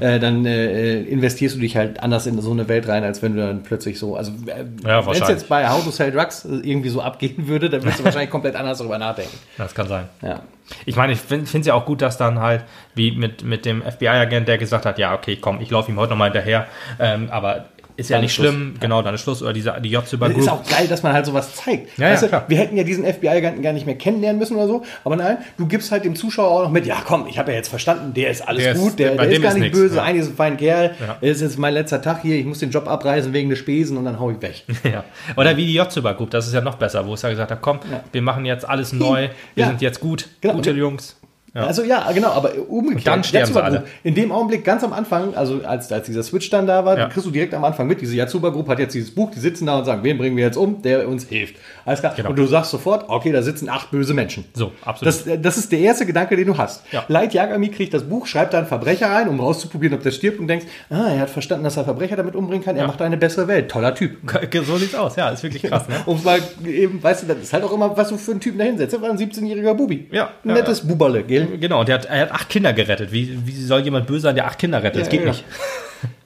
äh, dann äh, investierst du dich halt anders in so eine Welt rein, als wenn du dann plötzlich so, also äh, ja, wenn es jetzt bei How to Sell Drugs irgendwie so abgehen würde, dann würdest du (laughs) wahrscheinlich komplett anders darüber nachdenken. Das kann sein. Ja. Ich meine, ich finde es ja auch gut, dass dann halt, wie mit, mit dem FBI-Agent, der gesagt hat, ja, okay, komm, ich laufe ihm heute nochmal hinterher, ähm, aber ist ja nicht Schluss. schlimm, genau, dann ist Schluss oder diese, die Jotsuba Group. Ist auch geil, dass man halt sowas zeigt. Ja, weißt ja, du, wir hätten ja diesen FBI-Agenten gar nicht mehr kennenlernen müssen oder so, aber nein, du gibst halt dem Zuschauer auch noch mit, ja komm, ich habe ja jetzt verstanden, der ist alles der gut, ist, der, der ist gar nicht nix, böse, ja. eigentlich ist ein feiner Kerl, ja. ist jetzt mein letzter Tag hier, ich muss den Job abreisen wegen des Spesen und dann hau ich weg. (laughs) Ja. Oder wie die Jotsuba Group, das ist ja noch besser, wo es ja gesagt hat, komm, wir machen jetzt alles neu, wir sind jetzt gut, genau. gute Jungs. Ja. Also ja, genau, aber umgekehrt. Und dann sterben sie alle. In dem Augenblick, ganz am Anfang, also als, als dieser Switch dann da war, ja. kriegst du direkt am Anfang mit, diese Yatsuba Group hat jetzt dieses Buch, die sitzen da und sagen, wen bringen wir jetzt um, der uns hilft. Alles klar. Genau. Und du sagst sofort, okay, da sitzen acht böse Menschen. So, absolut. Das, das ist der erste Gedanke, den du hast. Ja. Light Yagami kriegt das Buch, schreibt da einen Verbrecher rein, um rauszuprobieren, ob der stirbt und denkst, ah, er hat verstanden, dass er Verbrecher damit umbringen kann, er macht eine bessere Welt. Toller Typ. (laughs) So sieht's aus, ja, ist wirklich krass. Ne? (laughs) um mal eben, weißt du, das ist halt auch immer, was du für einen Typen da hinsetzt. Er war ein 17-jähriger Bubi. Ja. Nettes ja. Buberle, gell? Genau, und der hat, er hat acht Kinder gerettet. Wie, wie soll jemand böse sein, der acht Kinder rettet? das geht nicht. (laughs)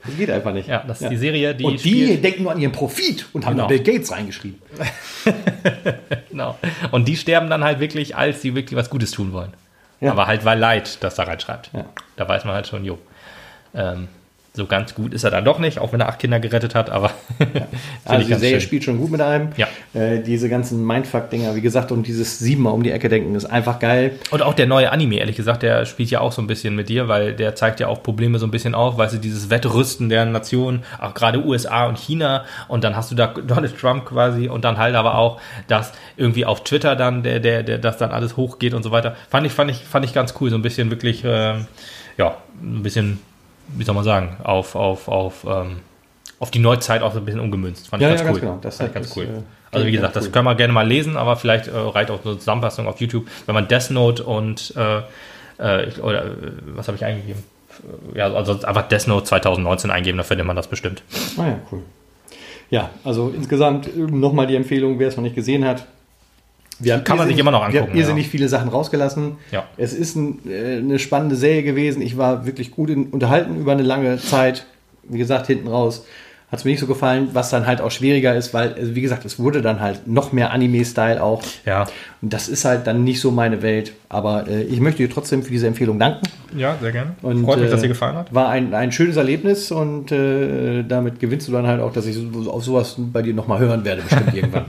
Das geht einfach nicht. Ja, das ist die Serie, die. Und die denken nur an ihren Profit und haben genau. Bill Gates reingeschrieben. (laughs) genau. Und die sterben dann halt wirklich, als sie wirklich was Gutes tun wollen. Ja. Aber halt, weil Leid das da reinschreibt. Ja. Da weiß man halt schon, jo. Ähm, so ganz gut ist er dann doch nicht, auch wenn er acht Kinder gerettet hat, aber (laughs) also die Serie schön. spielt schon gut mit einem. Ja. Äh, diese ganzen Mindfuck-Dinger, wie gesagt, und dieses siebenmal um die Ecke denken ist einfach geil. Und auch der neue Anime, ehrlich gesagt, der spielt ja auch so ein bisschen mit dir, weil der zeigt ja auch Probleme so ein bisschen auf, weißt du, dieses Wettrüsten der Nationen, auch gerade USA und China und dann hast du da (laughs) Donald Trump quasi und dann halt aber auch, dass irgendwie auf Twitter dann der, der, der, das dann alles hochgeht und so weiter. Fand ich, fand ich, fand ich ganz cool, so ein bisschen wirklich, äh, ja, ein bisschen wie soll man sagen, auf, auf, auf, ähm, auf die Neuzeit auch so ein bisschen umgemünzt. Fand ja, ich ganz ja, cool. Genau. Das fand ich ganz cool. Äh, also wie gesagt, das können wir gerne mal lesen, aber vielleicht äh, reicht auch eine Zusammenfassung auf YouTube, wenn man Death Note und äh, äh, oder äh, was habe ich eingegeben? Ja, also einfach Death Note 2019 eingeben, da findet man das bestimmt. Ah ja, cool. Ja, also insgesamt nochmal die Empfehlung, wer es noch nicht gesehen hat, wir haben Kann man sich immer noch angucken. Wir haben irrsinnig ja. viele Sachen rausgelassen. Ja. Es ist ein, äh, eine spannende Serie gewesen. Ich war wirklich gut in, unterhalten über eine lange Zeit. Wie gesagt, hinten raus hat es mir nicht so gefallen, was dann halt auch schwieriger ist, weil, also wie gesagt, es wurde dann halt noch mehr Anime-Style auch. Ja. Und das ist halt dann nicht so meine Welt. Aber äh, ich möchte dir trotzdem für diese Empfehlung danken. Ja, sehr gerne. Und, Freut mich, dass dir äh, gefallen hat. War ein, ein schönes Erlebnis und äh, damit gewinnst du dann halt auch, dass ich so, auf sowas bei dir nochmal hören werde, bestimmt (laughs) irgendwann.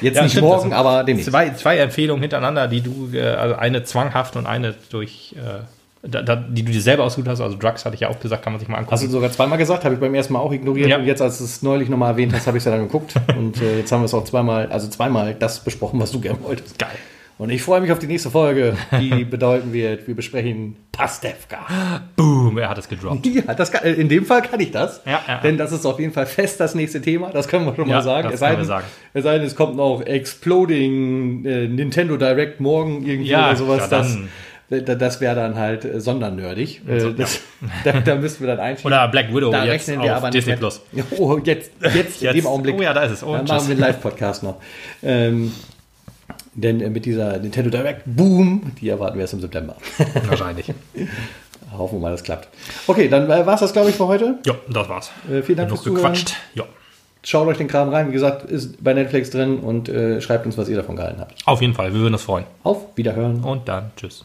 Jetzt ja, nicht stimmt, morgen, aber demnächst. Zwei, zwei Empfehlungen hintereinander, die du, äh, also eine zwanghaft und eine durch, äh, da, da, die du dir selber ausgesucht hast. Also Drugs hatte ich ja auch gesagt, kann man sich mal angucken. Hast du sogar zweimal gesagt, habe ich beim ersten Mal auch ignoriert. Ja. Und jetzt, als du es neulich nochmal erwähnt hast, habe ich es ja dann geguckt. (laughs) und äh, jetzt haben wir es auch zweimal, also zweimal das besprochen, was du gerne wolltest. Geil. Und ich freue mich auf die nächste Folge, die (laughs) bedeuten wird, wir besprechen Pastewka. Boom, er hat es gedroppt. Ja, das kann, in dem Fall kann ich das. Ja, ja, denn das ist auf jeden Fall fest das nächste Thema, das können wir schon ja, mal sagen. Es, sei denn, sagen. es sei denn, es kommt noch Exploding äh, Nintendo Direct morgen irgendwie ja, oder sowas. Das das wäre dann halt äh, sondernerdig. Äh, das, (laughs) da, da, müssten wir dann einschieben. Oder Black Widow da jetzt rechnen wir aber Disney nicht Plus. (laughs) Oh, jetzt, jetzt, jetzt, in dem Augenblick. Oh ja, da ist es. Oh, dann machen wir einen Live-Podcast noch. Ähm, denn äh, mit dieser Nintendo Direct Boom, die erwarten wir erst im September. (laughs) Wahrscheinlich. Hoffen wir mal, das klappt. Okay, dann äh, war es das, glaube ich, für heute. Ja, das war's. Äh, vielen Dank fürs gequatscht. Ja. Schaut euch den Kram rein. Wie gesagt, ist bei Netflix drin und äh, schreibt uns, was ihr davon gehalten habt. Auf jeden Fall, wir würden uns freuen. Auf Wiederhören. Und dann tschüss.